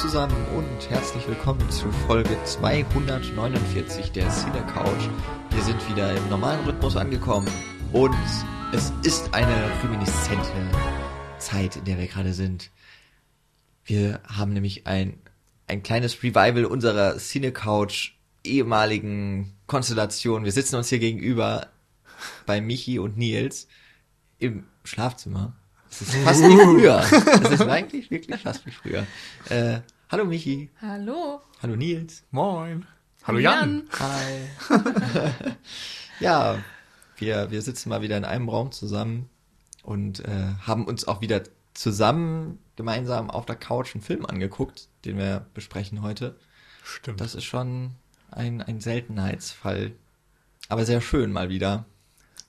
Zusammen und herzlich willkommen zu Folge 249 der Cine Couch. Wir sind wieder im normalen Rhythmus angekommen und es ist eine reminiszente Zeit, in der wir gerade sind. Wir haben nämlich ein, ein kleines Revival unserer Cine Couch ehemaligen Konstellation. Wir sitzen uns hier gegenüber bei Michi und Nils im Schlafzimmer. Es ist fast wie früher. Es ist eigentlich wirklich fast wie früher. Äh, hallo Michi. Hallo. Hallo Nils. Moin. Hallo Jan. Hi. ja, wir, wir sitzen mal wieder in einem Raum zusammen und äh, haben uns auch wieder zusammen gemeinsam auf der Couch einen Film angeguckt, den wir besprechen heute. Stimmt. Das ist schon ein, ein Seltenheitsfall. Aber sehr schön mal wieder.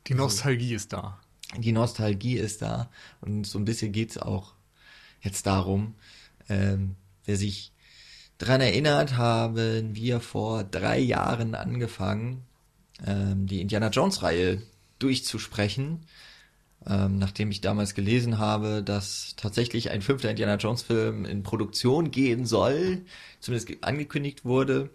Die Nostalgie ist da. Die Nostalgie ist da. Und so ein bisschen geht's auch jetzt darum. Ähm, wer sich dran erinnert, haben wir vor drei Jahren angefangen, ähm, die Indiana Jones Reihe durchzusprechen. Ähm, nachdem ich damals gelesen habe, dass tatsächlich ein fünfter Indiana Jones Film in Produktion gehen soll, zumindest angekündigt wurde,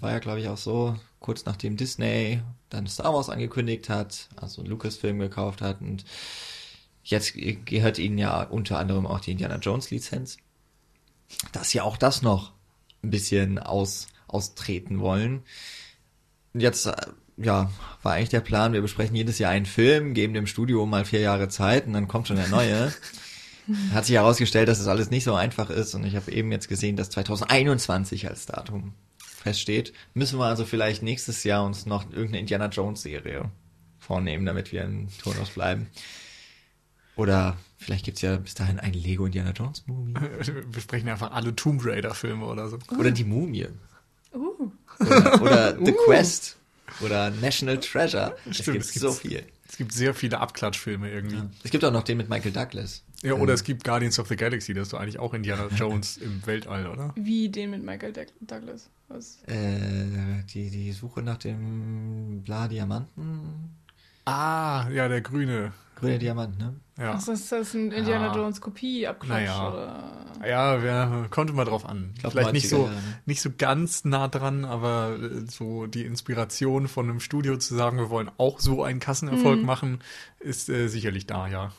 war ja glaube ich auch so, kurz nachdem Disney dann Star Wars angekündigt hat, also Lucasfilm gekauft hat und jetzt gehört ihnen ja unter anderem auch die Indiana Jones Lizenz, dass sie auch das noch ein bisschen aus, austreten wollen. Jetzt, äh, ja, war eigentlich der Plan, wir besprechen jedes Jahr einen Film, geben dem Studio mal vier Jahre Zeit und dann kommt schon der neue. Hat sich herausgestellt, dass es das alles nicht so einfach ist und ich habe eben jetzt gesehen, dass 2021 als Datum feststeht. Müssen wir also vielleicht nächstes Jahr uns noch irgendeine Indiana Jones Serie vornehmen, damit wir in Turnus bleiben. Oder vielleicht gibt's ja bis dahin ein Lego Indiana Jones Movie. Wir sprechen einfach alle Tomb Raider Filme oder so. Oder die Mumie. Uh. Oder, oder The Quest. Oder National Treasure. Es Stimmt, gibt es gibt so viel. Es gibt sehr viele Abklatschfilme irgendwie. Ja, Es gibt auch noch den mit Michael Douglas. Oder es gibt Guardians of the Galaxy, das ist doch eigentlich auch Indiana Jones im Weltall, oder? Wie den mit Michael Doug- Douglas. Was? Äh, die, die Suche nach dem Bla Diamanten. Ah, ja, der grüne. Grüne Diamant, ne? Ja. Ach, ist das ein Indiana Ja. Jones Kopie abklatsch Naja. oder? Ja, wer kommt immer drauf an. glaub, Vielleicht nicht 90er so, ne? nicht so ganz nah dran, aber äh, so die Inspiration von einem Studio zu sagen, wir wollen auch so einen Kassenerfolg Mhm. machen, ist äh, sicherlich da, ja.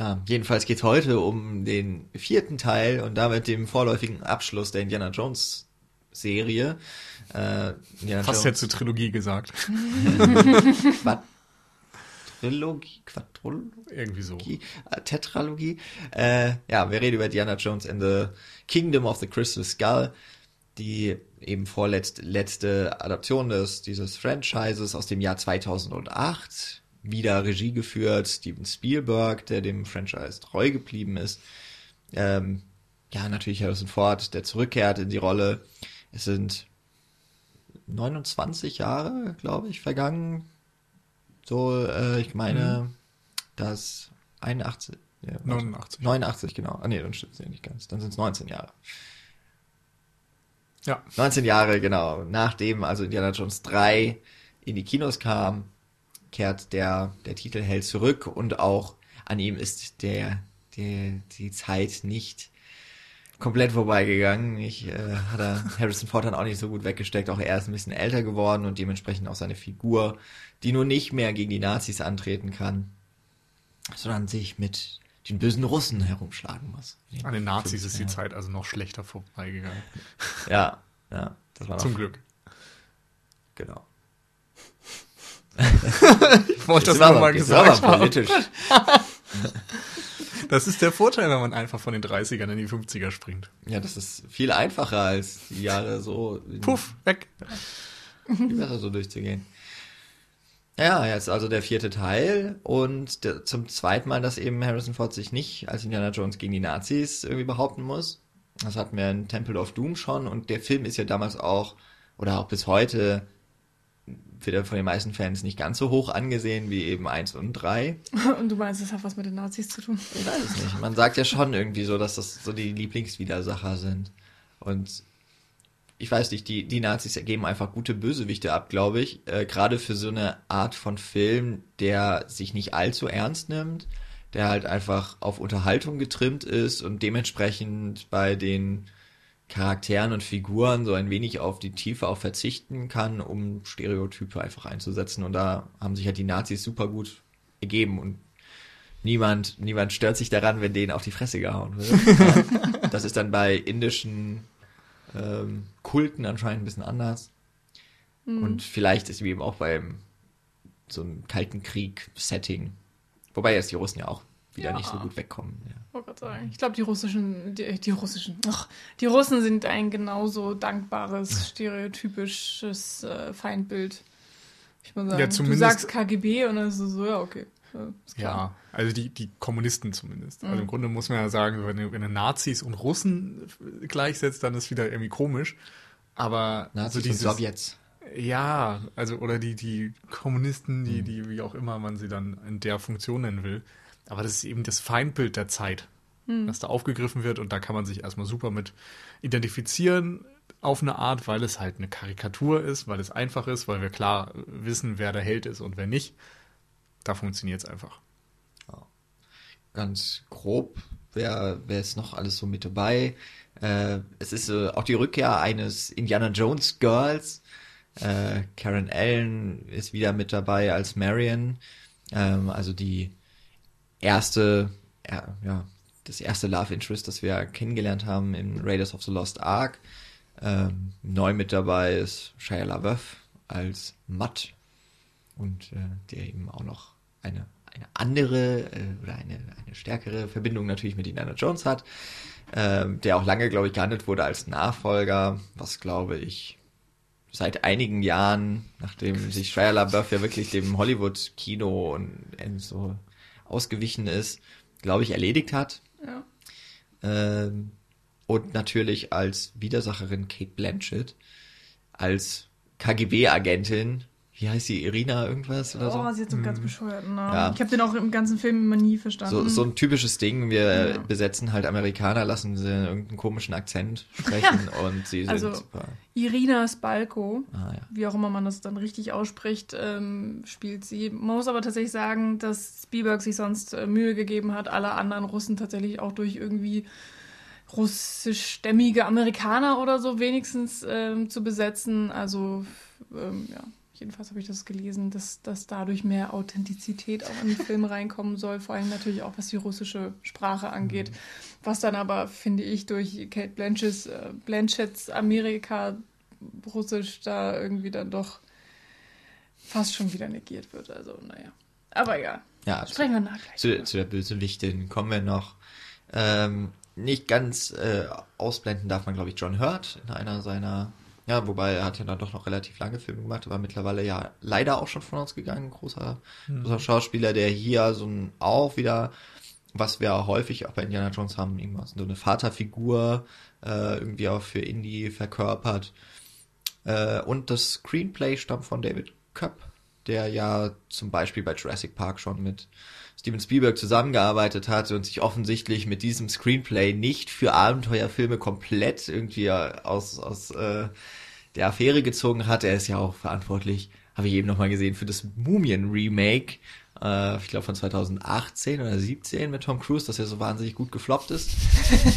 Ja, jedenfalls geht's heute um den vierten Teil und damit dem vorläufigen Abschluss der Indiana Jones Serie. Äh, Indiana Fast Jones hättest du Trilogie gesagt. Quadrilogie, Quadrologie, Irgendwie so. äh, Tetralogie. Äh, ja, wir reden über Indiana Jones in the Kingdom of the Crystal Skull, die eben vorletzte letzte Adaption des dieses Franchises aus dem Jahr 2008. Wieder Regie geführt, Steven Spielberg, der dem Franchise treu geblieben ist. Ähm, ja, natürlich Harrison Ford, der zurückkehrt in die Rolle. Es sind 29 Jahre, glaube ich, vergangen. So, äh, ich meine, das 81, ja, warte. 89. 89, genau. Ah, nee, dann stimmt's ja nicht ganz. Dann sind es 19 Jahre. Ja. 19 Jahre, genau. Nachdem also Indiana Jones 3 in die Kinos kam, kehrt der, der Titelheld zurück und auch an ihm ist der, der, die Zeit nicht komplett vorbeigegangen. Ich äh, hat er Harrison Ford dann auch nicht so gut weggesteckt. Auch er ist ein bisschen älter geworden und dementsprechend auch seine Figur, die nun nicht mehr gegen die Nazis antreten kann, sondern sich mit den bösen Russen herumschlagen muss. An den Nazis ist die. Zeit also noch schlechter vorbeigegangen. Ja, ja, das war Zum Glück. genau. Ich wollte das Jetzt sind wir nur aber- mal jetzt sind wir gesagt aber haben. politisch. Das ist der Vorteil, wenn man einfach von den 30ern in die 50er springt. Ja, das ist viel einfacher als die Jahre so Puff, weg. viel besser so durchzugehen. Ja, jetzt also der vierte Teil und der, zum zweiten Mal, dass eben Harrison Ford sich nicht als Indiana Jones gegen die Nazis irgendwie behaupten muss. Das hatten wir in Temple of Doom schon und der Film ist ja damals auch oder auch bis heute wird von den meisten Fans nicht ganz so hoch angesehen wie eben eins und drei. Und du meinst, das hat was mit den Nazis zu tun? Ich weiß es nicht. Man sagt ja schon irgendwie so, dass das so die Lieblingswidersacher sind. Und ich weiß nicht, die, die Nazis geben einfach gute Bösewichte ab, glaube ich. Äh, Gerade für so eine Art von Film, der sich nicht allzu ernst nimmt, der halt einfach auf Unterhaltung getrimmt ist und dementsprechend bei den Charakteren und Figuren so ein wenig auf die Tiefe auch verzichten kann, um Stereotype einfach einzusetzen. Und da haben sich halt die Nazis super gut ergeben und niemand, niemand stört sich daran, wenn denen auf die Fresse gehauen wird. Das ist dann bei indischen ähm, Kulten anscheinend ein bisschen anders. Mhm. Und vielleicht ist wie eben auch beim so einem Kalten Krieg-Setting. Wobei jetzt die Russen ja auch wieder Ja. nicht so gut wegkommen. Ja. Oh Gott sagen. Ich glaube, die russischen, die, die russischen, ach, die Russen sind ein genauso dankbares, stereotypisches äh, Feindbild. Ich muss sagen, Ja, du sagst KGB und dann ist es so, ja, okay. Ja, also die, die Kommunisten zumindest. Also Mhm. im Grunde muss man ja sagen, wenn du, wenn du Nazis und Russen gleichsetzt, dann ist wieder irgendwie komisch. Aber Nazis so und dieses, Sowjets. Ja, also oder die, die Kommunisten, Mhm. die, die, wie auch immer man sie dann in der Funktion nennen will. Aber das ist eben das Feindbild der Zeit, das da aufgegriffen wird und da kann man sich erstmal super mit identifizieren auf eine Art, weil es halt eine Karikatur ist, weil es einfach ist, weil wir klar wissen, wer der Held ist und wer nicht. Da funktioniert es einfach. ganz grob, wer, wer ist noch alles so mit dabei? Äh, es ist äh, auch die Rückkehr eines Indiana Jones Girls. Äh, Karen Allen ist wieder mit dabei als Marion. Ähm, also die erste, ja, das erste Love Interest, das wir kennengelernt haben in Raiders of the Lost Ark. Ähm, neu mit dabei ist Shia LaBeouf als Matt. Und äh, der eben auch noch eine, eine andere äh, oder eine, eine stärkere Verbindung natürlich mit Indiana Jones hat, ähm, der auch lange, glaube ich, gehandelt wurde als Nachfolger, was glaube ich seit einigen Jahren, nachdem sich Shia LaBeouf ja wirklich dem Hollywood-Kino und äh, so ausgewichen ist, glaube ich, erledigt hat. Ja. Ähm, und natürlich als Widersacherin Kate Blanchett, als KGB-Agentin, wie heißt sie, Irina irgendwas oder Oh, so? sie hat so einen ganz bescheuerten Namen. Ja. Ich habe den auch im ganzen Film immer nie verstanden. So, so ein typisches Ding, wir Ja. besetzen halt Amerikaner, lassen sie irgendeinen komischen Akzent sprechen und sie sind Also- super. Irina Spalko, Ah, ja. wie auch immer man das dann richtig ausspricht, ähm, spielt sie. Man muss aber tatsächlich sagen, dass Spielberg sich sonst äh, Mühe gegeben hat, alle anderen Russen tatsächlich auch durch irgendwie russischstämmige Amerikaner oder so wenigstens ähm, zu besetzen. Also ähm, ja, jedenfalls habe ich das gelesen, dass, dass dadurch mehr Authentizität auch in den Film reinkommen soll, vor allem natürlich auch was die russische Sprache angeht. Was dann aber, finde ich, durch Kate Blanchetts, äh, Blanchetts Amerika Russisch da irgendwie dann doch fast schon wieder negiert wird. Also, naja. Aber ja, Ja, sprechen wir nach gleich. zu, zu der Bösewichtin kommen wir noch. Ähm, nicht ganz äh, ausblenden darf man, glaube ich, John Hurt in einer seiner, ja, wobei er hat ja dann doch noch relativ lange Filme gemacht, aber mittlerweile ja leider auch schon von uns gegangen, großer, großer Schauspieler, der hier so ein, auch wieder, was wir häufig auch bei Indiana Jones haben, irgendwas, so eine Vaterfigur äh, irgendwie auch für Indie verkörpert. Äh, und das Screenplay stammt von David Koepp, der ja zum Beispiel bei Jurassic Park schon mit Steven Spielberg zusammengearbeitet hat und sich offensichtlich mit diesem Screenplay nicht für Abenteuerfilme komplett irgendwie aus, aus äh, der Affäre gezogen hat. Er ist ja auch verantwortlich, habe ich eben nochmal gesehen, für das Mumien-Remake, äh, ich glaube von 2018 oder 17 mit Tom Cruise, das ja so wahnsinnig gut gefloppt ist.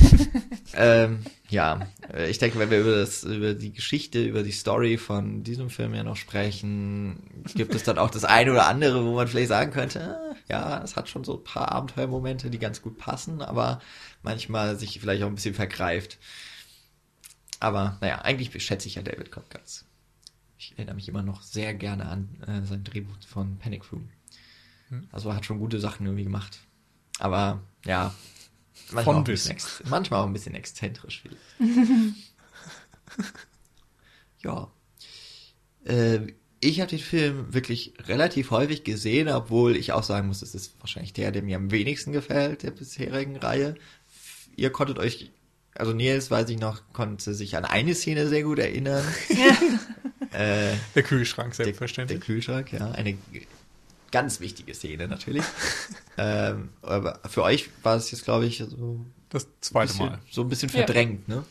ähm, ja, äh, ich denke, wenn wir über, das, über die Geschichte, über die Story von diesem Film ja noch sprechen, gibt es dann auch das eine oder andere, wo man vielleicht sagen könnte, ah, ja, es hat schon so ein paar Abenteuermomente, die ganz gut passen, aber manchmal sich vielleicht auch ein bisschen vergreift. Aber naja, eigentlich schätze ich ja David Cobb ganz. Ich erinnere mich immer noch sehr gerne an äh, sein Drehbuch von Panic Room. Also er hat schon gute Sachen irgendwie gemacht. Aber ja, manchmal, auch ein, ex manchmal auch ein bisschen exzentrisch. Viel. ja. Äh, ich habe den Film wirklich relativ häufig gesehen, obwohl ich auch sagen muss, es ist wahrscheinlich der, der mir am wenigsten gefällt, der bisherigen Reihe. Ihr konntet euch, also Nils, weiß ich noch, konnte sich an eine Szene sehr gut erinnern. äh, Der Kühlschrank, der, der selbstverständlich. Kühlschrank, ja. Eine ganz wichtige Szene natürlich. ähm, aber für euch war es jetzt, glaube ich, so ein das zweite bisschen, Mal. so ein bisschen Ja. verdrängt, ne?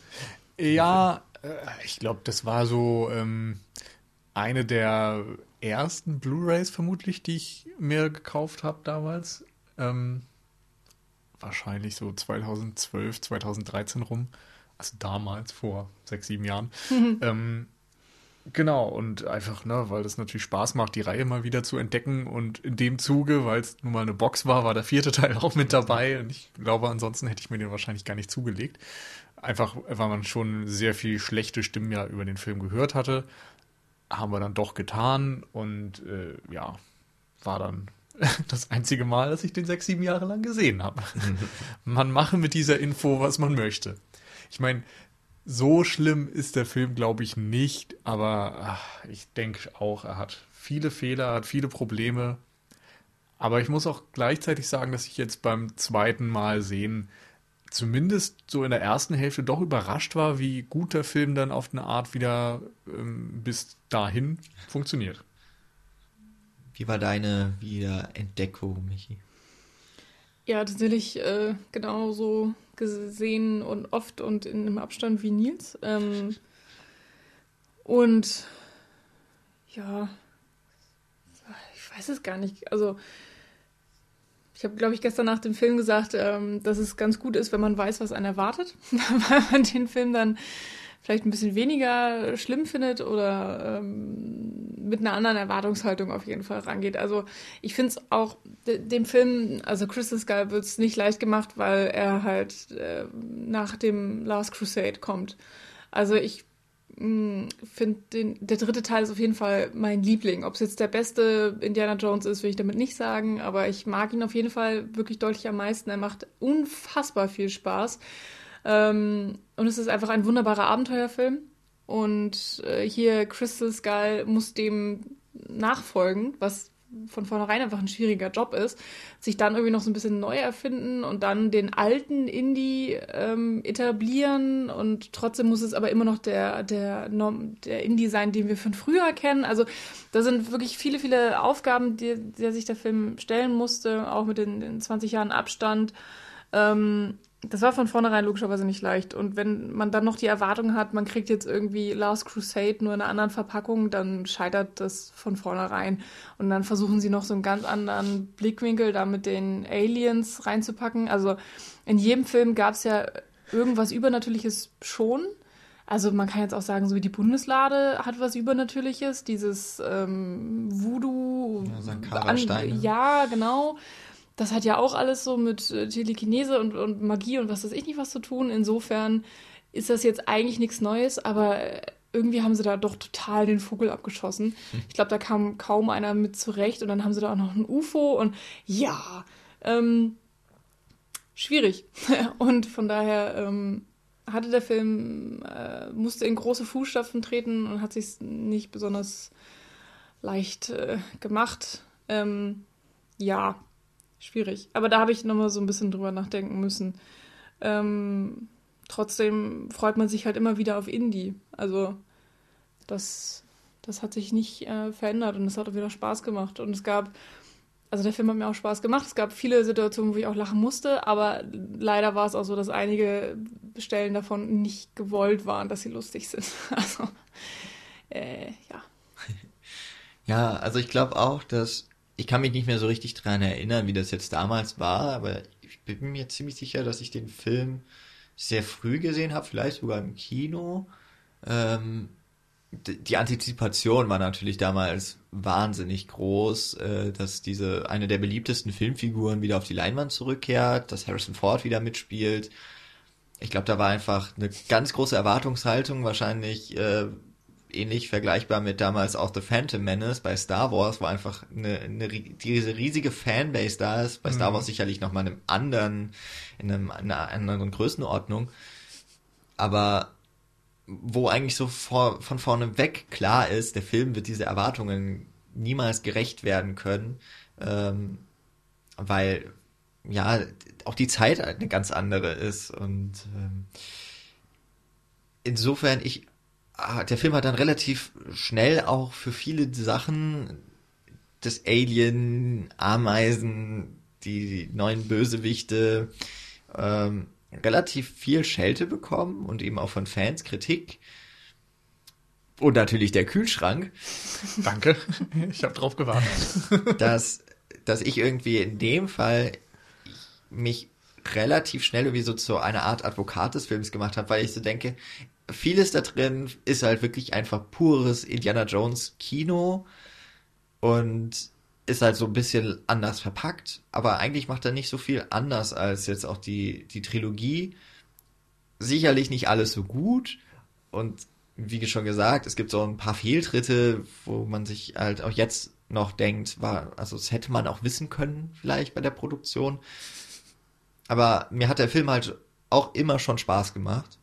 Ja, äh, ich glaube, das war so ähm, eine der ersten Blu-rays vermutlich, die ich mir gekauft habe damals. Ähm, wahrscheinlich so 2012, 2013 rum. Also damals, vor sechs, sieben Jahren. ähm, genau, und einfach, ne, weil das natürlich Spaß macht, die Reihe mal wieder zu entdecken. Und in dem Zuge, weil es nun mal eine Box war, war der vierte Teil auch mit dabei. Und ich glaube, ansonsten hätte ich mir den wahrscheinlich gar nicht zugelegt. Einfach, weil man schon sehr viel schlechte Stimmen ja über den Film gehört hatte. Haben wir dann doch getan und äh, ja, war dann das einzige Mal, dass ich den sechs, sieben Jahre lang gesehen habe. man mache mit dieser Info, was man möchte. Ich meine, so schlimm ist der Film, glaube ich, nicht, aber ach, ich denke auch, er hat viele Fehler, hat viele Probleme. Aber ich muss auch gleichzeitig sagen, dass ich jetzt beim zweiten Mal sehen, zumindest so in der ersten Hälfte doch überrascht war, wie gut der Film dann auf eine Art wieder ähm, bis dahin funktioniert. Wie war deine Wiederentdeckung, Michi? Ja, tatsächlich äh, genauso gesehen und oft und in einem Abstand wie Nils. Ähm, und ja, ich weiß es gar nicht. Also ich habe, glaube ich, gestern nach dem Film gesagt, ähm, dass es ganz gut ist, wenn man weiß, was einen erwartet, weil man den Film dann vielleicht ein bisschen weniger schlimm findet oder ähm, mit einer anderen Erwartungshaltung auf jeden Fall rangeht. Also ich finde es auch dem Film, also Crystal Skull wird es nicht leicht gemacht, weil er halt äh, nach dem Last Crusade kommt. Also ich hm, finde, der dritte Teil ist auf jeden Fall mein Liebling. Ob es jetzt der beste Indiana Jones ist, will ich damit nicht sagen, aber ich mag ihn auf jeden Fall wirklich deutlich am meisten. Er macht unfassbar viel Spaß. Ähm, und es ist einfach ein wunderbarer Abenteuerfilm. Und äh, hier Crystal Skull muss dem nachfolgen, was von vornherein einfach ein schwieriger Job ist, sich dann irgendwie noch so ein bisschen neu erfinden und dann den alten Indie ähm, etablieren und trotzdem muss es aber immer noch der, der, der Indie sein, den wir von früher kennen. Also da sind wirklich viele, viele Aufgaben, die, die sich der Film stellen musste, auch mit den, den 20 Jahren Abstand. Ähm, das war von vornherein logischerweise nicht leicht. Und wenn man dann noch die Erwartung hat, man kriegt jetzt irgendwie Last Crusade nur in einer anderen Verpackung, dann scheitert das von vornherein. Und dann versuchen sie noch so einen ganz anderen Blickwinkel da mit den Aliens reinzupacken. Also in jedem Film gab es ja irgendwas Übernatürliches schon. Also man kann jetzt auch sagen, so wie die Bundeslade hat was Übernatürliches, dieses ähm, Voodoo. Ja, Sankara-Steine. Ja, genau das hat ja auch alles so mit äh, Telekinese und, und Magie und was weiß ich nicht was zu tun. Insofern ist das jetzt eigentlich nichts Neues, aber äh, irgendwie haben sie da doch total den Vogel abgeschossen. Hm. Ich glaube, da kam kaum einer mit zurecht und dann haben sie da auch noch ein UFO und ja, ähm, schwierig. und von daher ähm, hatte der Film, äh, musste in große Fußstapfen treten und hat sich nicht besonders leicht äh, gemacht. Ähm, ja, schwierig. Aber da habe ich nochmal so ein bisschen drüber nachdenken müssen. Ähm, trotzdem freut man sich halt immer wieder auf Indie. Also das, das hat sich nicht äh, verändert und es hat auch wieder Spaß gemacht. Und es gab, also der Film hat mir auch Spaß gemacht. Es gab viele Situationen, wo ich auch lachen musste, aber leider war es auch so, dass einige Stellen davon nicht gewollt waren, dass sie lustig sind. Also, äh, ja. Ja, also ich glaube auch, dass ich kann mich nicht mehr so richtig dran erinnern, wie das jetzt damals war, aber ich bin mir ziemlich sicher, dass ich den Film sehr früh gesehen habe, vielleicht sogar im Kino. Ähm, die Antizipation war natürlich damals wahnsinnig groß, äh, dass diese eine der beliebtesten Filmfiguren wieder auf die Leinwand zurückkehrt, dass Harrison Ford wieder mitspielt. Ich glaube, da war einfach eine ganz große Erwartungshaltung, wahrscheinlich äh, ähnlich vergleichbar mit damals auch The Phantom Menace bei Star Wars, wo einfach eine, eine diese riesige Fanbase da ist. Bei Star mhm. Wars sicherlich noch mal in einem anderen, in, einem, in einer anderen Größenordnung. Aber wo eigentlich so vor, von vorne weg klar ist, der Film wird diese Erwartungen niemals gerecht werden können, ähm, weil ja auch die Zeit eine ganz andere ist und ähm, insofern ich der Film hat dann relativ schnell auch für viele Sachen das Alien, Ameisen, die neuen Bösewichte ähm, relativ viel Schelte bekommen und eben auch von Fans Kritik. Und natürlich der Kühlschrank. Danke, ich habe drauf gewartet. dass, dass ich irgendwie in dem Fall mich relativ schnell irgendwie so zu einer Art Advokat des Films gemacht habe, weil ich so denke, vieles da drin ist halt wirklich einfach pures Indiana Jones Kino und ist halt so ein bisschen anders verpackt, aber eigentlich macht er nicht so viel anders als jetzt auch die, die Trilogie. Sicherlich nicht alles so gut und wie schon gesagt, es gibt so ein paar Fehltritte, wo man sich halt auch jetzt noch denkt, war, also das hätte man auch wissen können, vielleicht bei der Produktion. Aber mir hat der Film halt auch immer schon Spaß gemacht.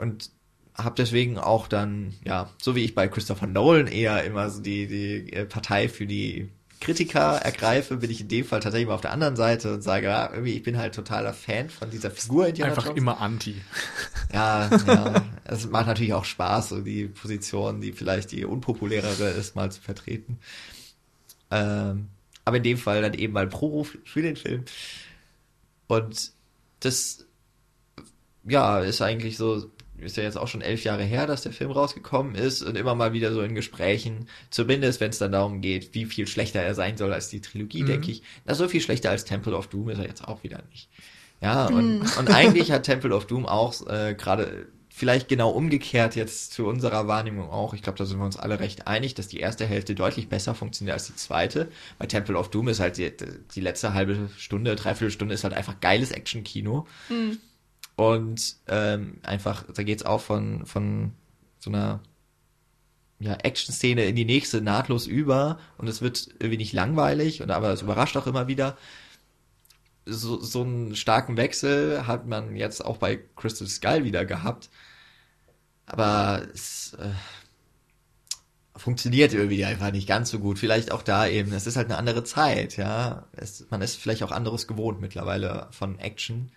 Und habe deswegen auch dann, ja, so wie ich bei Christopher Nolan eher immer so die, die äh, Partei für die Kritiker ergreife, bin ich in dem Fall tatsächlich mal auf der anderen Seite und sage, ja, irgendwie, ich bin halt totaler Fan von dieser Figur Indiana Einfach Jones. immer anti. Ja, ja. Es macht natürlich auch Spaß, so die Position, die vielleicht die unpopulärere ist, mal zu vertreten. Ähm, aber in dem Fall dann eben mal pro für den Film. Und das, ja, ist eigentlich so ist ja jetzt auch schon elf Jahre her, dass der Film rausgekommen ist und immer mal wieder so in Gesprächen, zumindest wenn es dann darum geht, wie viel schlechter er sein soll als die Trilogie, mhm. denke ich. Na, so viel schlechter als Temple of Doom ist er jetzt auch wieder nicht. Ja, und, mhm. und eigentlich hat Temple of Doom auch äh, gerade vielleicht genau umgekehrt jetzt zu unserer Wahrnehmung auch. Ich glaube, da sind wir uns alle recht einig, dass die erste Hälfte deutlich besser funktioniert als die zweite. Bei Temple of Doom ist halt die, die letzte halbe Stunde, dreiviertel Stunde ist halt einfach geiles Action-Kino. Mhm. Und ähm, einfach, da geht's auch von, von so einer ja, Action-Szene in die nächste nahtlos über und es wird irgendwie nicht langweilig, und aber es überrascht auch immer wieder. So, so einen starken Wechsel hat man jetzt auch bei Crystal Skull wieder gehabt. Aber es äh, funktioniert irgendwie einfach nicht ganz so gut. Vielleicht auch da eben. Es ist halt eine andere Zeit, ja. Es, man ist vielleicht auch anderes gewohnt mittlerweile von Action.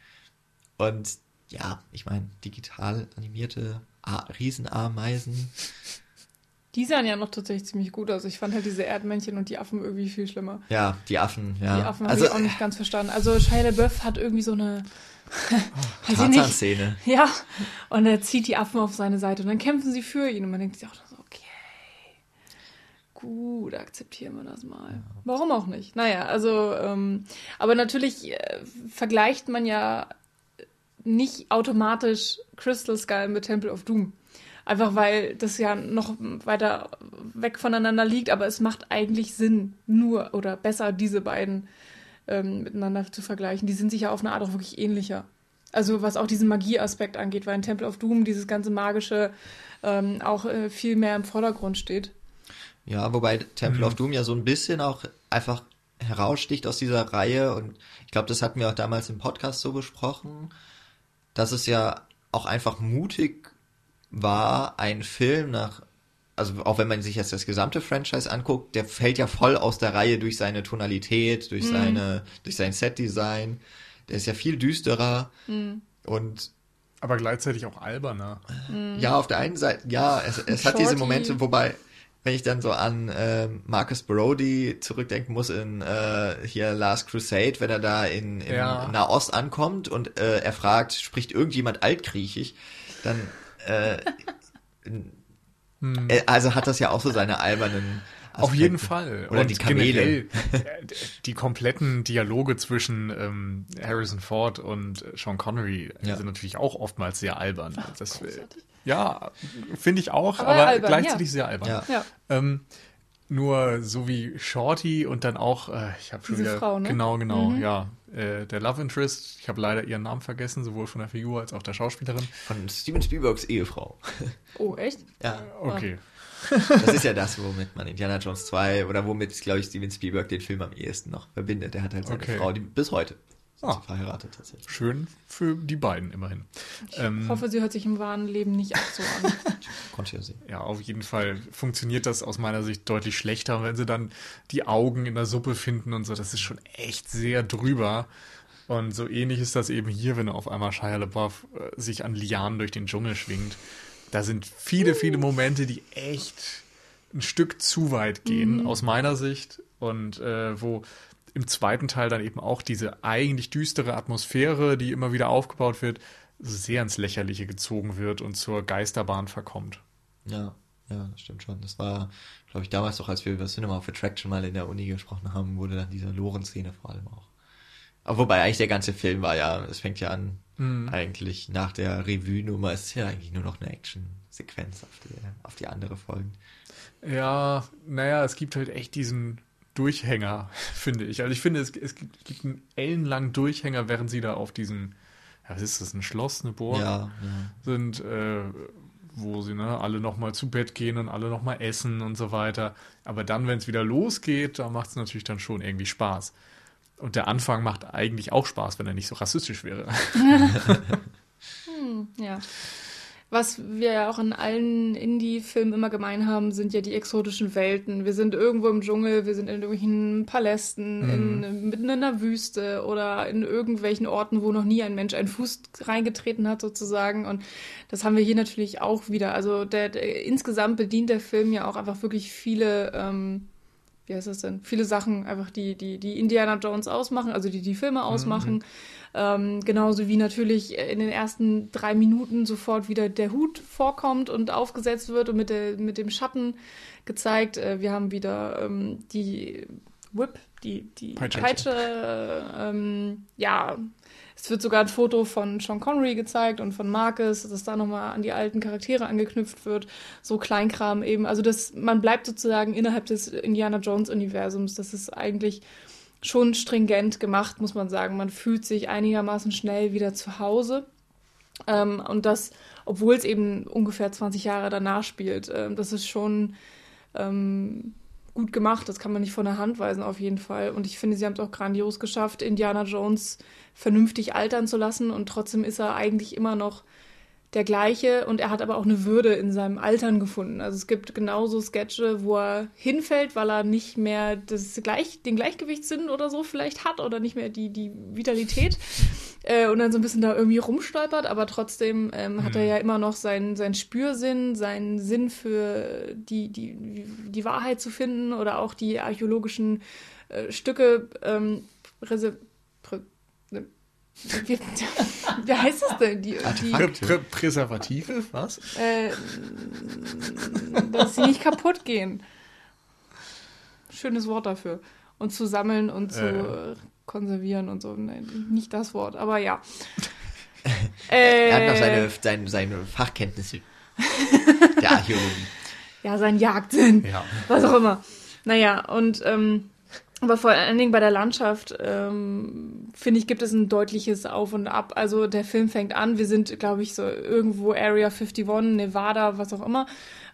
Und ja, ich meine, digital animierte A Riesenameisen. Die sahen ja noch tatsächlich ziemlich gut aus. Ich fand halt diese Erdmännchen und die Affen irgendwie viel schlimmer. Ja, die Affen, ja. Die Affen also, habe ich auch nicht ganz verstanden. Also Shia LaBeouf hat irgendwie so eine oh, Tarzan-Szene. Ja, und er zieht die Affen auf seine Seite und dann kämpfen sie für ihn und man denkt sich auch so, okay, gut, akzeptieren wir das mal. Warum auch nicht? Naja, also, ähm, aber natürlich äh, vergleicht man ja nicht automatisch Crystal Skull mit Temple of Doom. Einfach weil das ja noch weiter weg voneinander liegt, aber es macht eigentlich Sinn, nur oder besser diese beiden ähm, miteinander zu vergleichen. Die sind sich ja auf eine Art auch wirklich ähnlicher. Also was auch diesen Magieaspekt angeht, weil in Temple of Doom dieses ganze Magische ähm, auch äh, viel mehr im Vordergrund steht. Ja, wobei Temple mhm. of Doom ja so ein bisschen auch einfach heraussticht aus dieser Reihe und ich glaube, das hatten wir auch damals im Podcast so besprochen dass es ja auch einfach mutig war, ein Film nach, also auch wenn man sich jetzt das gesamte Franchise anguckt, der fällt ja voll aus der Reihe durch seine Tonalität, durch mhm. seine, durch sein Setdesign. Der ist ja viel düsterer mhm. und aber gleichzeitig auch alberner. Mhm. Ja, auf der einen Seite, ja, es, es hat diese Momente, wobei, wenn ich dann so an äh, Marcus Brody zurückdenken muss in äh, hier Last Crusade, wenn er da in, in ja. Nahost ankommt und äh, er fragt, spricht irgendjemand Altgriechisch, dann äh, hm. also hat das ja auch so seine albernen Aspekte. Auf jeden Fall. Oder und die Kamele. Generell, die kompletten Dialoge zwischen ähm, Harrison Ford und Sean Connery ja. sind natürlich auch oftmals sehr albern. Ach, das, ja, finde ich auch, aber, aber albern, gleichzeitig ja. sehr albern. Ja. ja. Ähm, nur so wie Shorty und dann auch, äh, ich habe schon Diese wieder, Frau, ne? genau, genau, mhm. ja, äh, der Love Interest. Ich habe leider ihren Namen vergessen, sowohl von der Figur als auch der Schauspielerin. Von Steven Spielbergs Ehefrau. Oh, echt? Ja. Okay. Das ist ja das, womit man Indiana Jones 2 oder womit, glaube ich, Steven Spielberg den Film am ehesten noch verbindet. Der hat halt seine okay. Frau, die bis heute ah, verheiratet tatsächlich. Schön für die beiden immerhin. Ich ähm, hoffe, sie hört sich im wahren Leben nicht auch so an. Konnte ja sehen. Ja, auf jeden Fall funktioniert das aus meiner Sicht deutlich schlechter, wenn sie dann die Augen in der Suppe finden und so. Das ist schon echt sehr drüber. Und so ähnlich ist das eben hier, wenn auf einmal Shia LaBeouf äh, sich an Lianen durch den Dschungel schwingt. Da sind viele, viele Momente, die echt ein Stück zu weit gehen, mhm. aus meiner Sicht. Und äh, wo im zweiten Teil dann eben auch diese eigentlich düstere Atmosphäre, die immer wieder aufgebaut wird, sehr ins Lächerliche gezogen wird und zur Geisterbahn verkommt. Ja, ja, das stimmt schon. Das war, glaube ich, damals doch, als wir über Cinema of Attraction mal in der Uni gesprochen haben, wurde dann diese Loren-Szene vor allem auch Aber wobei eigentlich der ganze Film war ja, es fängt ja an, Mhm. eigentlich nach der Revue-Nummer ist ja eigentlich nur noch eine Action-Sequenz auf die, auf die andere Folgen. Ja, naja, es gibt halt echt diesen Durchhänger, finde ich. Also ich finde, es, es gibt, gibt einen ellenlangen Durchhänger, während sie da auf diesem, ja, was ist das, ein Schloss, eine Burg Ja, ja. sind, äh, wo sie ne, alle nochmal zu Bett gehen und alle nochmal essen und so weiter. Aber dann, wenn es wieder losgeht, da macht es natürlich dann schon irgendwie Spaß. Und der Anfang macht eigentlich auch Spaß, wenn er nicht so rassistisch wäre. Ja. Was wir ja auch in allen Indie-Filmen immer gemein haben, sind ja die exotischen Welten. Wir sind irgendwo im Dschungel, wir sind in irgendwelchen Palästen, in, mitten in einer Wüste oder in irgendwelchen Orten, wo noch nie ein Mensch einen Fuß reingetreten hat, sozusagen. Und das haben wir hier natürlich auch wieder. Also der, der insgesamt bedient der Film ja auch einfach wirklich viele, ähm, wie heißt das denn? Viele Sachen, einfach die, die, die Indiana Jones ausmachen, also die die Filme ausmachen. Ähm, genauso wie natürlich in den ersten drei Minuten sofort wieder der Hut vorkommt und aufgesetzt wird und mit, der, mit dem Schatten gezeigt. Äh, wir haben wieder ähm, die Whip, die, die Peitsche. Peitsche. ähm, ja, es wird sogar ein Foto von Sean Connery gezeigt und von Marcus, dass da nochmal an die alten Charaktere angeknüpft wird. So Kleinkram eben. Also das, man bleibt sozusagen innerhalb des Indiana Jones-Universums. Das ist eigentlich schon stringent gemacht, muss man sagen. Man fühlt sich einigermaßen schnell wieder zu Hause. Ähm, und das, obwohl es eben ungefähr 20 Jahre danach spielt. Ähm, das ist schon ähm, gut gemacht. Das kann man nicht von der Hand weisen, auf jeden Fall. Und ich finde, sie haben es auch grandios geschafft, Indiana Jones vernünftig altern zu lassen. Und trotzdem ist er eigentlich immer noch der gleiche und er hat aber auch eine Würde in seinem Altern gefunden. Also es gibt genauso Sketche, wo er hinfällt, weil er nicht mehr das gleich, den Gleichgewichtssinn oder so vielleicht hat oder nicht mehr die, die Vitalität äh, und dann so ein bisschen da irgendwie rumstolpert, aber trotzdem ähm, hat er ja immer noch seinen, seinen Spürsinn, seinen Sinn für die, die, die Wahrheit zu finden oder auch die archäologischen äh, Stücke ähm, wie, wie heißt das denn? Die, die, Prä Prä Präservative, was? äh, dass sie nicht kaputt gehen. Schönes Wort dafür. Und zu sammeln und zu Äh. äh, konservieren und so. Nein, nicht das Wort, aber ja. äh, Er hat noch seine, seine, seine Fachkenntnisse der Archäologie. ja, sein Jagdsinn. Ja. was auch immer. Naja, und ähm, aber vor allen Dingen bei der Landschaft, ähm, finde ich, gibt es ein deutliches Auf und Ab. Also der Film fängt an, wir sind, glaube ich, so irgendwo Area 51, Nevada, was auch immer.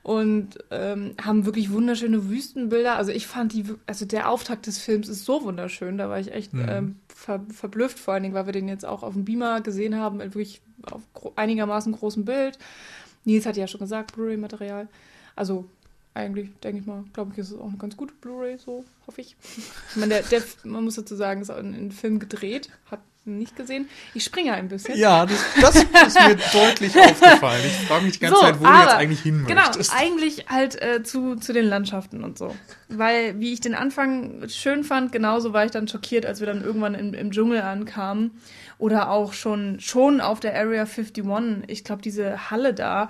Und ähm, haben wirklich wunderschöne Wüstenbilder. Also ich fand die, also der Auftakt des Films ist so wunderschön. Da war ich echt ähm, ver, verblüfft, vor allen Dingen, weil wir den jetzt auch auf dem Beamer gesehen haben, wirklich auf gro einigermaßen großem Bild. Nils hat ja schon gesagt, Blu-ray-Material. Also eigentlich, denke ich mal, glaube ich, ist es auch eine ganz gute Blu-ray, so hoffe ich. Ich meine, der, der, man muss dazu sagen, ist auch in, in Film gedreht, hat nicht gesehen. Ich springe ein bisschen. Ja, das, das ist mir deutlich aufgefallen. Ich frage mich die ganze So, Zeit, wo du aber- jetzt eigentlich hin Genau, möchtest. eigentlich halt äh, zu, zu den Landschaften und so. Weil, wie ich den Anfang schön fand, genauso war ich dann schockiert, als wir dann irgendwann im, im Dschungel ankamen. Oder auch schon, schon auf der Area 51. Ich glaube, diese Halle da,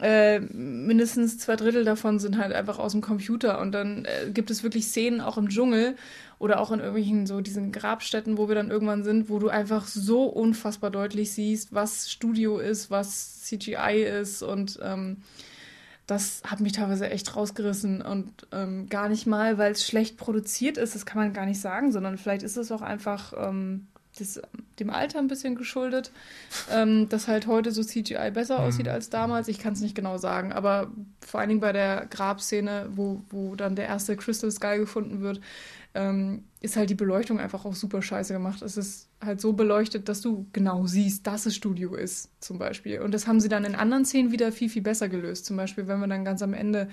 äh, mindestens zwei Drittel davon sind halt einfach aus dem Computer. Und dann äh, gibt es wirklich Szenen auch im Dschungel oder auch in irgendwelchen so diesen Grabstätten, wo wir dann irgendwann sind, wo du einfach so unfassbar deutlich siehst, was Studio ist, was CGI ist und ähm, das hat mich teilweise echt rausgerissen und ähm, gar nicht mal, weil es schlecht produziert ist, das kann man gar nicht sagen, sondern vielleicht ist es auch einfach ähm, das, dem Alter ein bisschen geschuldet, ähm, dass halt heute so CGI besser aussieht als damals. Ich kann es nicht genau sagen, aber vor allen Dingen bei der Grabszene, wo, wo dann der erste Crystal Skull gefunden wird, ähm, ist halt die Beleuchtung einfach auch super scheiße gemacht. Es ist halt so beleuchtet, dass du genau siehst, dass es Studio ist, zum Beispiel. Und das haben sie dann in anderen Szenen wieder viel, viel besser gelöst. Zum Beispiel, wenn wir dann ganz am Ende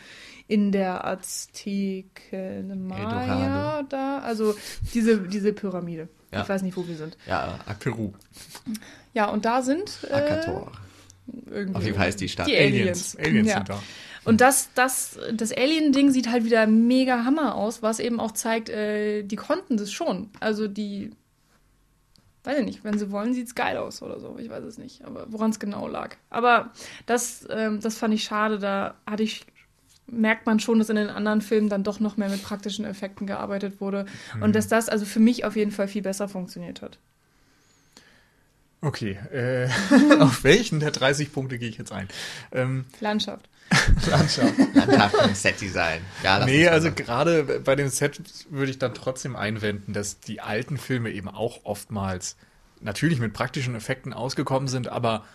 in der Azteken Maya Eldorado. da, also diese, diese Pyramide. Ja. Ich weiß nicht, wo wir sind. Ja, Peru. Ja, und da sind äh, Akator. irgendwie Auf jeden Fall ist die Stadt. die Aliens. Aliens. Aliens ja. sind da. Und das, das, das Alien-Ding sieht halt wieder mega Hammer aus, was eben auch zeigt, äh, die konnten das schon. Also die, weiß ich nicht, wenn sie wollen, sieht's geil aus oder so. Ich weiß es nicht, aber woran es genau lag. Aber das, ähm, das fand ich schade. Da hatte ich merkt man schon, dass in den anderen Filmen dann doch noch mehr mit praktischen Effekten gearbeitet wurde. Mhm. Und dass das also für mich auf jeden Fall viel besser funktioniert hat. Okay, äh, auf welchen der 30 Punkte gehe ich jetzt ein? Ähm, Landschaft. Landschaft. Landschaft und Setdesign. Ja, nee, also gerade bei dem Set würde ich dann trotzdem einwenden, dass die alten Filme eben auch oftmals natürlich mit praktischen Effekten ausgekommen sind, aber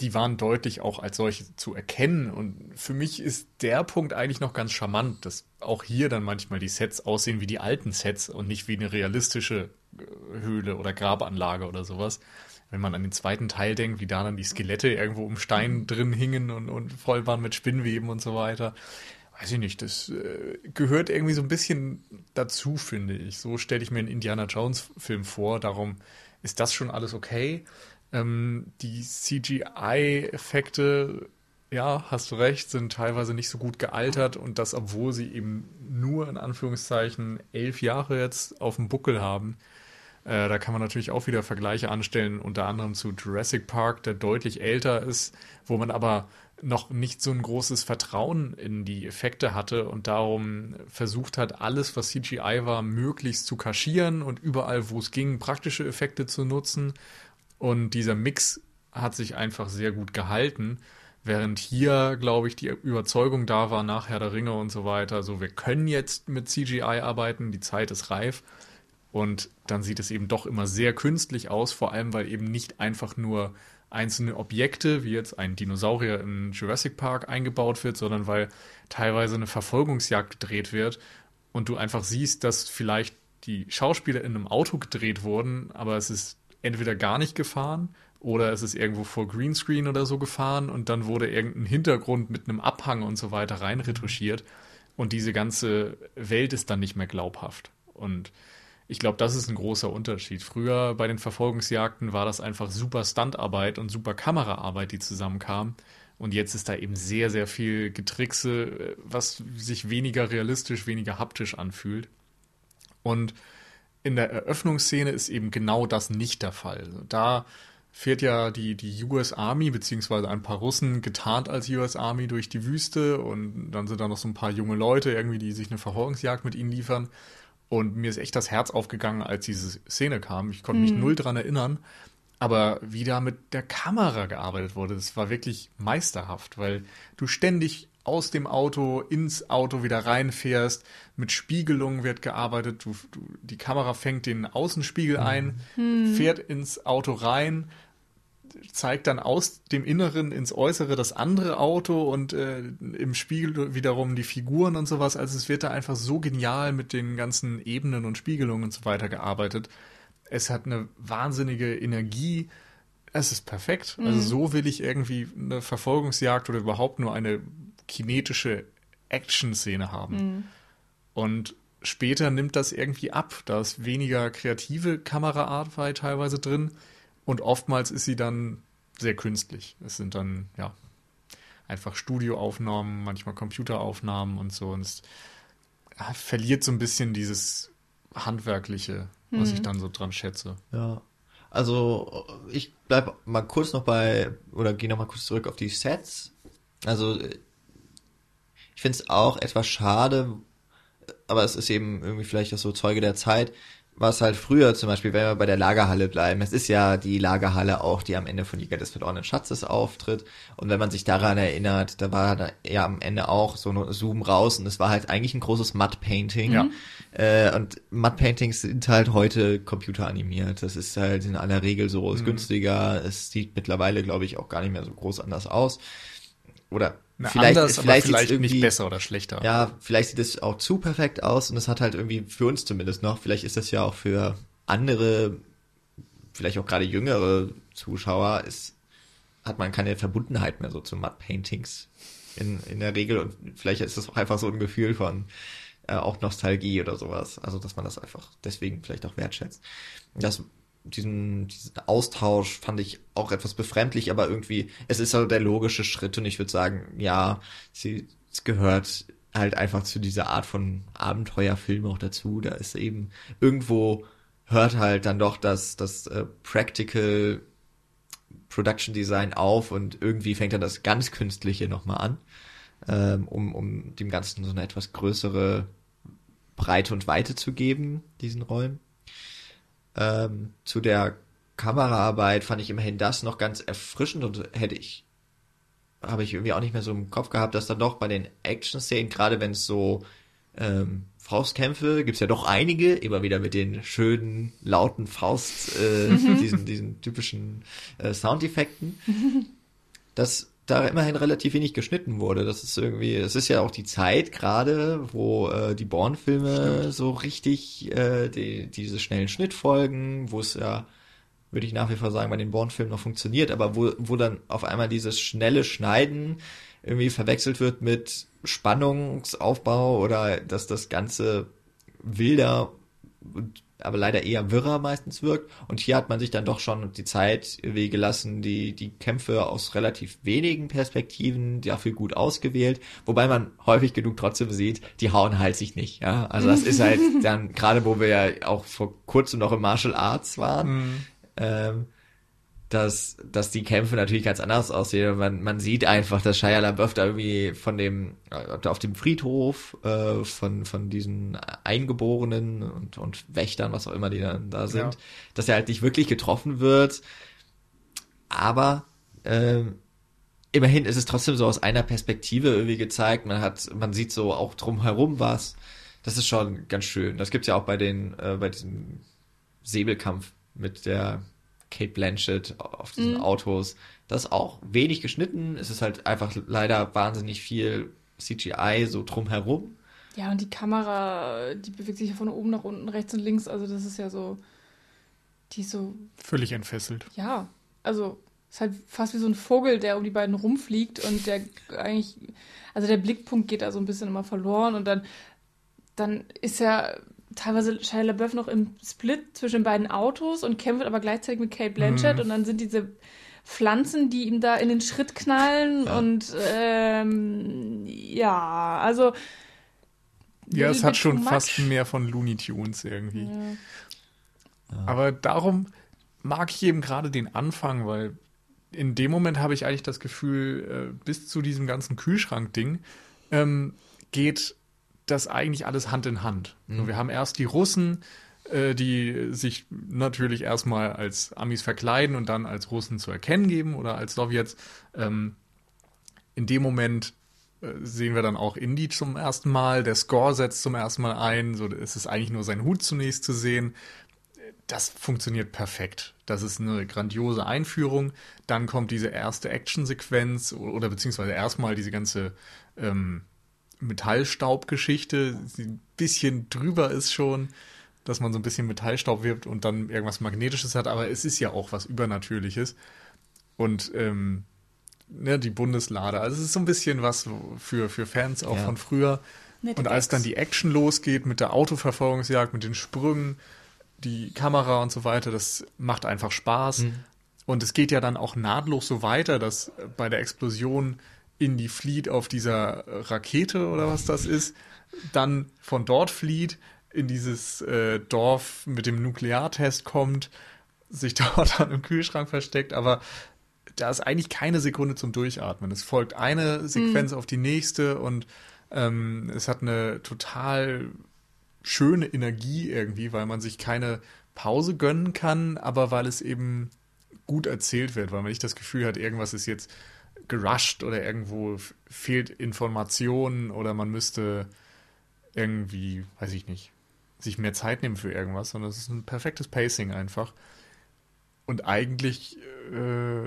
die waren deutlich auch als solche zu erkennen. Und für mich ist der Punkt eigentlich noch ganz charmant, dass auch hier dann manchmal die Sets aussehen wie die alten Sets und nicht wie eine realistische äh, Höhle oder Grabanlage oder sowas. Wenn man an den zweiten Teil denkt, wie da dann die Skelette irgendwo um Stein drin hingen und, und voll waren mit Spinnweben und so weiter. Weiß ich nicht, das äh, gehört irgendwie so ein bisschen dazu, finde ich. So stelle ich mir einen Indiana Jones Film vor. Darum ist das schon alles okay. Ähm, die CGI-Effekte, ja, hast du recht, sind teilweise nicht so gut gealtert und das, obwohl sie eben nur in Anführungszeichen elf Jahre jetzt auf dem Buckel haben. Äh, da kann man natürlich auch wieder Vergleiche anstellen, unter anderem zu Jurassic Park, der deutlich älter ist, wo man aber noch nicht so ein großes Vertrauen in die Effekte hatte und darum versucht hat, alles, was CGI war, möglichst zu kaschieren und überall, wo es ging, praktische Effekte zu nutzen. Und dieser Mix hat sich einfach sehr gut gehalten. Während hier, glaube ich, die Überzeugung da war, nach Herr der Ringe und so weiter, so wir können jetzt mit CGI arbeiten, die Zeit ist reif. Und dann sieht es eben doch immer sehr künstlich aus, vor allem weil eben nicht einfach nur einzelne Objekte, wie jetzt ein Dinosaurier in Jurassic Park eingebaut wird, sondern weil teilweise eine Verfolgungsjagd gedreht wird und du einfach siehst, dass vielleicht die Schauspieler in einem Auto gedreht wurden, aber es ist entweder gar nicht gefahren oder es ist irgendwo vor Greenscreen oder so gefahren und dann wurde irgendein Hintergrund mit einem Abhang und so weiter reinretuschiert und diese ganze Welt ist dann nicht mehr glaubhaft. Und ich glaube, das ist ein großer Unterschied. Früher bei den Verfolgungsjagden war das einfach super Standarbeit und super Kameraarbeit, die zusammenkam. Und jetzt ist da eben sehr, sehr viel Getrickse, was sich weniger realistisch, weniger haptisch anfühlt. Und in der Eröffnungsszene ist eben genau das nicht der Fall. Da fährt ja die, die US Army, beziehungsweise ein paar Russen getarnt als US Army durch die Wüste und dann sind da noch so ein paar junge Leute irgendwie, die sich eine Verfolgungsjagd mit ihnen liefern. Und mir ist echt das Herz aufgegangen, als diese Szene kam. Ich konnte mich mhm. null dran erinnern. Aber wie da mit der Kamera gearbeitet wurde, das war wirklich meisterhaft, weil du ständig aus dem Auto ins Auto wieder reinfährst. Mit Spiegelung wird gearbeitet. Du, du, die Kamera fängt den Außenspiegel ein, mhm. fährt ins Auto rein, zeigt dann aus dem Inneren ins Äußere das andere Auto und äh, im Spiegel wiederum die Figuren und sowas. Also es wird da einfach so genial mit den ganzen Ebenen und Spiegelungen und so weiter gearbeitet. Es hat eine wahnsinnige Energie. Es ist perfekt. Also mhm. Also so will ich irgendwie eine Verfolgungsjagd oder überhaupt nur eine kinetische Action-Szene haben. Mhm. Und später nimmt das irgendwie ab. Da ist weniger kreative Kameraarbeit teilweise drin und oftmals ist sie dann sehr künstlich. Es sind dann, ja, einfach Studioaufnahmen, manchmal Computeraufnahmen und so. Und es verliert so ein bisschen dieses Handwerkliche, was mhm. ich dann so dran schätze. Ja. Also ich bleib mal kurz noch bei, oder gehe noch mal kurz zurück auf die Sets. Also ich finde es auch etwas schade, aber es ist eben irgendwie vielleicht auch so Zeuge der Zeit, was halt früher zum Beispiel, wenn wir bei der Lagerhalle bleiben, es ist ja die Lagerhalle auch, die am Ende von Jäger des verlorenen Schatzes auftritt. Und wenn man sich daran erinnert, da war da ja am Ende auch so ein Zoom raus und es war halt eigentlich ein großes Matte-Painting. Ja. Äh, und Matte-Paintings sind halt heute computeranimiert. Das ist halt in aller Regel so, ist mhm. günstiger. Es sieht mittlerweile, glaube ich, auch gar nicht mehr so groß anders aus. Oder na, vielleicht, anders, vielleicht, vielleicht nicht besser oder schlechter. Ja, vielleicht sieht es auch zu perfekt aus und es hat halt irgendwie für uns zumindest noch, vielleicht ist das ja auch für andere, vielleicht auch gerade jüngere Zuschauer, ist, hat man keine Verbundenheit mehr so zu Mud Paintings in, in der Regel und vielleicht ist das auch einfach so ein Gefühl von äh, auch Nostalgie oder sowas. Also, dass man das einfach deswegen vielleicht auch wertschätzt. Das diesen, diesen Austausch fand ich auch etwas befremdlich, aber irgendwie, es ist halt der logische Schritt und ich würde sagen, ja, sie, es gehört halt einfach zu dieser Art von Abenteuerfilm auch dazu. Da ist eben irgendwo hört halt dann doch das, das äh, Practical Production Design auf und irgendwie fängt dann das ganz Künstliche nochmal an. ähm, um, um dem Ganzen so eine etwas größere Breite und Weite zu geben, diesen Räumen. Ähm, zu der Kameraarbeit fand ich immerhin das noch ganz erfrischend und hätte ich, habe ich irgendwie auch nicht mehr so im Kopf gehabt, dass dann doch bei den Action-Szenen, gerade wenn es so ähm, Faustkämpfe, gibt's ja doch einige, immer wieder mit den schönen, lauten Faust, äh, diesen, diesen typischen äh, Soundeffekten, dass da immerhin relativ wenig geschnitten wurde. Das ist irgendwie, es ist ja auch die Zeit gerade, wo äh, die Born-Filme so richtig äh, die, diese schnellen Schnittfolgen, wo es ja würde ich nach wie vor sagen, bei den Bourne-Filmen noch funktioniert, aber wo, wo dann auf einmal dieses schnelle Schneiden irgendwie verwechselt wird mit Spannungsaufbau oder dass das Ganze wilder, aber leider eher wirrer meistens wirkt. Und hier hat man sich dann doch schon die Zeit irgendwie gelassen, die, die Kämpfe aus relativ wenigen Perspektiven dafür gut ausgewählt, wobei man häufig genug trotzdem sieht, die hauen halt sich nicht, ja. Also das ist halt dann, gerade wo wir ja auch vor kurzem noch im Martial Arts waren, mhm ähm, dass, dass die Kämpfe natürlich ganz anders aussehen. Man, man sieht einfach, dass Shia LaBeouf da irgendwie von dem, äh, auf dem Friedhof, äh, von, von diesen Eingeborenen und, und Wächtern, was auch immer die dann da sind, ja. dass er halt nicht wirklich getroffen wird. Aber, ähm, immerhin ist es trotzdem so aus einer Perspektive irgendwie gezeigt. Man hat, man sieht so auch drumherum was. Das ist schon ganz schön. Das gibt's ja auch bei den, äh, bei diesem Säbelkampf mit der Kate Blanchett auf diesen mhm. Autos. Das ist auch wenig geschnitten. Es ist halt einfach leider wahnsinnig viel CGI so drumherum. Ja, und die Kamera, die bewegt sich ja von oben nach unten, rechts und links. Also das ist ja so, die ist so... Völlig entfesselt. Ja, also ist halt fast wie so ein Vogel, der um die beiden rumfliegt und der eigentlich, also der Blickpunkt geht da so ein bisschen immer verloren und dann, dann ist er teilweise Shia LaBeouf noch im Split zwischen beiden Autos und kämpft aber gleichzeitig mit Kate Blanchett mhm. und dann sind diese Pflanzen, die ihm da in den Schritt knallen ja. und ähm, ja, also ja, es hat schon fast mehr von Looney Tunes irgendwie. Ja. Aber darum mag ich eben gerade den Anfang, weil in dem Moment habe ich eigentlich das Gefühl, äh, bis zu diesem ganzen Kühlschrank-Ding ähm, geht das eigentlich alles Hand in Hand. Mhm. Wir haben erst die Russen, äh, die sich natürlich erstmal als Amis verkleiden und dann als Russen zu erkennen geben oder als Sowjets. Ähm, in dem Moment äh, sehen wir dann auch Indy zum ersten Mal. Der Score setzt zum ersten Mal ein. So ist es eigentlich nur sein Hut zunächst zu sehen. Das funktioniert perfekt. Das ist eine grandiose Einführung. Dann kommt diese erste Actionsequenz oder beziehungsweise erstmal diese ganze ähm, Metallstaubgeschichte, die ein bisschen drüber ist schon, dass man so ein bisschen Metallstaub wirbt und dann irgendwas Magnetisches hat, aber es ist ja auch was Übernatürliches. Und ähm, ne, die Bundeslade, also es ist so ein bisschen was für, für Fans auch ja. von früher. Mit und als dann die Action losgeht mit der Autoverfolgungsjagd, mit den Sprüngen, die Kamera und so weiter, das macht einfach Spaß. Mhm. Und es geht ja dann auch nahtlos so weiter, dass bei der Explosion Indy flieht auf dieser Rakete oder was das ist, dann von dort flieht, in dieses äh, Dorf mit dem Nukleartest kommt, sich dort dann im Kühlschrank versteckt, aber da ist eigentlich keine Sekunde zum Durchatmen. Es folgt eine Sequenz mhm. auf die nächste und ähm, es hat eine total schöne Energie irgendwie, weil man sich keine Pause gönnen kann, aber weil es eben gut erzählt wird, weil man nicht das Gefühl hat, irgendwas ist jetzt gerusht oder irgendwo fehlt Information oder man müsste irgendwie, weiß ich nicht, sich mehr Zeit nehmen für irgendwas, sondern es ist ein perfektes Pacing einfach. Und eigentlich äh,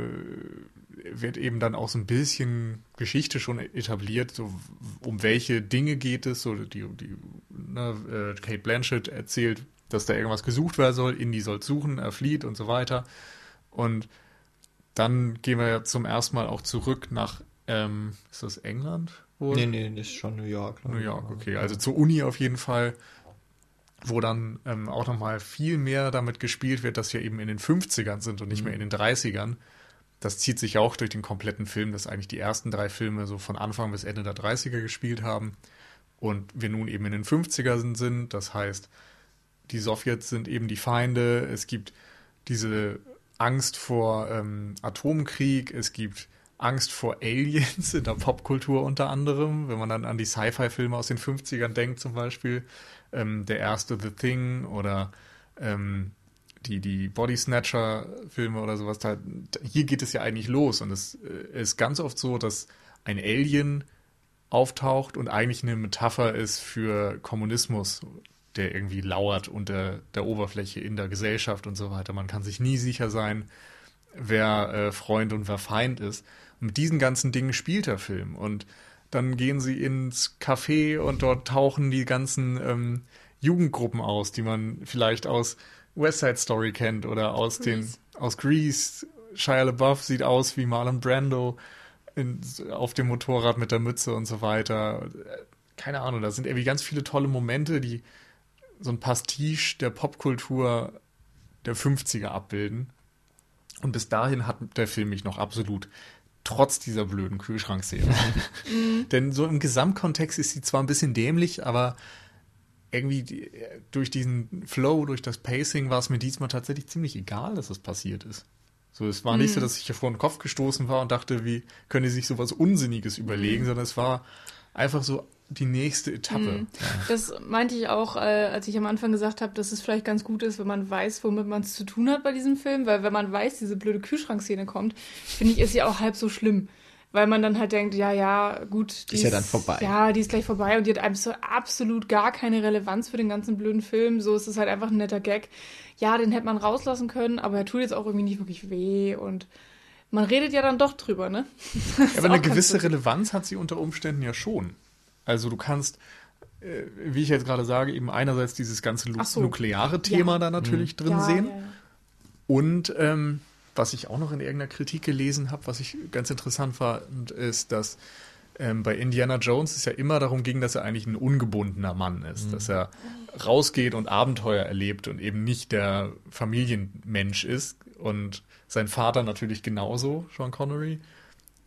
wird eben dann auch so ein bisschen Geschichte schon etabliert, so um welche Dinge geht es. So die, die ne, äh, Kate Blanchett erzählt, dass da irgendwas gesucht werden soll, Indy soll suchen, er flieht und so weiter. Und dann gehen wir zum ersten Mal auch zurück nach, ähm, ist das England? Wohl? Nee, nee, das ist schon New York. New York, okay. Also zur Uni auf jeden Fall, wo dann ähm, auch nochmal viel mehr damit gespielt wird, dass wir eben in den 50ern sind und nicht mhm. mehr in den 30ern. Das zieht sich auch durch den kompletten Film, dass eigentlich die ersten drei Filme so von Anfang bis Ende der 30er gespielt haben und wir nun eben in den 50ern sind. Das heißt, die Sowjets sind eben die Feinde. Es gibt diese Angst vor ähm, Atomkrieg, es gibt Angst vor Aliens in der Popkultur unter anderem, wenn man dann an die Sci-Fi-Filme aus den 50ern denkt zum Beispiel, ähm, der erste The Thing oder ähm, die, die Body Snatcher-Filme oder sowas, da, hier geht es ja eigentlich los. Und es äh, ist ganz oft so, dass ein Alien auftaucht und eigentlich eine Metapher ist für Kommunismus, der irgendwie lauert unter der Oberfläche in der Gesellschaft und so weiter. Man kann sich nie sicher sein, wer äh, Freund und wer Feind ist. Und mit diesen ganzen Dingen spielt der Film. Und dann gehen sie ins Café und dort tauchen die ganzen ähm, Jugendgruppen aus, die man vielleicht aus West Side Story kennt oder aus Grease. den aus Grease. Shia LaBeouf sieht aus wie Marlon Brando in, auf dem Motorrad mit der Mütze und so weiter. Keine Ahnung, da sind irgendwie ganz viele tolle Momente, die so ein Pastiche der Popkultur der 50er abbilden. Und bis dahin hat der Film mich noch absolut trotz dieser blöden Kühlschrankszene. Mhm. Denn so im Gesamtkontext ist sie zwar ein bisschen dämlich, aber irgendwie die, durch diesen Flow, durch das Pacing war es mir diesmal tatsächlich ziemlich egal, dass das passiert ist. So, es war nicht so, mhm. dass ich hier vor den Kopf gestoßen war und dachte, wie können die sich sowas Unsinniges überlegen, mhm. sondern es war einfach so die nächste Etappe. Mhm. Das meinte ich auch, äh, als ich am Anfang gesagt habe, dass es vielleicht ganz gut ist, wenn man weiß, womit man es zu tun hat bei diesem Film, weil wenn man weiß, diese blöde Kühlschrankszene kommt, finde ich, ist sie auch halb so schlimm weil man dann halt denkt, ja, ja, gut. Die ist ja dann vorbei. Ja, die ist gleich vorbei und die hat absolut gar keine Relevanz für den ganzen blöden Film. So ist es halt einfach ein netter Gag. Ja, den hätte man rauslassen können, aber er tut jetzt auch irgendwie nicht wirklich weh und man redet ja dann doch drüber, ne? Ja, aber eine gewisse Relevanz hat sie unter Umständen ja schon. Also du kannst, äh, wie ich jetzt gerade sage, eben einerseits dieses ganze so. nukleare Thema ja. da natürlich mhm. drin ja, sehen. Und ähm, was ich auch noch in irgendeiner Kritik gelesen habe, was ich ganz interessant fand, ist, dass ähm, bei Indiana Jones es ja immer darum ging, dass er eigentlich ein ungebundener Mann ist, mhm. dass er rausgeht und Abenteuer erlebt und eben nicht der Familienmensch ist. Und sein Vater natürlich genauso, Sean Connery.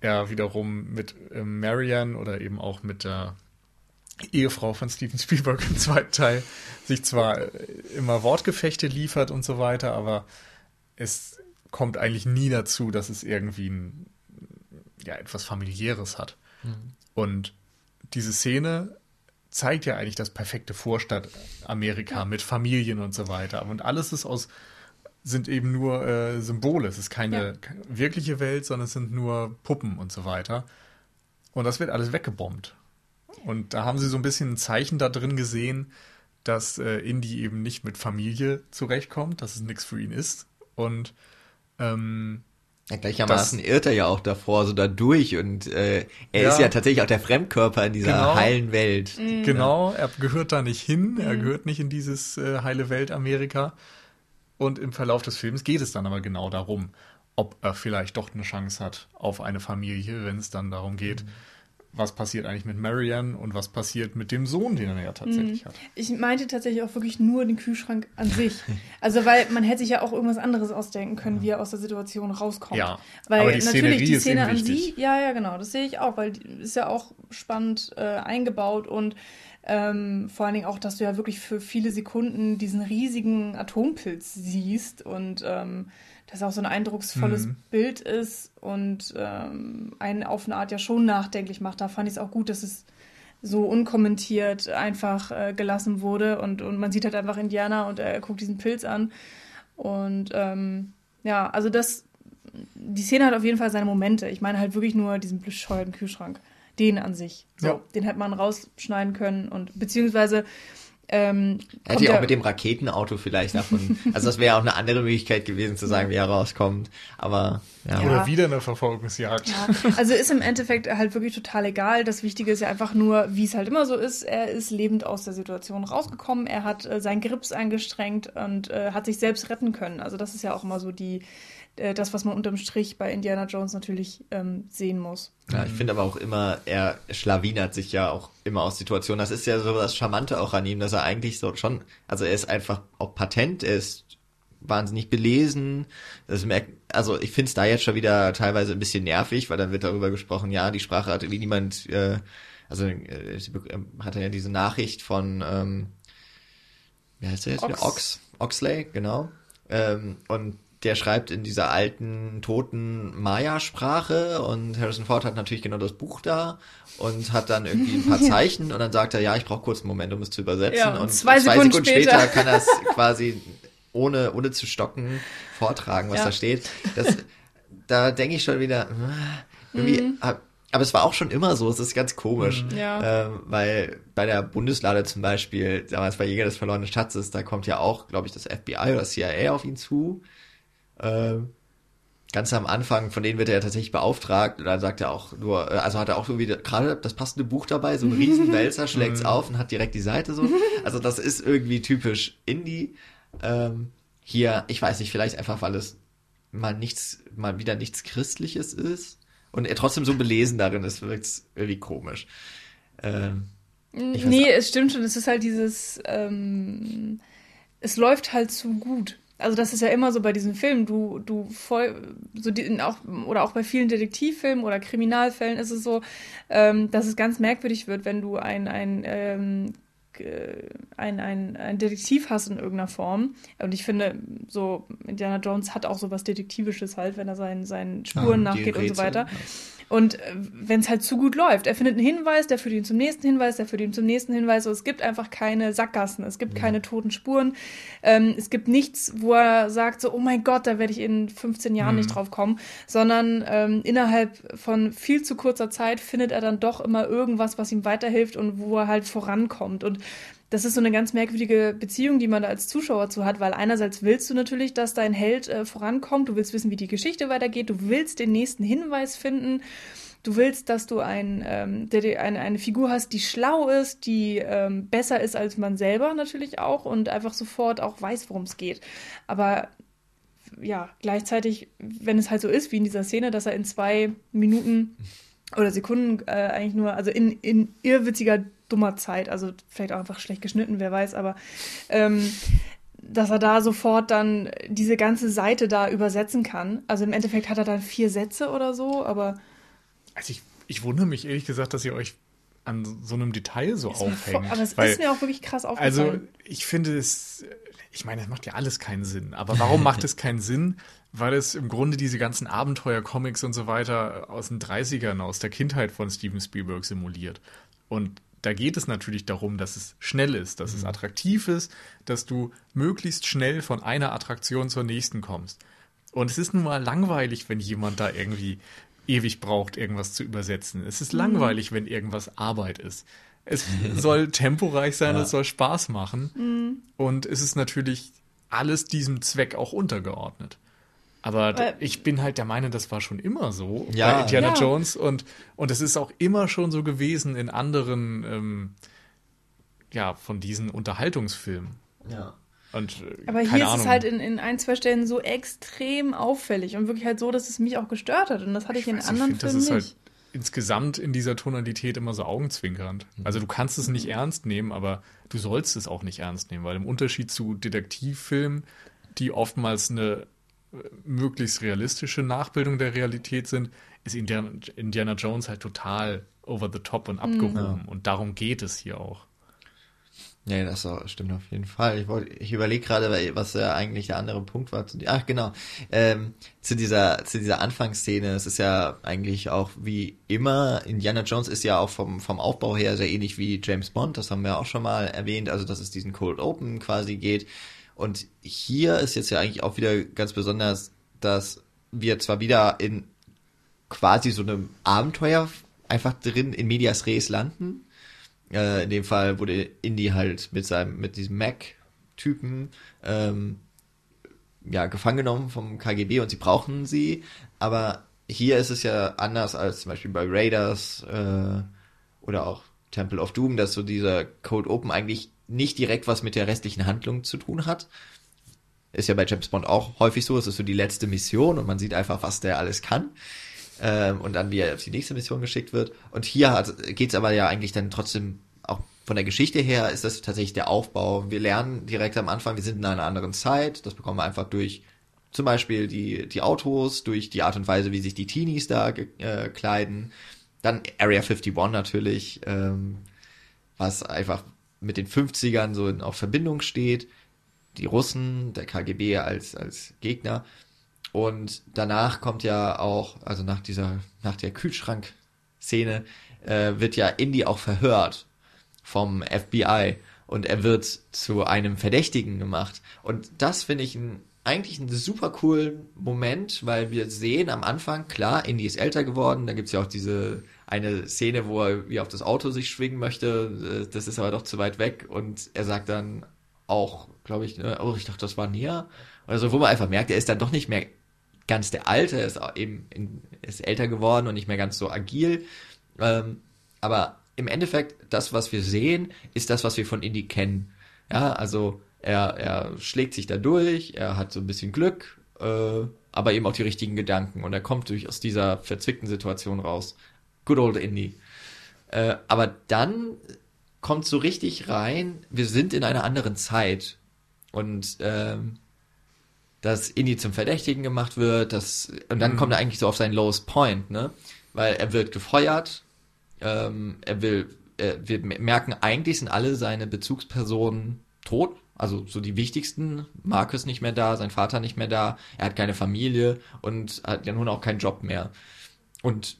Er wiederum mit ähm, Marianne oder eben auch mit der Ehefrau von Steven Spielberg im zweiten Teil sich zwar äh, immer Wortgefechte liefert und so weiter, aber es kommt eigentlich nie dazu, dass es irgendwie ein, ja, etwas familiäres hat. Mhm. Und diese Szene zeigt ja eigentlich das perfekte Vorstadt Amerika ja. mit Familien und so weiter. Und alles ist aus, sind eben nur äh, Symbole. Es ist keine, ja. keine wirkliche Welt, sondern es sind nur Puppen und so weiter. Und das wird alles weggebombt. Und da haben sie so ein bisschen ein Zeichen da drin gesehen, dass äh, Indy eben nicht mit Familie zurechtkommt, dass es nichts für ihn ist. Und ähm, ja, gleichermaßen das, irrt er ja auch davor so da durch und äh, er ja, ist ja tatsächlich auch der Fremdkörper in dieser genau, heilen Welt. Mhm. Genau, er gehört da nicht hin, er mhm. gehört nicht in dieses äh, heile Welt Amerika. Und im Verlauf des Films geht es dann aber genau darum, ob er vielleicht doch eine Chance hat auf eine Familie, wenn es dann darum geht, mhm was passiert eigentlich mit Marianne und was passiert mit dem Sohn, den er ja tatsächlich mhm. hat. Ich meinte tatsächlich auch wirklich nur den Kühlschrank an sich. Also, weil man hätte sich ja auch irgendwas anderes ausdenken können, ja. wie er aus der Situation rauskommt. Ja, weil aber die natürlich Szenerie die Szene an sie, ja, ja, genau, das sehe ich auch, weil die ist ja auch spannend äh, eingebaut und ähm, vor allen Dingen auch, dass du ja wirklich für viele Sekunden diesen riesigen Atompilz siehst und ähm, das auch so ein eindrucksvolles mhm. Bild ist und ähm, einen auf eine Art ja schon nachdenklich macht. Da fand ich es auch gut, dass es so unkommentiert einfach äh, gelassen wurde und, und man sieht halt einfach Indianer und er guckt diesen Pilz an. Und ähm, ja, also das, die Szene hat auf jeden Fall seine Momente. Ich meine halt wirklich nur diesen bescheuerten Kühlschrank. Den an sich. So, ja. Den hätte man rausschneiden können und beziehungsweise ähm, Hätte ja auch mit dem Raketenauto vielleicht davon. also das wäre auch eine andere Möglichkeit gewesen zu sagen, wie er rauskommt. Aber ja. ja. Oder wieder eine Verfolgungsjagd. Ja. Also ist im Endeffekt halt wirklich total egal. Das Wichtige ist ja einfach nur, wie es halt immer so ist. Er ist lebend aus der Situation rausgekommen. Er hat äh, seinen Grips eingestrengt und äh, hat sich selbst retten können. Also das ist ja auch immer so die äh, das, was man unterm Strich bei Indiana Jones natürlich ähm, sehen muss. Ja, ich finde aber auch immer, er schlawinert sich ja auch immer aus Situationen. Das ist ja so das Charmante auch an ihm, dass er eigentlich so schon, also er ist einfach auch patent, er ist wahnsinnig belesen. Das merkt, also ich finde es da jetzt schon wieder teilweise ein bisschen nervig, weil dann wird darüber gesprochen, ja, die Sprache hat irgendwie niemand, äh, also äh, hat er ja diese Nachricht von, ähm, wie heißt der jetzt Ox. Ox, Oxley, genau. Ähm, und der schreibt in dieser alten, toten Maya-Sprache und Harrison Ford hat natürlich genau das Buch da und hat dann irgendwie ein paar Zeichen und dann sagt er, ja, ich brauche kurz einen Moment, um es zu übersetzen. Ja, und und zwei Sekunden später. kann er es quasi ohne, ohne zu stocken vortragen, was Ja. da steht. Das, da denke ich schon wieder, äh, irgendwie, Mhm. aber es war auch schon immer so, es ist ganz komisch. Ja. Ähm, weil bei der Bundeslade zum Beispiel, damals bei Jäger des verlorenen Schatzes, da kommt ja auch, glaube ich, das FBI oder CIA auf ihn zu. Ähm, ganz am Anfang, von denen wird er ja tatsächlich beauftragt. Und dann sagt er auch nur, äh, also hat er auch so wieder gerade das passende Buch dabei, so ein Riesenwälzer, schlägt's auf und hat direkt die Seite so. Also das ist irgendwie typisch Indie. Ähm, hier, ich weiß nicht, vielleicht einfach, weil es mal nichts, mal wieder nichts Christliches ist und er trotzdem so belesen darin ist, wirkt's irgendwie komisch. Ähm, Nee, es stimmt schon. Es ist halt dieses, ähm, es läuft halt zu gut. Also das ist ja immer so bei diesen Filmen. Du, du voll, so die, auch oder auch bei vielen Detektivfilmen oder Kriminalfällen ist es so, ähm, dass es ganz merkwürdig wird, wenn du ein ein ähm, ein, ein, ein Detektiv hast in irgendeiner Form. Und ich finde, so Indiana Jones hat auch so was Detektivisches halt, wenn er seinen, seinen Spuren die nachgeht und so weiter. Ja. Und wenn es halt zu gut läuft, er findet einen Hinweis, der führt ihn zum nächsten Hinweis, der führt ihn zum nächsten Hinweis. So, es gibt einfach keine Sackgassen, es gibt keine toten Spuren. Ähm, es gibt nichts, wo er sagt so, oh mein Gott, da werde ich in 15 Jahren nicht drauf kommen, sondern ähm, innerhalb von viel zu kurzer Zeit findet er dann doch immer irgendwas, was ihm weiterhilft und wo er halt vorankommt. Und das ist so eine ganz merkwürdige Beziehung, die man da als Zuschauer zu hat, weil einerseits willst du natürlich, dass dein Held äh, vorankommt, du willst wissen, wie die Geschichte weitergeht, du willst den nächsten Hinweis finden, du willst, dass du ein, ähm, eine, eine Figur hast, die schlau ist, die ähm, besser ist als man selber natürlich auch und einfach sofort auch weiß, worum es geht. Aber ja, gleichzeitig, wenn es halt so ist, wie in dieser Szene, dass er in zwei Minuten oder Sekunden äh, eigentlich nur, also in, in irrwitziger, dummer Zeit, also vielleicht auch einfach schlecht geschnitten, wer weiß, aber ähm, dass er da sofort dann diese ganze Seite da übersetzen kann. Also im Endeffekt hat er dann vier Sätze oder so, aber Also ich, ich wundere mich ehrlich gesagt, dass ihr euch an so einem Detail so aufhängt. aber es ist mir auch wirklich krass also aufgefallen. ich finde es, ich meine, es macht ja alles keinen Sinn. Aber warum macht es keinen Sinn? Weil es im Grunde diese ganzen Abenteuer-Comics und so weiter aus den 30ern, aus der Kindheit von Steven Spielberg simuliert. Und da geht es natürlich darum, dass es schnell ist, dass es attraktiv ist, dass du möglichst schnell von einer Attraktion zur nächsten kommst. Und es ist nun mal langweilig, wenn jemand da irgendwie ewig braucht, irgendwas zu übersetzen. Es ist langweilig, wenn irgendwas Arbeit ist. Es soll temporeich sein, Ja. es soll Spaß machen. Und es ist natürlich alles diesem Zweck auch untergeordnet. Aber Weil- ich bin halt der Meinung, das war schon immer so Ja. bei Indiana Ja. Jones und, und es ist auch immer schon so gewesen in anderen, ähm, ja, von diesen Unterhaltungsfilmen. ja. Und äh, Aber hier ist Ahnung. es halt in, in ein, zwei Stellen so extrem auffällig und wirklich halt so, dass es mich auch gestört hat. Und das hatte ich, in weiß, anderen find, das Filmen ist nicht. halt insgesamt in dieser Tonalität immer so augenzwinkernd. Also du kannst es nicht ernst nehmen, aber du sollst es auch nicht ernst nehmen, weil im Unterschied zu Detektivfilmen, die oftmals eine möglichst realistische Nachbildung der Realität sind, ist Indiana, Indiana Jones halt total over the top und abgehoben. Und darum geht es hier auch. Ja, das stimmt auf jeden Fall. Ich, wollte, ich überlege gerade, was ja eigentlich der andere Punkt war. Ach, genau. Ähm, zu dieser, zu dieser Anfangsszene. Es ist ja eigentlich auch wie immer, Indiana Jones ist ja auch vom, vom Aufbau her sehr ähnlich wie James Bond. Das haben wir auch schon mal erwähnt. Also, dass es diesen Cold Open quasi geht. Und hier ist jetzt ja eigentlich auch wieder ganz besonders, dass wir zwar wieder in quasi so einem Abenteuer einfach drin in Medias Res landen. Äh, in dem Fall wurde Indy halt mit seinem, mit diesem Mac-Typen ähm, ja, gefangen genommen vom KGB und sie brauchen sie. Aber hier ist es ja anders als zum Beispiel bei Raiders äh, oder auch Temple of Doom, dass so dieser Code Open eigentlich nicht direkt was mit der restlichen Handlung zu tun hat. Ist ja bei James Bond auch häufig so, es ist so die letzte Mission und man sieht einfach, was der alles kann. Ähm, und dann, wie er auf die nächste Mission geschickt wird. Und hier geht es aber ja eigentlich dann trotzdem auch von der Geschichte her ist das tatsächlich der Aufbau. Wir lernen direkt am Anfang, wir sind in einer anderen Zeit. Das bekommen wir einfach durch zum Beispiel die, die Autos, durch die Art und Weise, wie sich die Teenies da äh, kleiden. Dann Area 51 natürlich, ähm, was einfach mit den 50ern so in auf Verbindung steht. Die Russen, der KGB als, als Gegner. Und danach kommt ja auch, also nach dieser, nach der Kühlschrank-Szene, äh, wird ja Indy auch verhört vom FBI und er wird zu einem Verdächtigen gemacht. Und das finde ich ein, eigentlich einen super coolen Moment, weil wir sehen am Anfang, klar, Indy ist älter geworden, da gibt's ja auch diese eine Szene, wo er wie auf das Auto sich schwingen möchte, äh, das ist aber doch zu weit weg und er sagt dann auch, glaube ich, ne, oh, ich dachte, das war näher. Also wo man einfach merkt, er ist dann doch nicht mehr ganz der Alte, er ist eben ist älter geworden und nicht mehr ganz so agil. Ähm, aber im Endeffekt, das, was wir sehen, ist das, was wir von Indy kennen. Ja, also er, er schlägt sich da durch, er hat so ein bisschen Glück, äh, aber eben auch die richtigen Gedanken und er kommt durch aus dieser verzwickten Situation raus. Good old Indy. Äh, aber dann kommt so richtig rein, wir sind in einer anderen Zeit und ähm, dass Indy zum Verdächtigen gemacht wird, dass und dann mhm. kommt er eigentlich so auf seinen lowest point, ne? Weil er wird gefeuert, ähm, er will, äh, wir merken, eigentlich sind alle seine Bezugspersonen tot. Also so die wichtigsten. Markus nicht mehr da, sein Vater nicht mehr da, er hat keine Familie und hat ja nun auch keinen Job mehr. Und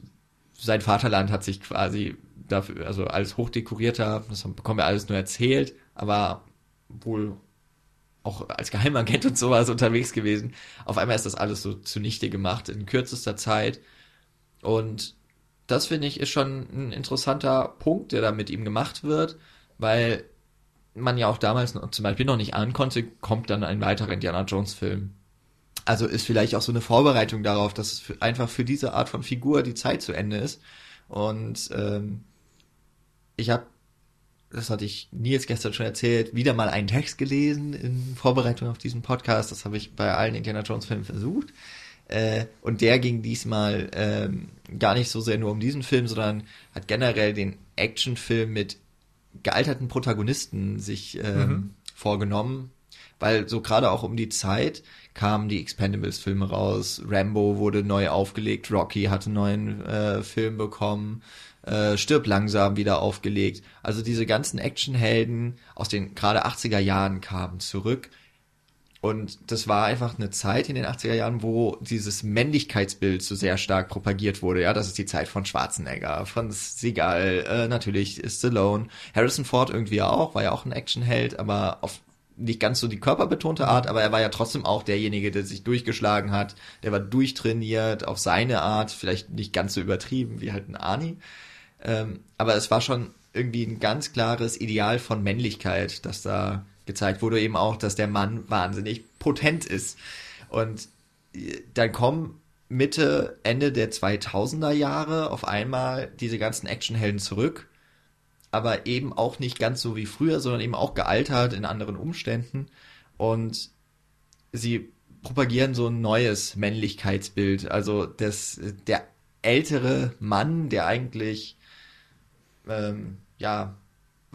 sein Vaterland hat sich quasi dafür, also als hochdekorierter, das bekommen wir alles nur erzählt, aber wohl auch als Geheimagent und sowas unterwegs gewesen. Auf einmal ist das alles so zunichte gemacht in kürzester Zeit. Und das finde ich ist schon ein interessanter Punkt, der da mit ihm gemacht wird, weil man ja auch damals noch, zum Beispiel noch nicht ahnen konnte, kommt dann ein weiterer Indiana Jones Film. Also ist vielleicht auch so eine Vorbereitung darauf, dass es für, einfach für diese Art von Figur die Zeit zu Ende ist. Und ähm, ich habe, das hatte ich Nils gestern schon erzählt, wieder mal einen Text gelesen in Vorbereitung auf diesen Podcast. Das habe ich bei allen Indiana Jones Filmen versucht. Äh, und der ging diesmal ähm, gar nicht so sehr nur um diesen Film, sondern hat generell den Actionfilm mit gealterten Protagonisten sich ähm, mhm. vorgenommen, weil so gerade auch um die Zeit kamen die Expendables-Filme raus, Rambo wurde neu aufgelegt, Rocky hatte einen neuen äh, Film bekommen, äh, Stirb langsam wieder aufgelegt. Also diese ganzen Actionhelden aus den gerade 80er Jahren kamen zurück und das war einfach eine Zeit in den 80er Jahren, wo dieses Männlichkeitsbild so sehr stark propagiert wurde. Ja, das ist die Zeit von Schwarzenegger, von Seagal, äh, natürlich Stallone. Harrison Ford irgendwie auch, war ja auch ein Actionheld, aber auf nicht ganz so die körperbetonte Art, aber er war ja trotzdem auch derjenige, der sich durchgeschlagen hat. Der war durchtrainiert auf seine Art, vielleicht nicht ganz so übertrieben wie halt ein Arnie. Ähm, aber es war schon irgendwie ein ganz klares Ideal von Männlichkeit, das da gezeigt wurde eben auch, dass der Mann wahnsinnig potent ist. Und äh, dann kommen Mitte, Ende der 2000er Jahre auf einmal diese ganzen Actionhelden zurück, aber eben auch nicht ganz so wie früher, sondern eben auch gealtert in anderen Umständen. Und sie propagieren so ein neues Männlichkeitsbild. Also das, der ältere Mann, der eigentlich ähm, ja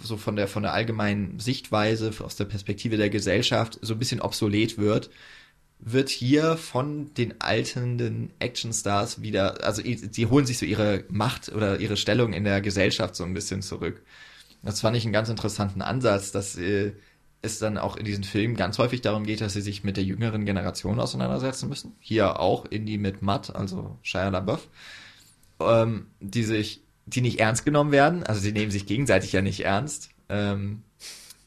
so von der, von der allgemeinen Sichtweise, aus der Perspektive der Gesellschaft so ein bisschen obsolet wird, wird hier von den alternden Actionstars wieder, also sie holen sich so ihre Macht oder ihre Stellung in der Gesellschaft so ein bisschen zurück. Das fand ich einen ganz interessanten Ansatz, dass äh, es dann auch in diesen Filmen ganz häufig darum geht, dass sie sich mit der jüngeren Generation auseinandersetzen müssen. Hier auch Indie mit Matt, also Shia LaBeouf, ähm, die sich die nicht ernst genommen werden. Also sie nehmen sich gegenseitig ja nicht ernst. Ähm,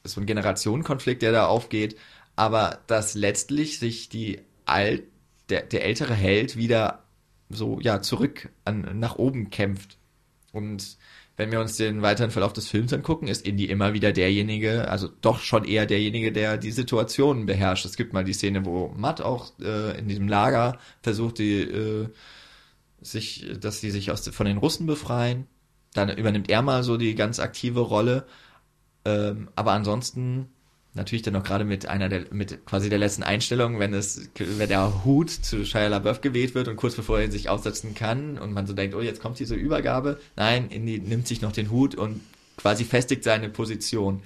ist so ein Generationenkonflikt, der da aufgeht. Aber dass letztlich sich die alt, der, der ältere Held wieder so, ja, zurück an, nach oben kämpft. Und wenn wir uns den weiteren Verlauf des Films angucken, ist Indy immer wieder derjenige, also doch schon eher derjenige, der die Situationen beherrscht. Es gibt mal die Szene, wo Matt auch äh, in diesem Lager versucht, die äh, sich, dass sie sich aus, von den Russen befreien. Dann übernimmt er mal so die ganz aktive Rolle. Ähm, aber ansonsten natürlich dann noch gerade mit einer der, mit quasi der letzten Einstellung, wenn es, wenn der Hut zu Shia LaBeouf geweht wird und kurz bevor er ihn sich aussetzen kann und man so denkt, oh, jetzt kommt diese Übergabe. Nein, Indy nimmt sich noch den Hut und quasi festigt seine Position.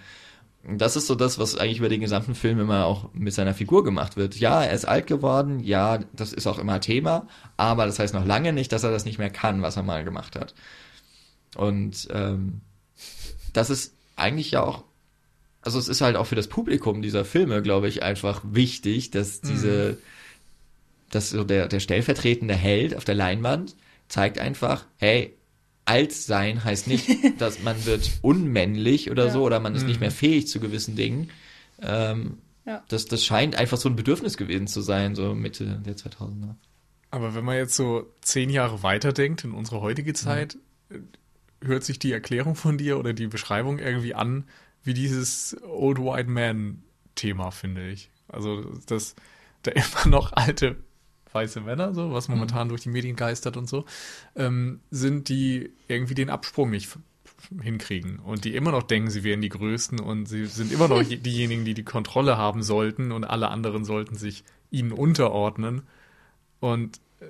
Das ist so das, was eigentlich über den gesamten Film immer auch mit seiner Figur gemacht wird. Ja, er ist alt geworden, ja, das ist auch immer Thema, aber das heißt noch lange nicht, dass er das nicht mehr kann, was er mal gemacht hat. Und ähm, das ist eigentlich ja auch, also es ist halt auch für das Publikum dieser Filme, glaube ich, einfach wichtig, dass diese, dass so der, der stellvertretende Held auf der Leinwand zeigt einfach, hey, alt sein heißt nicht, dass man wird unmännlich oder Ja. so oder man ist nicht Mhm. mehr fähig zu gewissen Dingen. Ähm, Ja. das, das scheint einfach so ein Bedürfnis gewesen zu sein, so Mitte der 2000er. Aber wenn man jetzt so zehn Jahre weiterdenkt in unsere heutige Zeit, äh, hört sich die Erklärung von dir oder die Beschreibung irgendwie an wie dieses Old White Man Thema, finde ich. Also, dass da immer noch alte weiße Männer, so, was momentan durch die Medien geistert und so, ähm, sind, die irgendwie den Absprung nicht hinkriegen und die immer noch denken, sie wären die Größten und sie sind immer noch je- diejenigen, die die Kontrolle haben sollten und alle anderen sollten sich ihnen unterordnen. Und äh,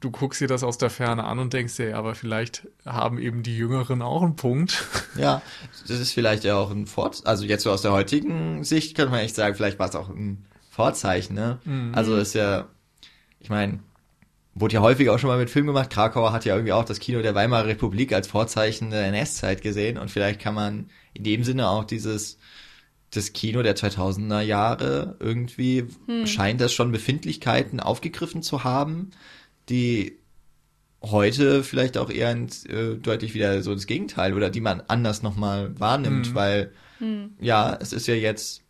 du guckst dir das aus der Ferne an und denkst dir, ja, aber vielleicht haben eben die Jüngeren auch einen Punkt. Ja, das ist vielleicht ja auch ein Vorzeichen, also jetzt so aus der heutigen Sicht könnte man echt sagen, vielleicht war es auch ein Vorzeichen, ne? Also ist ja, ich meine, wurde ja häufig auch schon mal mit Film gemacht. Krakauer hat ja irgendwie auch das Kino der Weimarer Republik als Vorzeichen der NS-Zeit gesehen. Und vielleicht kann man in dem Sinne auch dieses das Kino der 2000er Jahre irgendwie scheint das schon Befindlichkeiten aufgegriffen zu haben, die heute vielleicht auch eher ins, äh, deutlich wieder so das Gegenteil oder die man anders nochmal wahrnimmt, weil ja, es ist ja jetzt,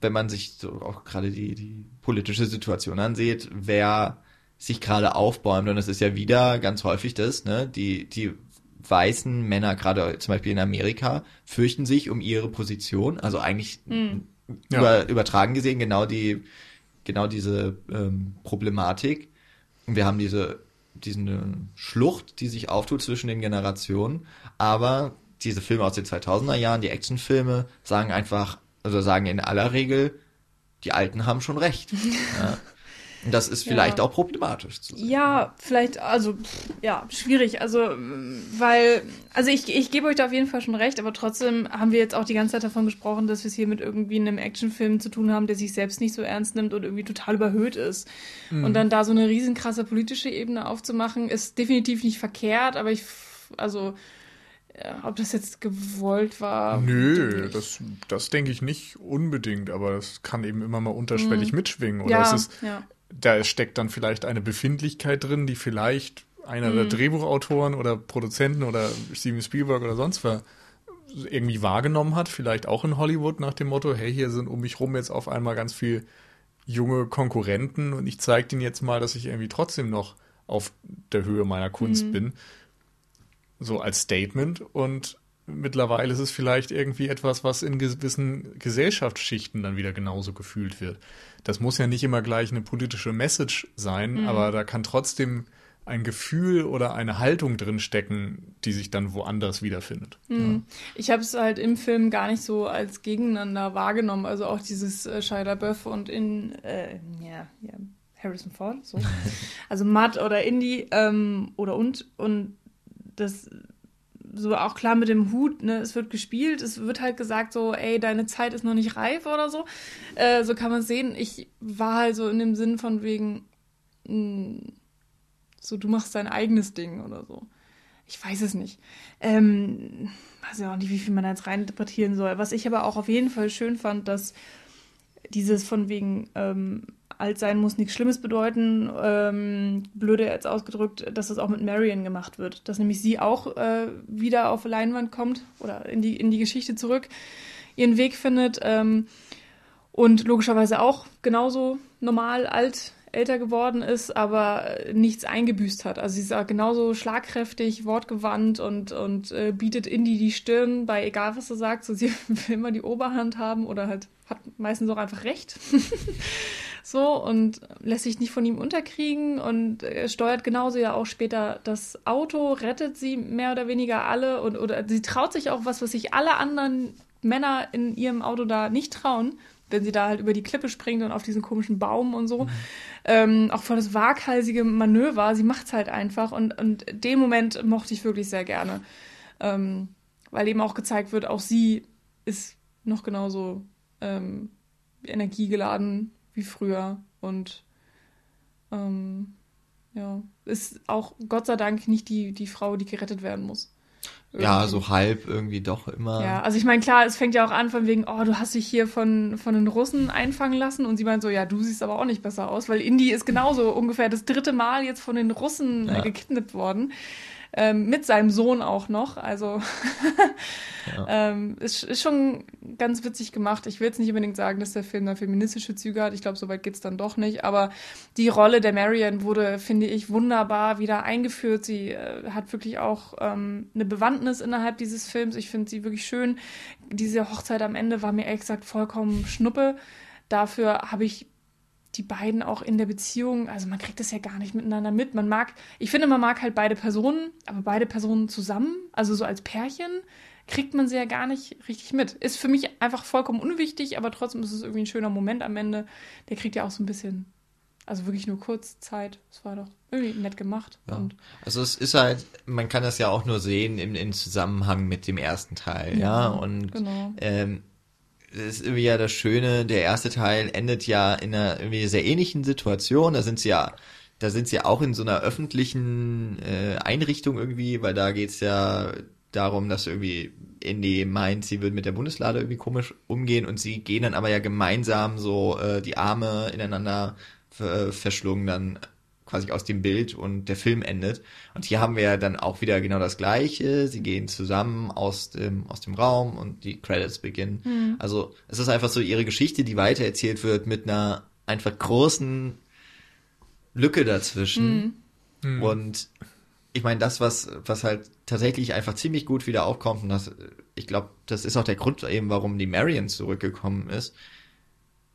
wenn man sich so auch gerade die, die politische Situation ansieht, wer sich gerade aufbäumt und es ist ja wieder ganz häufig das, ne, die, die weißen Männer, gerade zum Beispiel in Amerika, fürchten sich um ihre Position, also eigentlich Ja. über, übertragen gesehen genau die, genau diese ähm, Problematik. Und wir haben diese, diesen Schlucht, die sich auftut zwischen den Generationen, aber diese Filme aus den 2000er Jahren, die Actionfilme, sagen einfach, also sagen in aller Regel, die Alten haben schon recht. ja. Und das ist Ja. vielleicht auch problematisch zu sehen. Ja, vielleicht, also, ja, schwierig. Also, weil, also ich, ich gebe euch da auf jeden Fall schon recht, aber trotzdem haben wir jetzt auch die ganze Zeit davon gesprochen, dass wir es hier mit irgendwie einem Actionfilm zu tun haben, der sich selbst nicht so ernst nimmt und irgendwie total überhöht ist. Und dann da so eine riesenkrasse politische Ebene aufzumachen, ist definitiv nicht verkehrt, aber ich, also, ja, ob das jetzt gewollt war. Nö, das, das denke ich nicht unbedingt, aber das kann eben immer mal unterschwellig mitschwingen. Oder ja, es ist, ja. da steckt dann vielleicht eine Befindlichkeit drin, die vielleicht einer der Drehbuchautoren oder Produzenten oder Steven Spielberg oder sonst wer irgendwie wahrgenommen hat, vielleicht auch in Hollywood nach dem Motto, hey, hier sind um mich rum jetzt auf einmal ganz viel junge Konkurrenten und ich zeige denen jetzt mal, dass ich irgendwie trotzdem noch auf der Höhe meiner Kunst bin. So als Statement und mittlerweile ist es vielleicht irgendwie etwas, was in gewissen Gesellschaftsschichten dann wieder genauso gefühlt wird. Das muss ja nicht immer gleich eine politische Message sein, aber da kann trotzdem ein Gefühl oder eine Haltung drin stecken, die sich dann woanders wiederfindet. Ich habe es halt im Film gar nicht so als gegeneinander wahrgenommen. Also auch dieses äh, Shia LaBeouf und in äh, ja, ja, Harrison Ford, so. also Matt oder Indy ähm, oder und und das so auch klar mit dem Hut, ne, es wird gespielt, es wird halt gesagt so, ey, deine Zeit ist noch nicht reif oder so. Äh, so kann man sehen. Ich war halt so in dem Sinn von wegen, mh, so du machst dein eigenes Ding oder so. Ich weiß es nicht. Ähm, weiß ja auch nicht, wie viel man da jetzt reininterpretieren soll. Was ich aber auch auf jeden Fall schön fand, dass dieses von wegen ähm, alt sein muss nichts Schlimmes bedeuten, ähm, blöde jetzt ausgedrückt, dass das auch mit Marion gemacht wird. Dass nämlich sie auch äh, wieder auf Leinwand kommt oder in die, in die Geschichte zurück, ihren Weg findet ähm, und logischerweise auch genauso normal alt älter geworden ist, aber nichts eingebüßt hat. Also sie ist auch genauso schlagkräftig, wortgewandt und, und äh, bietet Indy die Stirn bei egal was sie sagt. So sie will immer die Oberhand haben oder halt hat meistens auch einfach recht. so und lässt sich nicht von ihm unterkriegen und äh, steuert genauso ja auch später das Auto, rettet sie mehr oder weniger alle und oder sie traut sich auch was, was sich alle anderen Männer in ihrem Auto da nicht trauen, wenn sie da halt über die Klippe springt und auf diesen komischen Baum und so. Ähm, auch voll das waghalsige Manöver. Sie macht's halt einfach und, und den Moment mochte ich wirklich sehr gerne. Ähm, weil eben auch gezeigt wird, auch sie ist noch genauso ähm, energiegeladen wie früher und ähm, ja, ist auch Gott sei Dank nicht die, die Frau, die gerettet werden muss. Ja, so halb irgendwie doch immer. Ja, also ich meine, klar, es fängt ja auch an von wegen, oh, du hast dich hier von, von den Russen einfangen lassen und sie meint so, ja, du siehst aber auch nicht besser aus, weil Indy ist genauso ungefähr das dritte Mal jetzt von den Russen äh, Ja. gekidnappt worden. Ähm, mit seinem Sohn auch noch. Also Ja. ähm, ist, ist schon ganz witzig gemacht. Ich will jetzt nicht unbedingt sagen, dass der Film da feministische Züge hat. Ich glaube, soweit geht's dann doch nicht. Aber die Rolle der Marion wurde, finde ich, wunderbar wieder eingeführt. Sie äh, hat wirklich auch ähm, eine Bewandtnis innerhalb dieses Films. Ich finde sie wirklich schön. Diese Hochzeit am Ende war mir ehrlich gesagt vollkommen schnuppe. Dafür habe ich die beiden auch in der Beziehung, also man kriegt das ja gar nicht miteinander mit. Man mag, ich finde, man mag halt beide Personen, aber beide Personen zusammen, also so als Pärchen, kriegt man sie ja gar nicht richtig mit. Ist für mich einfach vollkommen unwichtig, aber trotzdem ist es irgendwie ein schöner Moment am Ende. Der kriegt ja auch so ein bisschen, also wirklich nur kurz Zeit. Es war doch irgendwie nett gemacht. Ja. Und Also es ist halt, man kann das ja auch nur sehen im, im Zusammenhang mit dem ersten Teil, ja. Ja, Und genau. ähm, das ist irgendwie ja das Schöne, der erste Teil endet ja in einer irgendwie sehr ähnlichen Situation. Da sind sie ja, da sind sie auch in so einer öffentlichen äh, Einrichtung irgendwie, weil da geht's ja darum, dass irgendwie Indy meint, sie würden mit der Bundeslade irgendwie komisch umgehen und sie gehen dann aber ja gemeinsam so äh, die Arme ineinander äh, verschlungen dann quasi aus dem Bild und der Film endet. Und hier haben wir ja dann auch wieder genau das Gleiche. Sie gehen zusammen aus dem, aus dem Raum und die Credits beginnen. Also es ist einfach so ihre Geschichte, die weitererzählt wird mit einer einfach großen Lücke dazwischen. Und ich meine, das, was, was halt tatsächlich einfach ziemlich gut wieder aufkommt, und das, ich glaube, das ist auch der Grund eben, warum die Marion zurückgekommen ist.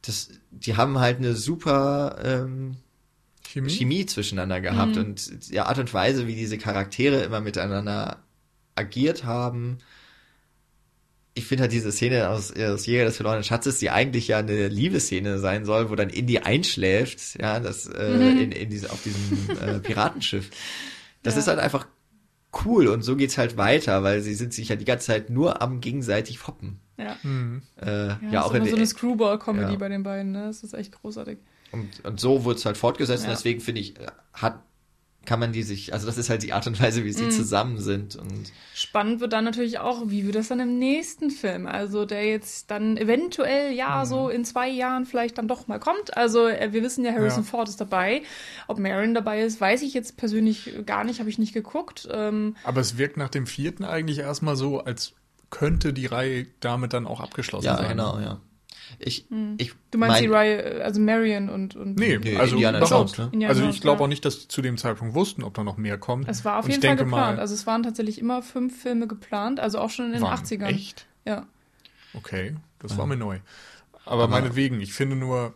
Das, die haben halt eine super ähm, Chemie? Chemie zwischeneinander gehabt und die Art und Weise, wie diese Charaktere immer miteinander agiert haben. Ich finde halt diese Szene aus, aus Jäger des verlorenen Schatzes, die eigentlich ja eine Liebesszene sein soll, wo dann Indy einschläft, ja, das äh, in, in diese, auf diesem äh, Piratenschiff. Das Ja. ist halt einfach cool und so geht's halt weiter, weil sie sind sich ja die ganze Zeit nur am gegenseitig foppen. ja. Mhm. Äh, Ja, ja, auch ist in immer so eine Screwball-Comedy ja. bei den beiden, ne? Das ist echt großartig. Und, und so wurde es halt fortgesetzt Ja. und deswegen finde ich, hat, kann man die sich, also das ist halt die Art und Weise, wie Mhm. sie zusammen sind und Spannend wird dann natürlich auch, wie wird das dann im nächsten Film? Also der jetzt dann eventuell, ja, so in zwei Jahren vielleicht dann doch mal kommt. Also äh, wir wissen ja, Harrison Ja. Ford ist dabei. Ob Marion dabei ist, weiß ich jetzt persönlich gar nicht, habe ich nicht geguckt. Ähm, Aber es wirkt nach dem vierten eigentlich erstmal so, als könnte die Reihe damit dann auch abgeschlossen ja, sein. genau, ja. Ich, ich Hm. du meinst mein- die Reihe, äh, also Marion und, und Nee, Nee, also Indiana überhaupt. Jones, ne? Indiana Also ich glaube ja. auch nicht, dass die zu dem Zeitpunkt wussten, ob da noch mehr kommt. es war auf Und ich jeden Fall geplant. Mal, Also es waren tatsächlich immer fünf Filme geplant, also auch schon in den waren 80ern. Echt? Ja. Okay, das war mir neu. Aber, Aber- meinetwegen, ich finde nur,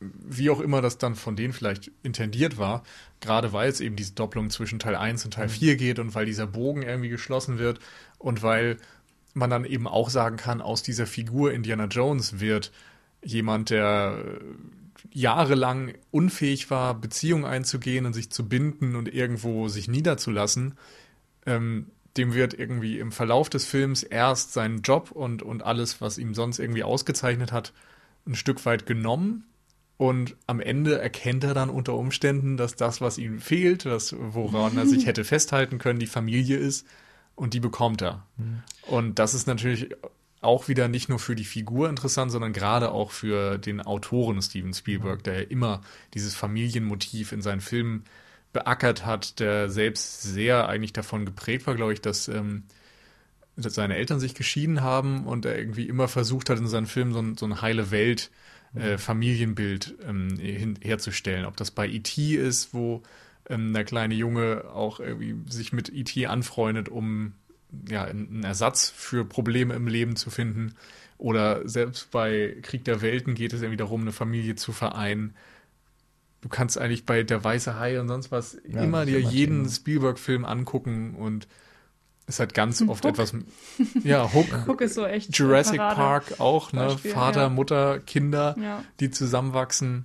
wie auch immer das dann von denen vielleicht intendiert war, gerade weil es eben diese Doppelung zwischen Teil 1 und Teil 4 geht und weil dieser Bogen irgendwie geschlossen wird und weil man dann eben auch sagen kann, aus dieser Figur Indiana Jones wird jemand, der äh, jahrelang unfähig war, Beziehungen einzugehen und sich zu binden und irgendwo sich niederzulassen, ähm, dem wird irgendwie im Verlauf des Films erst seinen Job und, und alles, was ihm sonst irgendwie ausgezeichnet hat, ein Stück weit genommen. Und am Ende erkennt er dann unter Umständen, dass das, was ihm fehlt, das, woran er sich hätte festhalten können, die Familie ist. Und die bekommt er. Und das ist natürlich auch wieder nicht nur für die Figur interessant, sondern gerade auch für den Autoren Steven Spielberg, der ja immer dieses Familienmotiv in seinen Filmen beackert hat, der selbst sehr eigentlich davon geprägt war, glaube ich, dass, ähm, dass seine Eltern sich geschieden haben und er irgendwie immer versucht hat, in seinen Filmen so ein, so eine heile Welt, äh, Familienbild ähm, hin, herzustellen. Ob das bei E.T. ist, wo ähm, der kleine Junge auch irgendwie sich mit E.T. anfreundet, um ja, einen Ersatz für Probleme im Leben zu finden. Oder selbst bei Krieg der Welten geht es irgendwie darum, eine Familie zu vereinen. Du kannst eigentlich bei Der Weiße Hai und sonst was Ja, immer dir immer jeden. Spielberg-Film angucken und es hat ganz oft Hook. etwas. Ja, Hook, Guck ist so echt. Jurassic Parade. Park auch, ne? Beispiel, Vater, ja. Mutter, Kinder, Ja. die zusammenwachsen.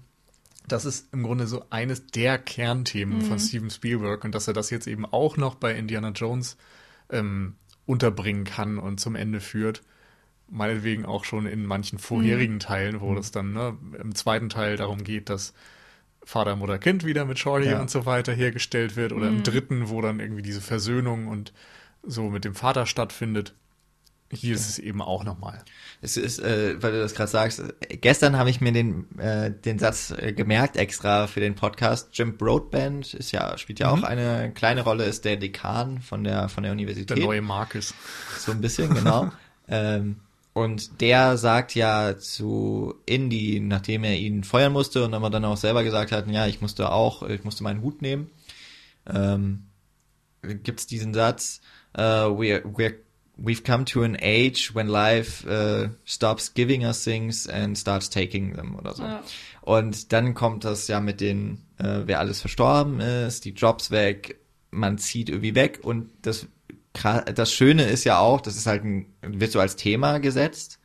Das ist im Grunde so eines der Kernthemen Mhm. von Steven Spielberg und dass er das jetzt eben auch noch bei Indiana Jones ähm, unterbringen kann und zum Ende führt. Meinetwegen auch schon in manchen vorherigen Mhm. Teilen, wo das dann ne, im zweiten Teil darum geht, dass Vater, Mutter, Kind wieder mit Shorty Ja. und so weiter hergestellt wird oder Mhm. im dritten, wo dann irgendwie diese Versöhnung und so mit dem Vater stattfindet. Hier ist es eben auch nochmal. Es ist, äh, weil du das gerade sagst, gestern habe ich mir den, äh, den Satz äh, gemerkt extra für den Podcast. Jim Broadband ist ja, spielt ja Mhm. auch eine kleine Rolle, ist der Dekan von der, von der Universität. Der neue Marcus. So ein bisschen, genau. ähm, und der sagt ja zu Indy, nachdem er ihn feuern musste und aber dann auch selber gesagt hat, ja, ich musste auch, ich musste meinen Hut nehmen, ähm, gibt's diesen Satz, uh, we're, we're, we've come to an age when life uh, stops giving us things and starts taking them oder so. Ja. Und dann kommt das ja mit den, äh, wer alles verstorben ist, die Jobs weg, man zieht irgendwie weg und das das Schöne ist ja auch, das ist halt ein, wird so als Thema gesetzt.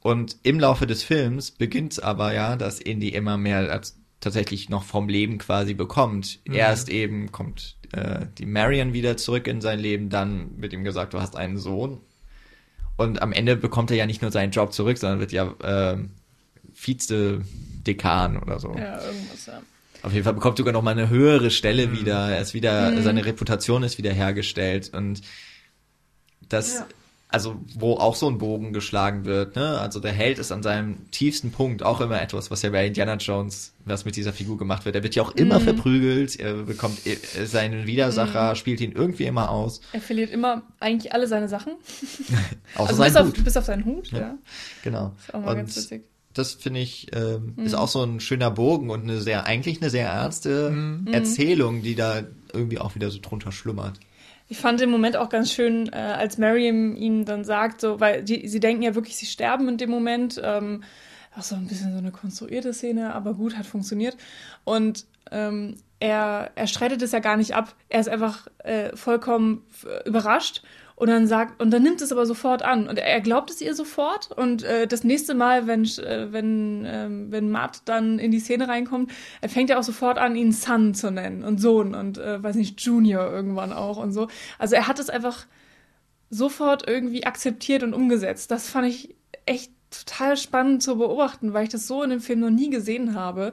Und im Laufe des Films beginnt's aber ja, dass Indy immer mehr als tatsächlich noch vom Leben quasi bekommt. Erst eben kommt äh, die Marion wieder zurück in sein Leben, dann wird ihm gesagt, du hast einen Sohn. Und am Ende bekommt er ja nicht nur seinen Job zurück, sondern wird ja ähm, Vize-Dekan oder so. Ja, irgendwas, ja. Auf jeden Fall bekommt sogar noch mal eine höhere Stelle Mhm. wieder. Er ist wieder, Mhm. seine Reputation ist wieder hergestellt und das, Ja. Also wo auch so ein Bogen geschlagen wird, ne? Also der Held ist an seinem tiefsten Punkt auch immer etwas, was ja bei Indiana Jones, was mit dieser Figur gemacht wird. Er wird ja auch immer Mhm. verprügelt, er bekommt äh, seinen Widersacher, Mhm. spielt ihn irgendwie immer aus, Er verliert immer eigentlich alle seine Sachen. also bis auf, Hut. bis auf seinen Hut, ja. Ja. Genau. Ist auch mal Und ganz witzig. das finde ich, ähm, ist Mhm. auch so ein schöner Bogen und eine sehr, eigentlich eine sehr ernste Mhm. Erzählung, die da irgendwie auch wieder so drunter schlummert. Ich fand den Moment auch ganz schön, äh, als Mariam ihm dann sagt, so, weil die, sie denken ja wirklich, sie sterben in dem Moment. Ähm, auch so ein bisschen so eine konstruierte Szene, aber gut, hat funktioniert. Und ähm, er, er streitet es ja gar nicht ab. Er ist einfach äh, vollkommen f- überrascht und dann sagt, und dann nimmt es aber sofort an. Und er glaubt es ihr sofort. Und äh, das nächste Mal, wenn, äh, wenn, ähm, wenn Matt dann in die Szene reinkommt, er fängt ja auch sofort an, ihn Son zu nennen und Sohn und äh, weiß nicht, Junior irgendwann auch und so. Also er hat es einfach sofort irgendwie akzeptiert und umgesetzt. Das fand ich echt total spannend zu beobachten, weil ich das so in dem Film noch nie gesehen habe.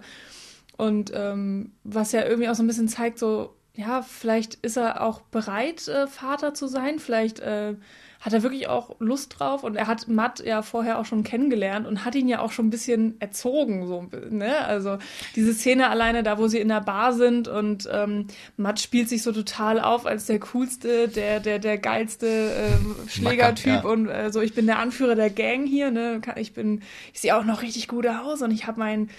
Und ähm, was ja irgendwie auch so ein bisschen zeigt, so, ja, vielleicht ist er auch bereit, äh, Vater zu sein. Vielleicht äh, hat er wirklich auch Lust drauf. Und er hat Matt ja vorher auch schon kennengelernt und hat ihn ja auch schon ein bisschen erzogen, so, ne? Also diese Szene alleine da, wo sie in der Bar sind und ähm, Matt spielt sich so total auf als der coolste, der, der, der geilste äh, Schlägertyp ja. und äh, so, ich bin der Anführer der Gang hier, ne? Ich bin, ich sehe auch noch richtig gut aus und ich habe mein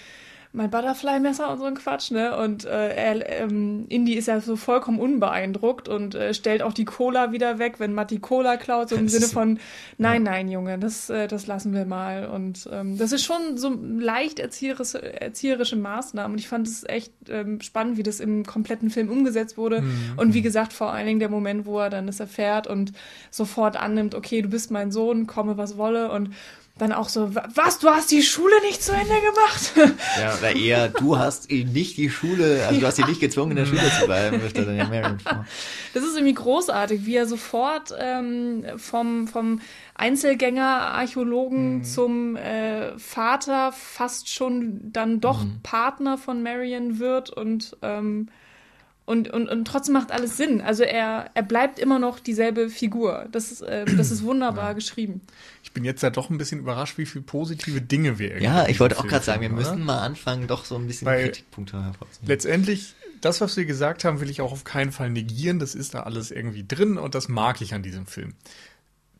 mein Butterfly-Messer und so ein Quatsch, ne? Und äh, er, ähm, Indy ist ja so vollkommen unbeeindruckt und äh, stellt auch die Cola wieder weg, wenn Matt die Cola klaut, so im Das Sinne von, nein, nein, Junge, das, äh, das lassen wir mal. Und ähm, das ist schon so leicht erzieherische, erzieherische Maßnahmen. Und ich fand es echt ähm, spannend, wie das im kompletten Film umgesetzt wurde. Mhm. Und wie gesagt, vor allen Dingen der Moment, wo er dann das erfährt und sofort annimmt, okay, du bist mein Sohn, komme was wolle und dann auch so, "Wa- was, du hast die Schule nicht zu Ende gemacht? Ja, oder eher, du hast nicht die Schule, also du hast ihn nicht gezwungen, in der Schule zu bleiben, ja. Das ist irgendwie großartig, wie er sofort ähm, vom, vom Einzelgänger-Archäologen zum äh, Vater fast schon dann doch Partner von Marion wird und, ähm, und, und, und trotzdem macht alles Sinn. Also er, er bleibt immer noch dieselbe Figur. Das ist, ähm, das ist wunderbar geschrieben. Ich bin jetzt ja doch ein bisschen überrascht, wie viele positive Dinge wir irgendwie Ja, ich wollte auch gerade sagen, wir oder? müssen mal anfangen, doch so ein bisschen Weil- Kritikpunkte hervorzuheben. Letztendlich, das, was wir gesagt haben, will ich auch auf keinen Fall negieren. Das ist da alles irgendwie drin und das mag ich an diesem Film.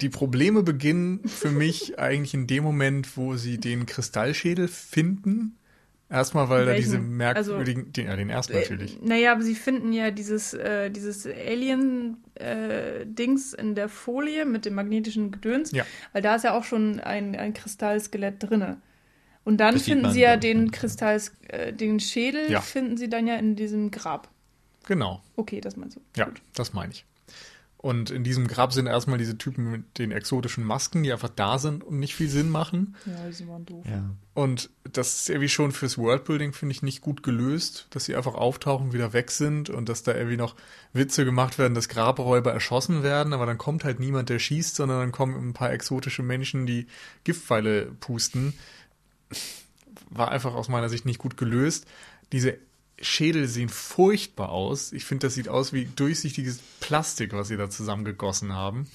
Die Probleme beginnen für mich eigentlich in dem Moment, wo sie den Kristallschädel finden. Erstmal, weil da Welchen? diese merkwürdigen, den, ja, den ersten natürlich. Äh, naja, aber sie finden ja dieses, äh, dieses Alien-Dings in der Folie mit dem magnetischen Gedöns, Ja. weil da ist ja auch schon ein, ein Kristallskelett drinne. Und dann Das finden man, sie ja den ja. Kristalls, äh, den Schädel Ja. finden sie dann ja in diesem Grab. Genau. Okay, das meinst du. Ja, Gut. das meine ich. Und in diesem Grab sind erstmal diese Typen mit den exotischen Masken, die einfach da sind und nicht viel Sinn machen. Ja, die waren doof. Ja. Und das ist irgendwie schon fürs Worldbuilding, finde ich, nicht gut gelöst, dass sie einfach auftauchen, wieder weg sind und dass da irgendwie noch Witze gemacht werden, dass Grabräuber erschossen werden, aber dann kommt halt niemand, der schießt, sondern dann kommen ein paar exotische Menschen, die Giftpfeile pusten. War einfach aus meiner Sicht nicht gut gelöst. Diese Schädel sehen furchtbar aus. Ich finde, das sieht aus wie durchsichtiges Plastik, was sie da zusammengegossen haben.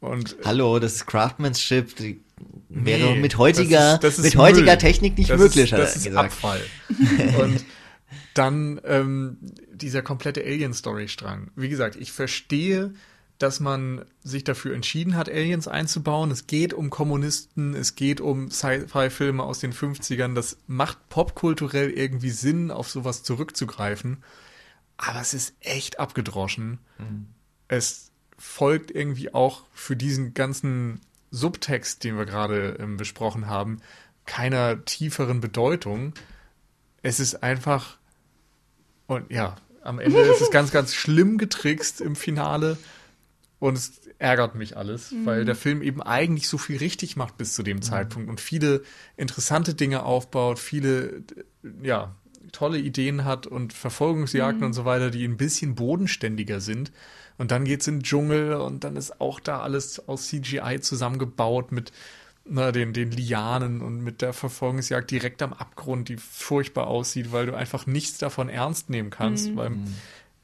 Und Hallo, das ist Craftsmanship. Die Nee, wäre mit heutiger, das ist- das ist mit heutiger Müll. Technik nicht das möglich, ist, das ist gesagt. Abfall. Und dann ähm, dieser komplette Alien-Story-Strang. Wie gesagt, ich verstehe, dass man sich dafür entschieden hat, Aliens einzubauen. Es geht um Kommunisten, es geht um Sci-Fi-Filme aus den 50ern. Das macht popkulturell irgendwie Sinn, auf sowas zurückzugreifen. Aber es ist echt abgedroschen. Es folgt irgendwie auch für diesen ganzen Subtext, den wir gerade ähm, besprochen haben, keiner tieferen Bedeutung. Es ist einfach und ja, am Ende ist es ganz, ganz schlimm getrickst im Finale und es ärgert mich alles, weil der Film eben eigentlich so viel richtig macht bis zu dem Zeitpunkt und viele interessante Dinge aufbaut, viele ja tolle Ideen hat und Verfolgungsjagden und so weiter, die ein bisschen bodenständiger sind. Und dann geht's in den Dschungel und dann ist auch da alles aus CGI zusammengebaut mit na, den, den Lianen und mit der Verfolgungsjagd direkt am Abgrund, die furchtbar aussieht, weil du einfach nichts davon ernst nehmen kannst, weil,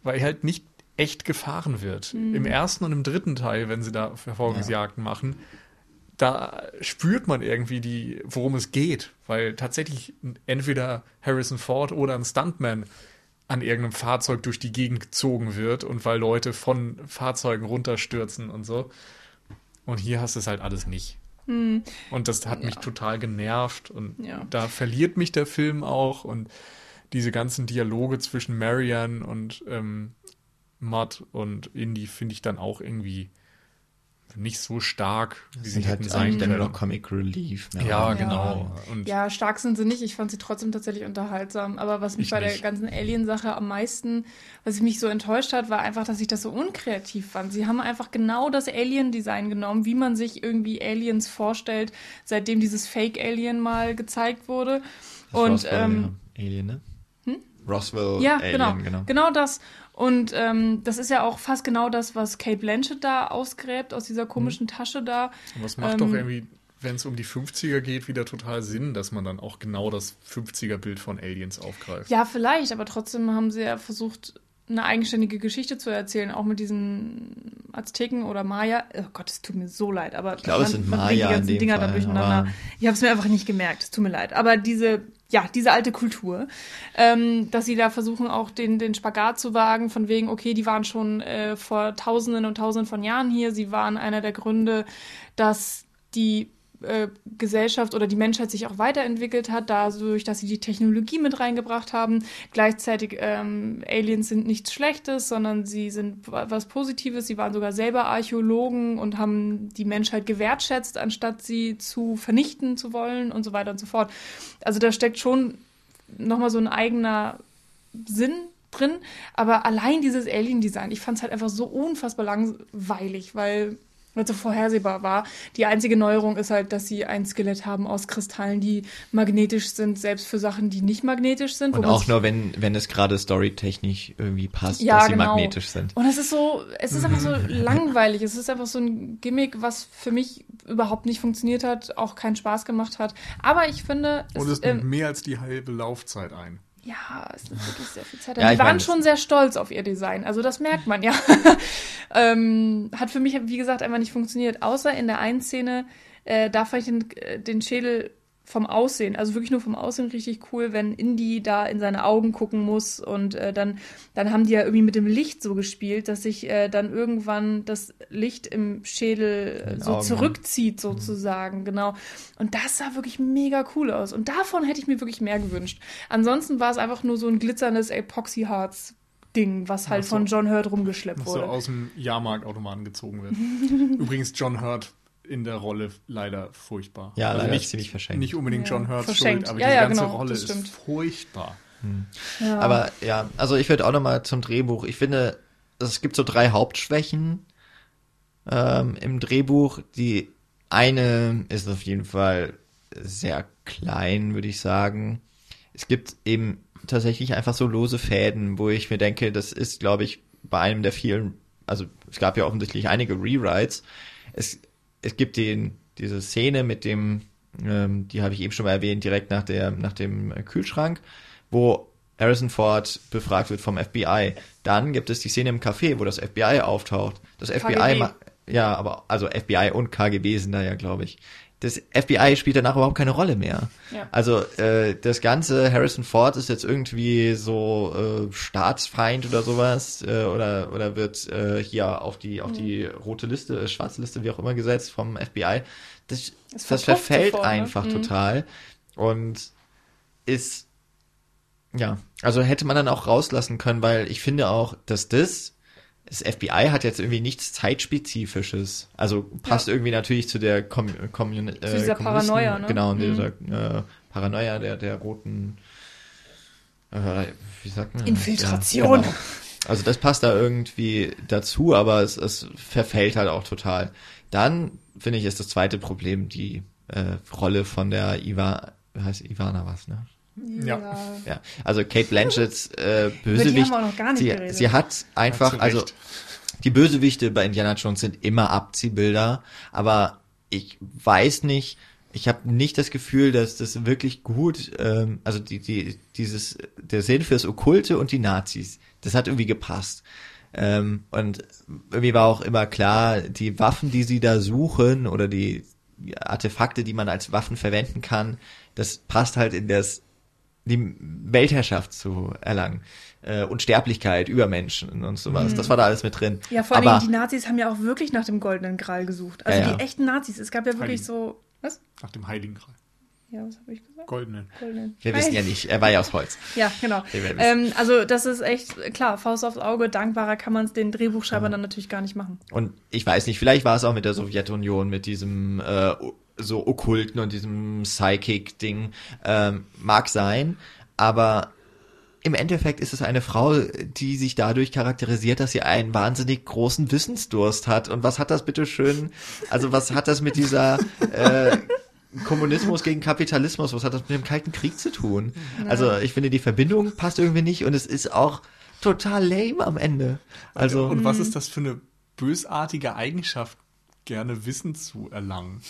weil halt nicht echt gefahren wird. Im ersten und im dritten Teil, wenn sie da Verfolgungsjagden machen, da spürt man irgendwie die, worum es geht, weil tatsächlich entweder Harrison Ford oder ein Stuntman an irgendeinem Fahrzeug durch die Gegend gezogen wird und weil Leute von Fahrzeugen runterstürzen und so. Und hier hast du es halt alles nicht. Und das hat mich Ja. total genervt und Ja. da verliert mich der Film auch und diese ganzen Dialoge zwischen Marianne und ähm, Matt und Indy finde ich dann auch irgendwie nicht so stark, wie sie sind hätten halt sein nur können. noch Comic Relief. mehr Ja, oder genau. Und Ja, stark sind sie nicht. Ich fand sie trotzdem tatsächlich unterhaltsam. Aber was mich Ich bei der nicht. ganzen Alien-Sache am meisten, was ich mich so enttäuscht hat, war einfach, dass ich das so unkreativ fand. Sie haben einfach genau das Alien-Design genommen, wie man sich irgendwie Aliens vorstellt, seitdem dieses Fake-Alien mal gezeigt wurde. Das Und Roswell, ähm, ja. Alien, ne? Roswell ja, Alien, genau, genau. genau. das. Und ähm, das ist ja auch fast genau das, was Kate Blanchett da ausgräbt aus dieser komischen Tasche da. was macht Ähm, doch irgendwie, wenn es um die 50er geht, wieder total Sinn, dass man dann auch genau das 50er-Bild von Aliens aufgreift. Ja, vielleicht, aber trotzdem haben sie ja versucht, eine eigenständige Geschichte zu erzählen, auch mit diesen Azteken oder Maya. Oh Gott, es tut mir so leid, aber ich glaube, es sind Maya die in ganzen dem Dinger Fall, da durcheinander. aber- Ich habe es mir einfach nicht gemerkt, es tut mir leid. Aber diese, ja, diese alte Kultur, ähm, dass sie da versuchen, auch den, den Spagat zu wagen, von wegen, okay, die waren schon äh, vor Tausenden und Tausenden von Jahren hier, sie waren einer der Gründe, dass die äh, Gesellschaft oder die Menschheit sich auch weiterentwickelt hat, dadurch, dass sie die Technologie mit reingebracht haben. Gleichzeitig ähm, Aliens sind nichts Schlechtes, sondern sie sind wa- was Positives. Sie waren sogar selber Archäologen und haben die Menschheit gewertschätzt, anstatt sie zu vernichten zu wollen und so weiter und so fort. Also da steckt schon nochmal so ein eigener Sinn drin, aber allein dieses Alien-Design, ich fand es halt einfach so unfassbar langweilig, weil weil es so vorhersehbar war. Die einzige Neuerung ist halt, dass sie ein Skelett haben aus Kristallen, die magnetisch sind, selbst für Sachen, die nicht magnetisch sind. Und auch nur, wenn, wenn es gerade storytechnisch irgendwie passt, Ja, dass sie genau. magnetisch sind. Und es ist so, es ist einfach so langweilig. Es ist einfach so ein Gimmick, was für mich überhaupt nicht funktioniert hat, auch keinen Spaß gemacht hat. Aber ich finde, Und es, es nimmt ähm, mehr als die halbe Laufzeit ein. Ja, es ist wirklich sehr viel Zeit. Ja, die waren meine, schon sehr stolz auf ihr Design. Also das merkt man ja. ähm, hat für mich, wie gesagt, einfach nicht funktioniert. Außer in der einen Szene, äh, da fand ich den, äh, den Schädel vom Aussehen, also wirklich nur vom Aussehen richtig cool, wenn Indy da in seine Augen gucken muss und äh, dann, dann haben die ja irgendwie mit dem Licht so gespielt, dass sich äh, dann irgendwann das Licht im Schädel äh, so Augen, zurückzieht sozusagen, genau. Und das sah wirklich mega cool aus und davon hätte ich mir wirklich mehr gewünscht. Ansonsten war es einfach nur so ein glitzerndes Epoxy-Harz. Ding, was halt so. von John Hurt rumgeschleppt Was so wurde. aus dem Jahrmarktautomaten gezogen wird. Übrigens John Hurt in der Rolle leider furchtbar. Ja, Also leider nicht, ziemlich verschenkt. Nicht unbedingt John Hurts verschenkt. Schuld, aber Ja, die ja, ganze genau, Rolle das ist furchtbar. Ja. Aber ja, also ich würde auch noch mal zum Drehbuch. Ich finde, es gibt so drei Hauptschwächen ähm, im Drehbuch. Die eine ist auf jeden Fall sehr klein, würde ich sagen. Es gibt eben tatsächlich einfach so lose Fäden, wo ich mir denke, das ist, glaube ich, bei einem der vielen, also es gab ja offensichtlich einige Rewrites. Es, es gibt den, diese Szene mit dem, ähm, die habe ich eben schon mal erwähnt, direkt nach der, nach dem Kühlschrank, wo Harrison Ford befragt wird vom FBI. Dann gibt es die Szene im Café, wo das FBI auftaucht. Das FBI, ja, aber also FBI und KGB sind da ja, glaube ich. Das FBI spielt danach überhaupt keine Rolle mehr. Ja. Also äh, das ganze Harrison Ford ist jetzt irgendwie so äh, Staatsfeind oder sowas äh, oder oder wird äh, hier auf die auf die rote Liste, äh, schwarze Liste, wie auch immer gesetzt vom FBI. Das, das verfällt sofort, ne? einfach Mhm. total und ist ja, also hätte man dann auch rauslassen können, weil ich finde auch, dass das das FBI hat jetzt irgendwie nichts zeitspezifisches. Also passt irgendwie natürlich zu der Kom Kommun äh, dieser Kommunisten- Paranoia, ne? Genau, Mhm. dieser äh, Paranoia der der roten äh, wie sagt man? Infiltration. Ja, genau. Also das passt da irgendwie dazu, aber es, es verfällt halt auch total. Dann finde ich ist das zweite Problem die äh, Rolle von der Iva, wie heißt? Ivana was, ne? Ja. Ja, also Kate Blanchetts äh, Über die Bösewicht. haben wir auch noch gar nicht sie, sie hat einfach, Ja, also die Bösewichte bei Indiana Jones sind immer Abziehbilder, aber ich weiß nicht, ich habe nicht das Gefühl, dass das wirklich gut, ähm, also die, die, dieses, der Sinn fürs Okkulte und die Nazis, das hat irgendwie gepasst. Ähm, und irgendwie war auch immer klar, die Waffen, die sie da suchen oder die Artefakte, die man als Waffen verwenden kann, das passt halt in das die Weltherrschaft zu erlangen. Äh, Unsterblichkeit, Übermenschen und sowas. Das war da alles mit drin. Mhm. Ja, vor allem die Nazis haben ja auch wirklich nach dem goldenen Gral gesucht. Also Ja, ja. die echten Nazis. Es gab ja wirklich Heiligen. so. Was? Nach dem Heiligen Gral. Ja, was habe ich gesagt? Goldenen. Goldenen. wir wissen ja nicht, er war ja aus Holz. Ja, genau. Ähm, also das ist echt, klar, Faust aufs Auge, dankbarer kann man es den Drehbuchschreibern dann natürlich gar nicht machen. Und ich weiß nicht, vielleicht war es auch mit der Sowjetunion, mit diesem äh, so Okkulten und diesem Psychic-Ding. Ähm, mag sein, aber im Endeffekt ist es eine Frau, die sich dadurch charakterisiert, dass sie einen wahnsinnig großen Wissensdurst hat. Und was hat das bitte schön, also was hat das mit dieser äh, Kommunismus gegen Kapitalismus, was hat das mit dem Kalten Krieg zu tun? Also ich finde, die Verbindung passt irgendwie nicht und es ist auch total lame am Ende. Also Und was ist das für eine bösartige Eigenschaft, gerne Wissen zu erlangen?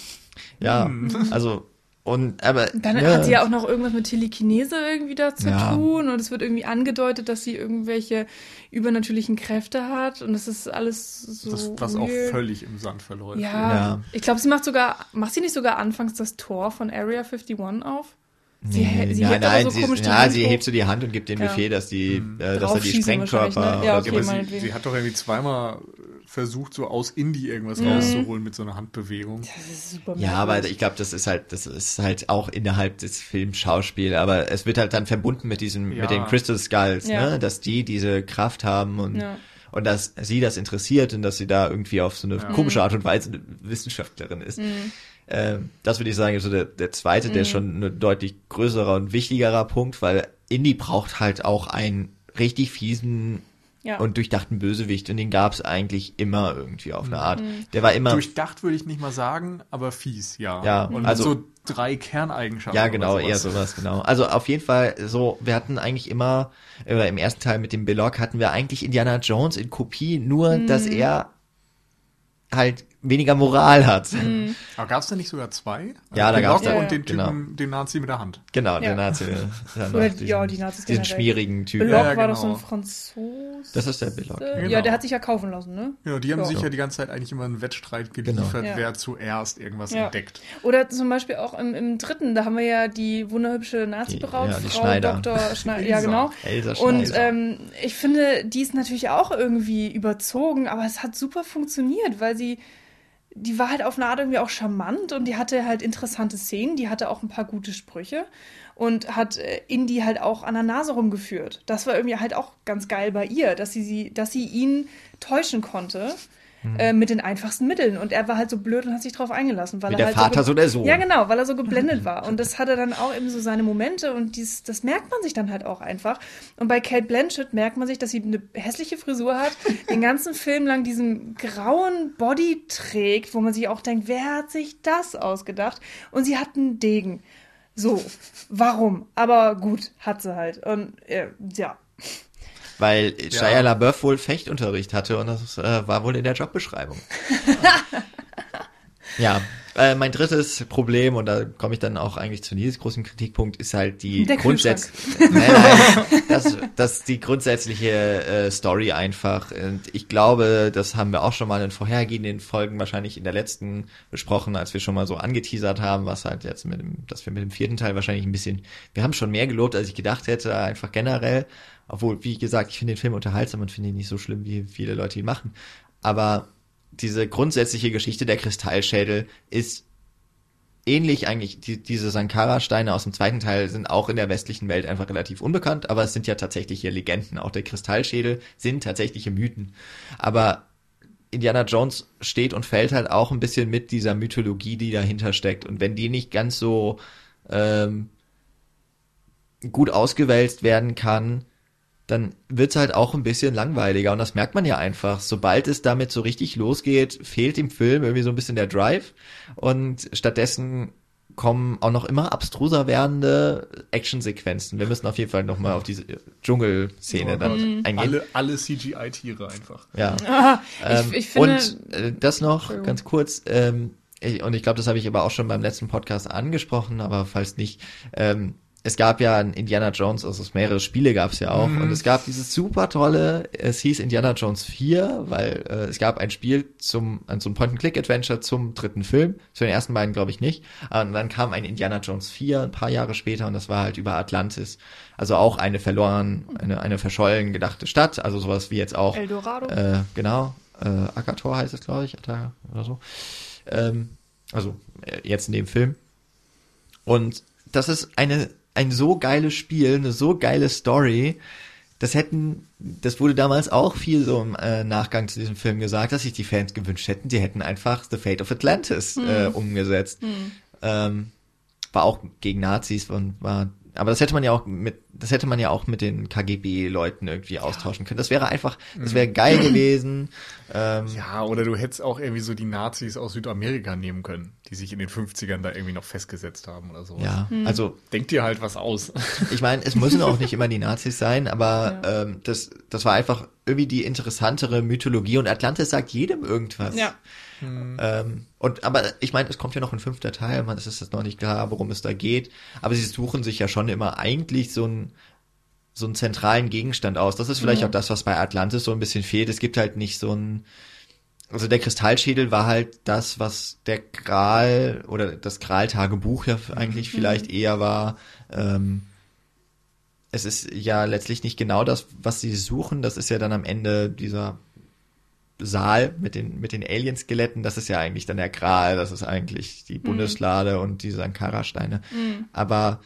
Ja, also und aber Dann ja, hat sie ja auch noch irgendwas mit Telekinese irgendwie da zu Ja. tun und es wird irgendwie angedeutet, dass sie irgendwelche übernatürlichen Kräfte hat und das ist alles so. Das, was auch völlig im Sand verläuft. Ja, Ja. ich glaube, sie macht sogar, macht sie nicht sogar anfangs das Tor von Area 51 auf? Sie, Nee, sie nein, nein, so sie, komisch die ja, Hand sie hebt so die Hand und gibt den Ja. Befehl, dass die, äh, dass er die Sprengkörper ne? Ja, oder okay, sowas. Sie, meinetwegen. sie hat doch irgendwie zweimal versucht, so aus Indie irgendwas Mhm. rauszuholen mit so einer Handbewegung. Das ist super Ja, aber ich glaube, das ist halt, das ist halt auch innerhalb des Films Schauspiel, aber es wird halt dann verbunden mit diesem, Ja. mit den Crystal Skulls, Ja. ne, dass die diese Kraft haben und Ja. und dass sie das interessiert und dass sie da irgendwie auf so eine komische Art und Weise eine Wissenschaftlerin ist. Mhm. Ähm, das würde ich sagen, ist so der, der zweite, der schon ein deutlich größerer und wichtigerer Punkt, weil Indie braucht halt auch einen richtig fiesen Ja. und durchdachten Bösewicht und den gab es eigentlich immer irgendwie auf eine Art. Der war immer Durchdacht würde ich nicht mal sagen, aber fies, ja. Ja, und also- so drei Kerneigenschaften. Ja, oder genau, eher sowas, genau. Also auf jeden Fall so, wir hatten eigentlich immer, äh, im ersten Teil mit dem Belloc hatten wir eigentlich Indiana Jones in Kopie, nur dass er halt weniger Moral hat. Aber gab es da nicht sogar zwei? Ja, da gab's Locker da- und den genau. Typen, den Nazi mit der Hand. Genau, Ja. der Nazi. der Oder- diesen, ja, die Nazis diesen schmierigen Typ. Belloc Ja, ja, war doch so genau. ein Franzose. Das ist der Belloc. Ja, Genau. der hat sich ja kaufen lassen, ne? Ja, die haben Ja. sich ja die ganze Zeit eigentlich immer einen Wettstreit geliefert, Genau. Ja. wer zuerst irgendwas Ja. entdeckt. Oder zum Beispiel auch im, im dritten, da haben wir ja die wunderhübsche Nazi-Braut, Die- ja, die Frau Schneider. Dr. Schneider. Ja, genau. Elsa Und ähm, ich finde, die ist natürlich auch irgendwie überzogen, aber es hat super funktioniert, weil sie, die war halt auf eine Art irgendwie auch charmant und die hatte halt interessante Szenen, die hatte auch ein paar gute Sprüche und hat äh, Indy halt auch an der Nase rumgeführt. Das war irgendwie halt auch ganz geil bei ihr, dass sie, sie, dass sie ihn täuschen konnte. Mhm. äh, Mit den einfachsten Mitteln. Und er war halt so blöd und hat sich drauf eingelassen. Weil Wie er der halt Vater, so, so der Sohn. Ja, genau, weil er so geblendet war. Und das hatte dann auch eben so seine Momente und dies, das merkt man sich dann halt auch einfach. Und bei Kate Blanchett merkt man sich, dass sie eine hässliche Frisur hat, den ganzen Film lang diesen grauen Body trägt, wo man sich auch denkt, wer hat sich das ausgedacht? Und sie hat einen Degen. So, warum? Aber gut, hat sie halt. Und äh, ja, Weil Ja. Shia LaBeouf wohl Fechtunterricht hatte und das äh, war wohl in der Jobbeschreibung. ja, äh, mein drittes Problem, und da komme ich dann auch eigentlich zu Nils großen Kritikpunkt, ist halt die Der Grundsätze. Nein, nein, das, das die grundsätzliche äh, Story einfach. Und ich glaube, das haben wir auch schon mal in vorhergehenden Folgen, wahrscheinlich in der letzten besprochen, als wir schon mal so angeteasert haben, was halt jetzt mit dem, dass wir mit dem vierten Teil wahrscheinlich ein bisschen, wir haben schon mehr gelobt, als ich gedacht hätte, einfach generell. Obwohl, wie gesagt, ich finde den Film unterhaltsam und finde ihn nicht so schlimm, wie viele Leute ihn machen. Aber diese grundsätzliche Geschichte der Kristallschädel ist ähnlich eigentlich, die, diese Sankara-Steine aus dem zweiten Teil sind auch in der westlichen Welt einfach relativ unbekannt, aber es sind ja tatsächliche Legenden. Auch der Kristallschädel sind tatsächliche Mythen. Aber Indiana Jones steht und fällt halt auch ein bisschen mit dieser Mythologie, die dahinter steckt. Und wenn die nicht ganz so ähm, gut ausgewälzt werden kann, dann wird's halt auch ein bisschen langweiliger. Und das merkt man ja einfach. Sobald es damit so richtig losgeht, fehlt dem Film irgendwie so ein bisschen der Drive. Und stattdessen kommen auch noch immer abstruser werdende Actionsequenzen. Wir müssen auf jeden Fall nochmal auf diese Dschungelszene Oh dann Gott. eingehen. Alle, alle CGI-Tiere einfach. Ja. Ah, Ähm, ich, ich finde, und äh, das noch ganz kurz, ähm, ich, und ich glaube, das habe ich aber auch schon beim letzten Podcast angesprochen, aber falls nicht, ähm, es gab ja ein Indiana Jones, also es mehrere Spiele gab es ja auch, Mhm. und es gab dieses super tolle, es hieß Indiana Jones 4, weil äh, es gab ein Spiel zum, so ein Point-and-Click-Adventure zum dritten Film, zu den ersten beiden glaube ich nicht, und dann kam ein Indiana Jones 4 ein paar Jahre später und das war halt über Atlantis, also auch eine verloren, eine, eine verschollen gedachte Stadt, also sowas wie jetzt auch Eldorado. äh, genau, äh, Akator heißt es, glaube ich, oder so. Ähm, also äh, jetzt in dem Film. Und das ist eine ein so geiles Spiel, eine so geile Story. Das hätten, das wurde damals auch viel so im äh, Nachgang zu diesem Film gesagt, dass sich die Fans gewünscht hätten, die hätten einfach The Fate of Atlantis äh, umgesetzt. Ähm, war auch gegen Nazis und war, aber das hätte man ja auch mit, das hätte man ja auch mit den KGB-Leuten irgendwie austauschen können. Das wäre einfach, das wäre geil gewesen. Ähm, Ja, oder du hättest auch irgendwie so die Nazis aus Südamerika nehmen können, die sich in den 50ern da irgendwie noch festgesetzt haben oder so. ja, also Denk dir halt was aus. ich meine, es müssen auch nicht immer die Nazis sein, aber ähm, das, das war einfach irgendwie die interessantere Mythologie und Atlantis sagt jedem irgendwas. ja. Ähm, und aber ich meine, es kommt ja noch ein fünfter Teil, man, es ist jetzt noch nicht klar, worum es da geht. Aber sie suchen sich ja schon immer eigentlich so einen so einen zentralen Gegenstand aus. Das ist vielleicht auch das, was bei Atlantis so ein bisschen fehlt. Es gibt halt nicht so ein also der Kristallschädel war halt das, was der Gral oder das Gral-Tagebuch ja eigentlich vielleicht eher war. Ähm, es ist ja letztlich nicht genau das, was sie suchen. Das ist ja dann am Ende dieser Saal mit den, mit den Alien-Skeletten. Das ist ja eigentlich dann der Gral. Das ist eigentlich die Bundeslade und die Sankara-Steine. Aber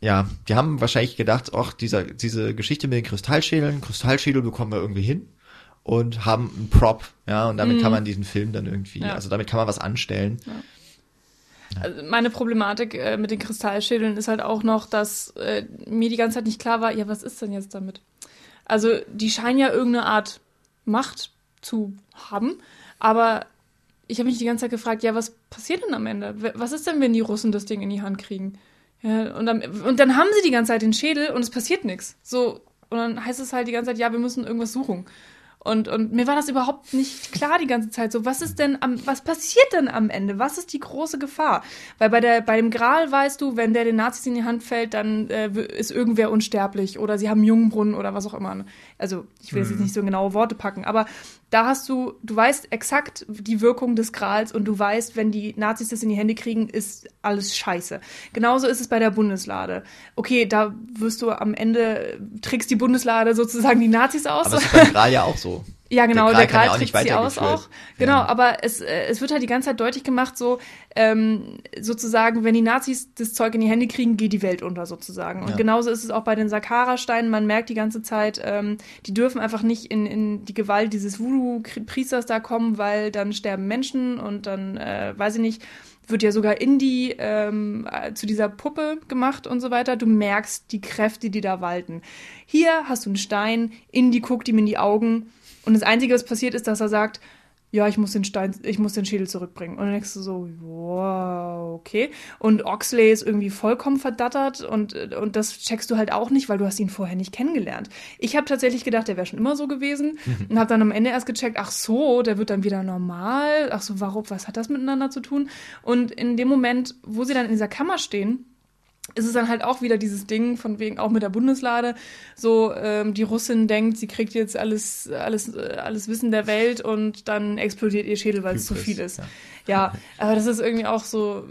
ja, die haben wahrscheinlich gedacht, ach, dieser, diese Geschichte mit den Kristallschädeln, Kristallschädel bekommen wir irgendwie hin und haben einen Prop, ja, und damit kann man diesen Film dann irgendwie, Ja. also damit kann man was anstellen. Also meine Problematik äh, mit den Kristallschädeln ist halt auch noch, dass äh, mir die ganze Zeit nicht klar war, ja, was ist denn jetzt damit? Also die scheinen ja irgendeine Art Macht zu haben, aber ich habe mich die ganze Zeit gefragt, ja, was passiert denn am Ende? Was ist denn, wenn die Russen das Ding in die Hand kriegen? Ja, und, dann, und dann haben sie die ganze Zeit den Schädel und es passiert nichts. So, und dann heißt es halt die ganze Zeit, ja, wir müssen irgendwas suchen. Und, und mir war das überhaupt nicht klar die ganze Zeit. So, was ist denn am, was passiert denn am Ende? Was ist die große Gefahr? Weil bei der, bei dem Gral weißt du, wenn der den Nazis in die Hand fällt, dann äh, ist irgendwer unsterblich oder sie haben Jungbrunnen oder was auch immer. Also, ich will jetzt nicht so genaue Worte packen, aber da hast du, du weißt exakt die Wirkung des Grals und du weißt, wenn die Nazis das in die Hände kriegen, ist alles scheiße. Genauso ist es bei der Bundeslade. Okay, da wirst du am Ende, trickst die Bundeslade sozusagen die Nazis aus. Aber es ist beim Gral ja auch so. Ja, genau, Der der Gral kann Gral, ja auch nicht sie aus auch. Genau, werden. aber es, äh, es wird halt die ganze Zeit deutlich gemacht, so ähm, sozusagen, wenn die Nazis das Zeug in die Hände kriegen, geht die Welt unter sozusagen. Und Ja. genauso ist es auch bei den Sakara-Steinen. Man merkt die ganze Zeit, ähm, die dürfen einfach nicht in, in die Gewalt dieses Voodoo-Priesters da kommen, weil dann sterben Menschen und dann, äh, weiß ich nicht, wird ja sogar Indy ähm, äh, zu dieser Puppe gemacht und so weiter. Du merkst die Kräfte, die da walten. Hier hast du einen Stein, Indy guckt ihm in die Augen und das Einzige, was passiert, ist, dass er sagt, ja, ich muss den Stein, ich muss den Schädel zurückbringen. Und dann denkst du so, wow, okay. Und Oxley ist irgendwie vollkommen verdattert und, und das checkst du halt auch nicht, weil du hast ihn vorher nicht kennengelernt. Ich habe tatsächlich gedacht, der wäre schon immer so gewesen und habe dann am Ende erst gecheckt, ach so, der wird dann wieder normal. Ach so, warum, was hat das miteinander zu tun? Und in dem Moment, wo sie dann in dieser Kammer stehen, ist es dann halt auch wieder dieses Ding von wegen auch mit der Bundeslade so ähm, die Russin denkt sie kriegt jetzt alles alles alles Wissen der Welt und dann explodiert ihr Schädel weil es zu viel ist ja. ja. aber das ist irgendwie auch so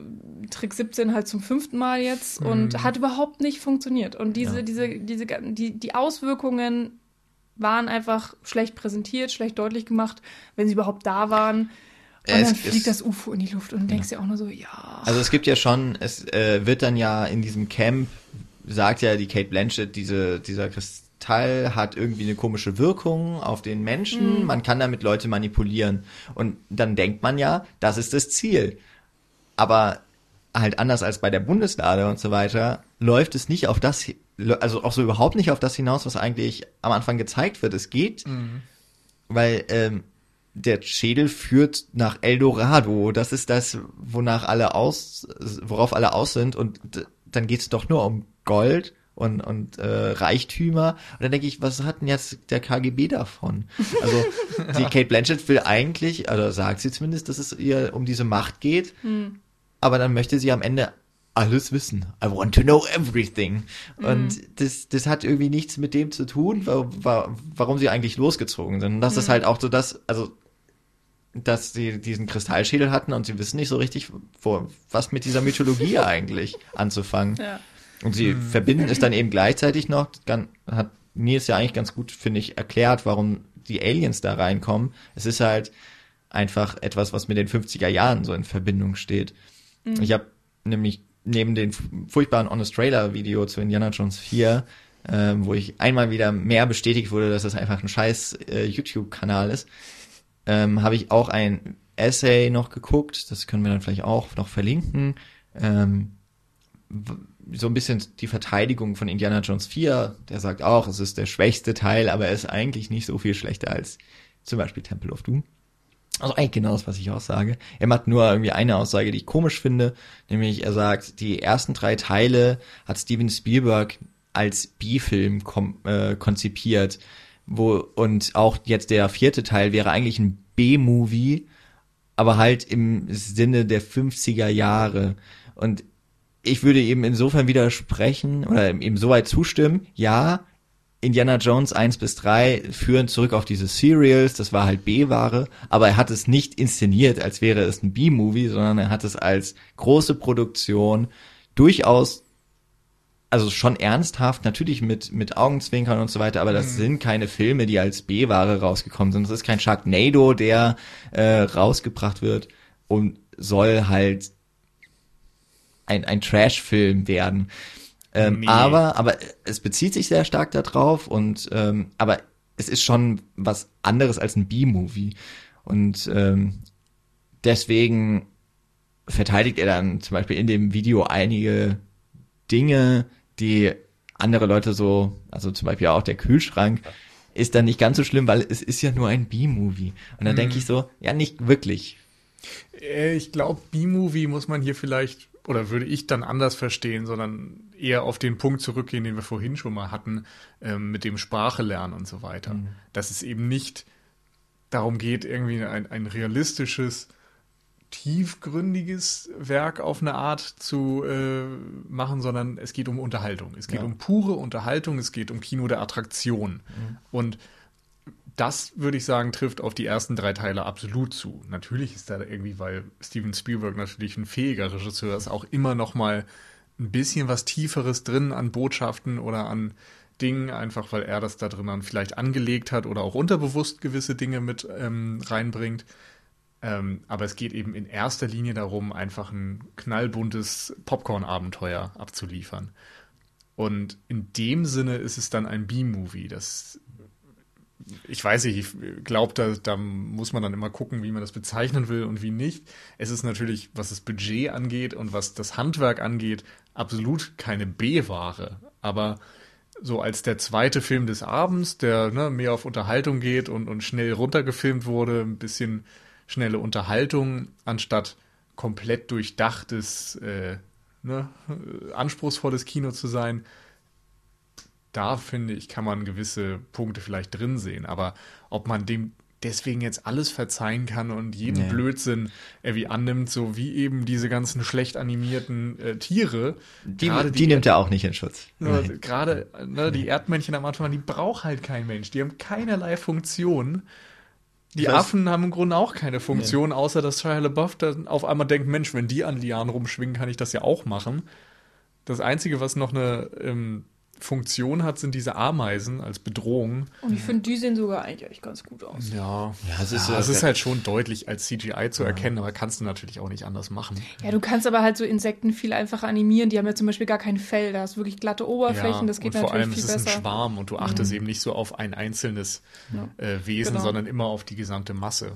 Trick 17 halt zum fünften Mal jetzt und mhm. hat überhaupt nicht funktioniert und diese ja. diese diese die die Auswirkungen waren einfach schlecht präsentiert schlecht deutlich gemacht wenn sie überhaupt da waren und dann fliegt es, das UFO in die Luft und du denkst ja. dir auch nur so, ja. Also es gibt ja schon, es äh, wird dann ja in diesem Camp, sagt ja die Kate Blanchett, diese, dieser Kristall hat irgendwie eine komische Wirkung auf den Menschen, mhm. man kann damit Leute manipulieren. Und dann denkt man ja, das ist das Ziel. Aber halt anders als bei der Bundeslade und so weiter, läuft es nicht auf das, also auch so überhaupt nicht auf das hinaus, was eigentlich am Anfang gezeigt wird. Es geht, mhm. weil ähm, der Schädel führt nach Eldorado. Das ist das, wonach alle aus, worauf alle aus sind. Und dann geht's doch nur um Gold und, und äh, Reichtümer. Und dann denke ich, was hat denn jetzt der KGB davon? Also die Kate Blanchett will eigentlich, also sagt sie zumindest, dass es ihr um diese Macht geht. Hm. Aber dann möchte sie am Ende alles wissen. I want to know everything. Mhm. Und das, das hat irgendwie nichts mit dem zu tun, warum sie eigentlich losgezogen sind. Und das mhm. ist halt auch so das, also dass sie diesen Kristallschädel hatten und sie wissen nicht so richtig, wo, was mit dieser Mythologie eigentlich anzufangen. Ja. Und sie mhm. verbinden es dann eben gleichzeitig noch, hat Nils ja eigentlich ganz gut, finde ich, erklärt, warum die Aliens da reinkommen. Es ist halt einfach etwas, was mit den 50er Jahren so in Verbindung steht. Mhm. Ich habe nämlich neben dem furchtbaren Honest Trailer Video zu Indiana Jones 4, äh, wo ich einmal wieder mehr bestätigt wurde, dass das einfach ein scheiß äh, YouTube-Kanal ist, ähm, habe ich auch ein Essay noch geguckt, das können wir dann vielleicht auch noch verlinken. Ähm, so ein bisschen die Verteidigung von Indiana Jones 4, der sagt auch, es ist der schwächste Teil, aber er ist eigentlich nicht so viel schlechter als zum Beispiel Temple of Doom. Also eigentlich genau das, was ich auch sage. Er macht nur irgendwie eine Aussage, die ich komisch finde, nämlich er sagt, die ersten drei Teile hat Steven Spielberg als B-Film äh, konzipiert wo, und auch jetzt der vierte Teil wäre eigentlich ein B-Movie, aber halt im Sinne der 50er Jahre. Und ich würde eben insofern widersprechen oder eben soweit zustimmen, ja, Indiana Jones 1 bis 3 führen zurück auf diese Serials, das war halt B-Ware, aber er hat es nicht inszeniert, als wäre es ein B-Movie, sondern er hat es als große Produktion durchaus also schon ernsthaft, natürlich mit, mit Augenzwinkern und so weiter, aber das mhm. sind keine Filme, die als B-Ware rausgekommen sind. Das ist kein Sharknado, der äh, rausgebracht wird und soll halt ein, ein Trash-Film werden. Ähm, nee. Aber, aber es bezieht sich sehr stark darauf und ähm, aber es ist schon was anderes als ein B-Movie. Und ähm, deswegen verteidigt er dann zum Beispiel in dem Video einige Dinge, die andere Leute so, also zum Beispiel auch der Kühlschrank, ist dann nicht ganz so schlimm, weil es ist ja nur ein B-Movie. Und dann mhm. denke ich so, ja, nicht wirklich. Äh, ich glaube, B-Movie muss man hier vielleicht, oder würde ich dann anders verstehen, sondern eher auf den Punkt zurückgehen, den wir vorhin schon mal hatten, ähm, mit dem Sprache lernen und so weiter. Mhm. Dass es eben nicht darum geht, irgendwie ein, ein realistisches, tiefgründiges Werk auf eine Art zu äh, machen, sondern es geht um Unterhaltung. Es geht ja. um pure Unterhaltung, es geht um Kino der Attraktion. Mhm. Und das, würde ich sagen, trifft auf die ersten drei Teile absolut zu. Natürlich ist da irgendwie, weil Steven Spielberg natürlich ein fähiger Regisseur ist, auch immer noch mal ein bisschen was Tieferes drin an Botschaften oder an Dingen, einfach weil er das da drin dann vielleicht angelegt hat oder auch unterbewusst gewisse Dinge mit ähm, reinbringt. Ähm, aber es geht eben in erster Linie darum, einfach ein knallbuntes Popcorn-Abenteuer abzuliefern. Und in dem Sinne ist es dann ein B-Movie. Das, ich weiß nicht, ich glaube, da, da muss man dann immer gucken, wie man das bezeichnen will und wie nicht. Es ist natürlich, was das Budget angeht und was das Handwerk angeht, absolut keine B-Ware. Aber so als der zweite Film des Abends, der ne, mehr auf Unterhaltung geht und, und schnell runtergefilmt wurde, ein bisschen schnelle Unterhaltung anstatt komplett durchdachtes, äh, ne, anspruchsvolles Kino zu sein. Da finde ich, kann man gewisse Punkte vielleicht drin sehen. Aber ob man dem deswegen jetzt alles verzeihen kann und jeden Nee. Blödsinn irgendwie annimmt, so wie eben diese ganzen schlecht animierten äh, Tiere. Die, Gerade die, nimmt er auch nicht in Schutz. gerade ne, die Erdmännchen am Anfang, die braucht halt kein Mensch. Die haben keinerlei Funktion. Die Ich weiß- Affen haben im Grunde auch keine Funktion, außer dass Shia LaBeouf dann auf einmal denkt, Mensch, wenn die an Lianen rumschwingen, kann ich das ja auch machen. Das Einzige, was noch eine ähm, Funktion hat, sind diese Ameisen als Bedrohung. Und ich finde, die sehen sogar eigentlich echt ganz gut aus. Ja, Ja, es ist ja, es ist halt schon deutlich als CGI zu erkennen, aber kannst du natürlich auch nicht anders machen. Ja, du kannst aber halt so Insekten viel einfacher animieren. Die haben ja zum Beispiel gar kein Fell. Da hast du wirklich glatte Oberflächen. das geht und vor natürlich allem viel es ist besser. ein Schwarm und du achtest eben nicht so auf ein einzelnes äh, Wesen, Genau. sondern immer auf die gesamte Masse.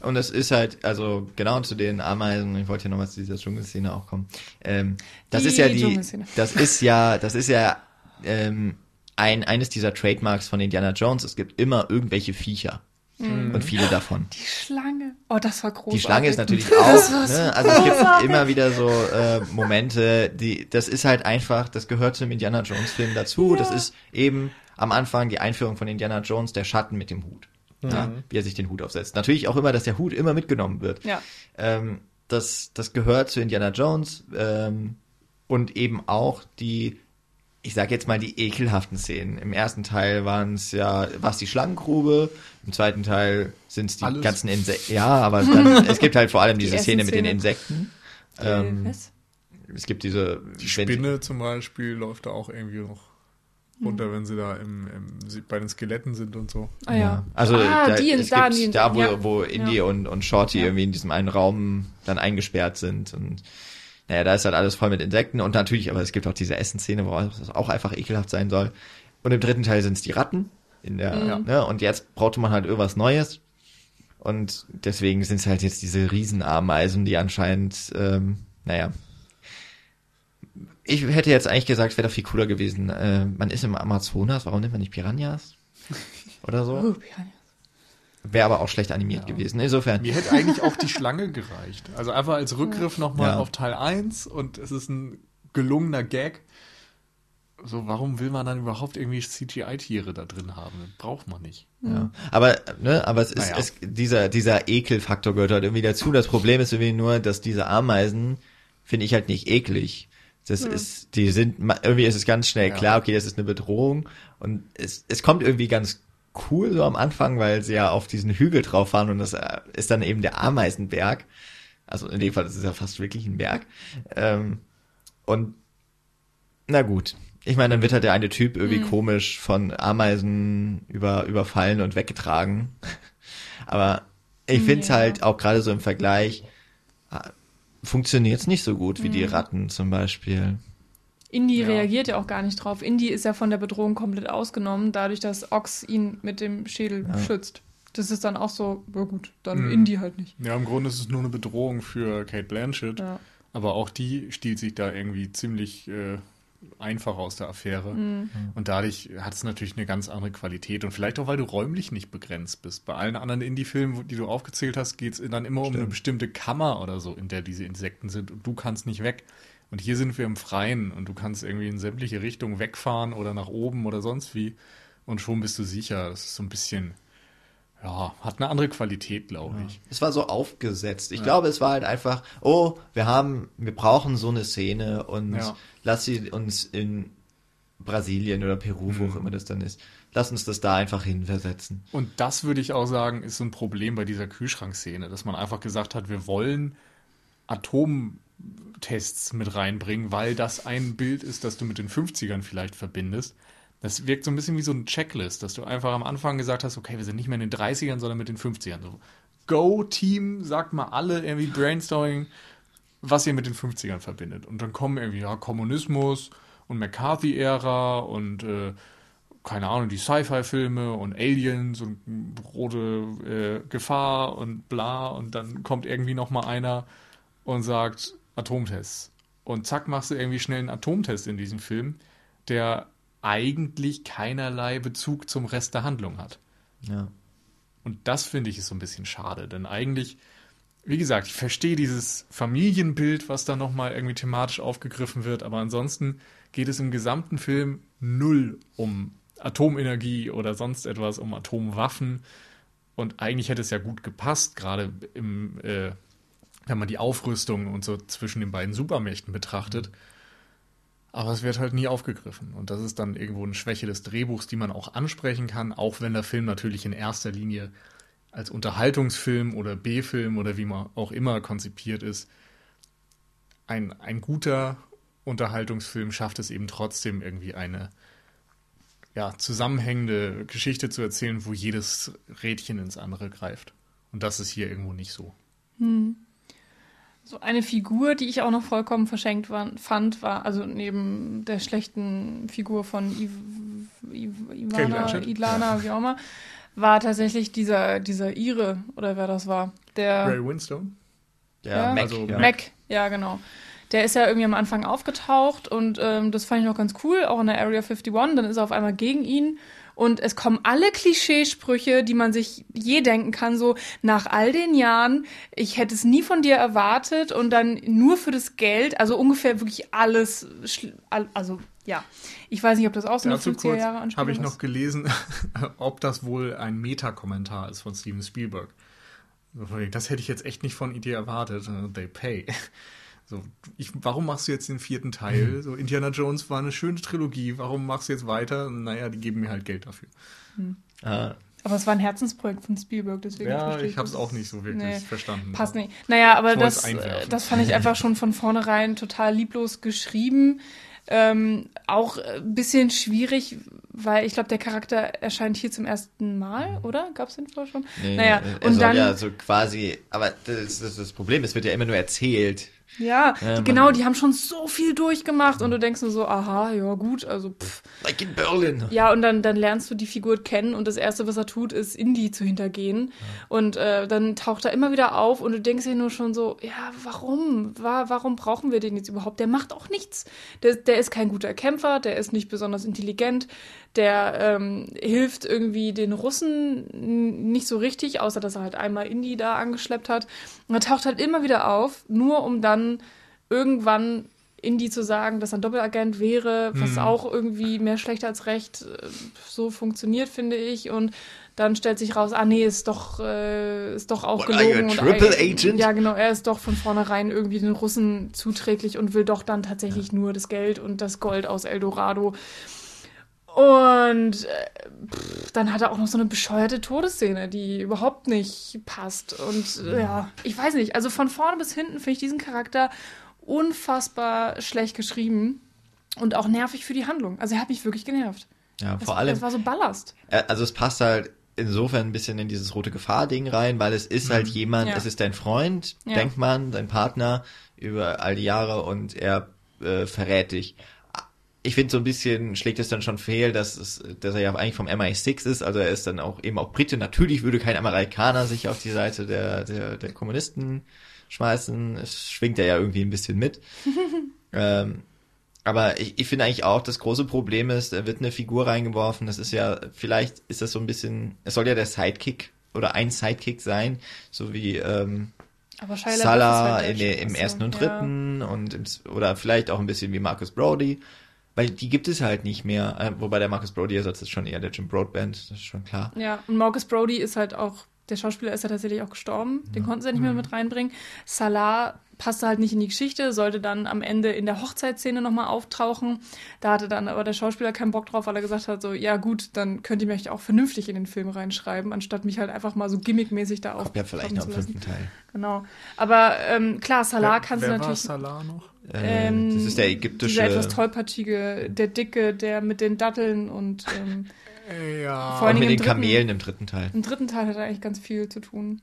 Und es ist halt, also genau zu den Ameisen, ich wollte ja noch mal zu dieser Dschungelszene auch kommen. Ähm, das Die ist ja die, das ist ja, das ist ja ähm, ein, eines dieser Trademarks von Indiana Jones. Es gibt immer irgendwelche Viecher. Und viele davon. Die Schlange. Oh, das war großartig. Die Schlange ist natürlich auch, ne? also es gibt immer wieder so äh, Momente, die, das ist halt einfach, das gehört zum Indiana Jones Film dazu. Das ist eben am Anfang die Einführung von Indiana Jones, der Schatten mit dem Hut. Ja, wie er sich den Hut aufsetzt. Natürlich auch immer, dass der Hut immer mitgenommen wird. Ja. Ähm, das, das gehört zu Indiana Jones ähm, und eben auch die, ich sag jetzt mal die ekelhaften Szenen. Im ersten Teil waren es ja, war es die Schlangengrube, im zweiten Teil sind es die Alles. ganzen Insekten. Ja, aber dann, es gibt halt vor allem diese Die Szene mit den. Insekten. Äh, Ähm, was? es gibt diese Die Spinne zum Beispiel läuft da auch irgendwie noch runter, wenn sie da im, im, bei den Skeletten sind und so. Ah ja. Also ah, da, die in, es da, gibt die in, da wo, ja. wo Indy Ja. und, und Shorty Ja. irgendwie in diesem einen Raum dann eingesperrt sind und naja, da ist halt alles voll mit Insekten und natürlich, aber es gibt auch diese Essenszene, wo es auch einfach ekelhaft sein soll. Und im dritten Teil sind es die Ratten in der, Mhm. ne, und jetzt brauchte man halt irgendwas Neues. Und deswegen sind es halt jetzt diese Riesenameisen, die anscheinend, ähm, naja. Ich hätte jetzt eigentlich gesagt, es wäre doch viel cooler gewesen. Äh, man ist im Amazonas, warum nimmt man nicht Piranhas? Oder so? Oh, Piranhas. Wäre aber auch schlecht animiert gewesen. Insofern. Mir hätte eigentlich auch die Schlange gereicht. Also einfach als Rückgriff nochmal Ja. auf Teil 1 und es ist ein gelungener Gag. So, warum will man dann überhaupt irgendwie CGI-Tiere da drin haben? Das braucht man nicht. Ja. Aber, ne, aber es ist, Naja. es, dieser, dieser Ekelfaktor gehört halt irgendwie dazu. Das Problem ist irgendwie nur, dass diese Ameisen finde ich halt nicht eklig. Das ist, die sind, irgendwie ist es ganz schnell Ja. klar, okay, das ist eine Bedrohung. Und es, es kommt irgendwie ganz cool so am Anfang, weil sie ja auf diesen Hügel drauf fahren und das äh, ist dann eben der Ameisenberg. Also in dem Fall ist es ja fast wirklich ein Berg. Ähm, und na gut. Ich meine, dann wird halt der eine Typ irgendwie komisch von Ameisen über, überfallen und weggetragen. Aber ich find's Ja. halt auch gerade so im Vergleich, funktioniert's nicht so gut wie die Ratten zum Beispiel. Indy Ja. reagiert ja auch gar nicht drauf. Indy ist ja von der Bedrohung komplett ausgenommen, dadurch, dass Ox ihn mit dem Schädel schützt. Das ist dann auch so, ja gut, dann Mhm. Indy halt nicht. Ja, im Grunde ist es nur eine Bedrohung für Kate Blanchett. Ja. Aber auch die stiehlt sich da irgendwie ziemlich äh, einfach aus der Affäre. Und dadurch hat es natürlich eine ganz andere Qualität. Und vielleicht auch, weil du räumlich nicht begrenzt bist. Bei allen anderen Indie-Filmen, die du aufgezählt hast, geht es dann immer um eine bestimmte Kammer oder so, in der diese Insekten sind. Und du kannst nicht weg. Und hier sind wir im Freien und du kannst irgendwie in sämtliche Richtungen wegfahren oder nach oben oder sonst wie. Und schon bist du sicher. Das ist so ein bisschen, ja, hat eine andere Qualität, glaube ich. Es war so aufgesetzt. Ich glaube, es war halt einfach, oh, wir haben, wir brauchen so eine Szene und Ja. lass sie uns in Brasilien oder Peru, wo Mhm. auch immer das dann ist, lass uns das da einfach hinversetzen. Und das würde ich auch sagen, ist so ein Problem bei dieser Kühlschrankszene, dass man einfach gesagt hat, wir wollen Atomtests mit reinbringen, weil das ein Bild ist, das du mit den 50ern vielleicht verbindest. Das wirkt so ein bisschen wie so ein Checklist, dass du einfach am Anfang gesagt hast, okay, wir sind nicht mehr in den 30ern, sondern mit den 50ern. So, Go, Team, sagt mal alle irgendwie Brainstorming, was ihr mit den 50ern verbindet. Und dann kommen irgendwie, ja, Kommunismus und McCarthy-Ära und äh, keine Ahnung, die Sci-Fi-Filme und Aliens und rote äh, Gefahr und bla und dann kommt irgendwie noch mal einer und sagt Atomtests. Und zack, machst du irgendwie schnell einen Atomtest in diesem Film, der eigentlich keinerlei Bezug zum Rest der Handlung hat. Ja. Und das finde ich ist so ein bisschen schade, denn eigentlich wie gesagt, ich verstehe dieses Familienbild, was da nochmal irgendwie thematisch aufgegriffen wird, aber ansonsten geht es im gesamten Film null um Atomenergie oder sonst etwas, um Atomwaffen. Und eigentlich hätte es ja gut gepasst, gerade im, äh, wenn man die Aufrüstung und so zwischen den beiden Supermächten betrachtet. Aber es wird halt nie aufgegriffen. Und das ist dann irgendwo eine Schwäche des Drehbuchs, die man auch ansprechen kann, auch wenn der Film natürlich in erster Linie als Unterhaltungsfilm oder B-Film oder wie man auch immer konzipiert ist. Ein, ein guter Unterhaltungsfilm schafft es eben trotzdem irgendwie eine ja, zusammenhängende Geschichte zu erzählen, wo jedes Rädchen ins andere greift. Und das ist hier irgendwo nicht so. Hm. So eine Figur, die ich auch noch vollkommen verschenkt war, fand, war, also neben der schlechten Figur von Iv, Iv, Ivana, Idlana, wie auch immer, war tatsächlich dieser, dieser Ire, oder wer das war. Der, Ray Winstone? Ja, ja? Mac. Also, ja. Mac, ja, genau. Der ist ja irgendwie am Anfang aufgetaucht und ähm, das fand ich noch ganz cool, auch in der Area 51. Dann ist er auf einmal gegen ihn und es kommen alle Klischeesprüche, die man sich je denken kann, so nach all den Jahren, ich hätte es nie von dir erwartet und dann nur für das Geld, also ungefähr wirklich alles, also ja, ich weiß nicht, ob das auch so eine 50er Jahre Anspielung Habe ich noch gelesen, ob das wohl ein Meta-Kommentar ist von Steven Spielberg. Das hätte ich jetzt echt nicht von dir erwartet. They pay. So, ich, warum machst du jetzt den vierten Teil? Mhm. So, Indiana Jones war eine schöne Trilogie, warum machst du jetzt weiter? Naja, die geben mir halt Geld dafür. Hm. Ah. Aber es war ein Herzensprojekt von Spielberg, deswegen. Ja, ich habe es auch nicht so wirklich nee, verstanden. Passt nicht. Naja, aber das, das fand ich einfach schon von vornherein total lieblos geschrieben. Ähm, auch ein bisschen schwierig, weil ich glaube, der Charakter erscheint hier zum ersten Mal, oder? Gab es den vorher schon? Nee, naja, und dann ja so quasi, aber das, das, das Problem, es wird ja immer nur erzählt. Ja, die, genau, die haben schon so viel durchgemacht und du denkst nur so, aha, ja gut, also pff. Like in Berlin. Ja, und dann, dann lernst du die Figur kennen und das Erste, was er tut, ist Indie zu hintergehen. Ja. Und äh, dann taucht er immer wieder auf und du denkst dir nur schon so, ja, warum? War, warum brauchen wir den jetzt überhaupt? Der macht auch nichts. Der, der ist kein guter Kämpfer, der ist nicht besonders intelligent, der ähm, hilft irgendwie den Russen nicht so richtig, außer dass er halt einmal Indie da angeschleppt hat. Und er taucht halt immer wieder auf, nur um dann irgendwann Indie zu sagen, dass er ein Doppelagent wäre, was hm. auch irgendwie mehr schlecht als recht äh, so funktioniert, finde ich. Und dann stellt sich raus, ah nee, ist doch, äh, ist doch auch What gelogen. Are triple und, Agent? Ja, genau, er ist doch von vornherein irgendwie den Russen zuträglich und will doch dann tatsächlich ja. nur das Geld und das Gold aus Eldorado. Und äh, pff, dann hat er auch noch so eine bescheuerte Todesszene, die überhaupt nicht passt. Und äh, ja, ich weiß nicht. Also von vorne bis hinten finde ich diesen Charakter unfassbar schlecht geschrieben und auch nervig für die Handlung. Also er hat mich wirklich genervt. Ja, das, vor allem. Es war so Ballast. Also es passt halt insofern ein bisschen in dieses rote Gefahr-Ding rein, weil es ist halt mhm. jemand, ja. es ist dein Freund, ja. denkt man, dein Partner über all die Jahre und er äh, verrät dich ich finde so ein bisschen schlägt es dann schon fehl, dass es, dass er ja eigentlich vom MI6 ist, also er ist dann auch eben auch Brite. Natürlich würde kein Amerikaner sich auf die Seite der, der, der Kommunisten schmeißen. Es schwingt er ja irgendwie ein bisschen mit. ähm, aber ich, ich finde eigentlich auch, das große Problem ist, er wird eine Figur reingeworfen. Das ist ja, vielleicht ist das so ein bisschen, es soll ja der Sidekick oder ein Sidekick sein, so wie ähm, Salah halt in, im ersten und dritten ja. und im, oder vielleicht auch ein bisschen wie Marcus Brody. Weil die gibt es halt nicht mehr. Äh, wobei der Marcus Brody Ersatz ist schon eher der Jim Broadband, das ist schon klar. Ja, und Marcus Brody ist halt auch, der Schauspieler ist ja tatsächlich auch gestorben. Den ja. konnten sie ja nicht mehr mhm. mit reinbringen. Salah passte halt nicht in die Geschichte, sollte dann am Ende in der Hochzeitsszene nochmal auftauchen. Da hatte dann aber der Schauspieler keinen Bock drauf, weil er gesagt hat, so, ja gut, dann könnt ihr mich auch vernünftig in den Film reinschreiben, anstatt mich halt einfach mal so gimmickmäßig da auf. Ja, vielleicht noch im fünften Teil. Genau. Aber ähm, ähm, Salah kannst du natürlich. War Salah noch? Ähm, das ist der ägyptische. Dieser etwas tollpatschige, der Dicke, der mit den Datteln und ähm, ja. vor allem mit den dritten, Kamelen im dritten Teil. Im dritten Teil hat er eigentlich ganz viel zu tun.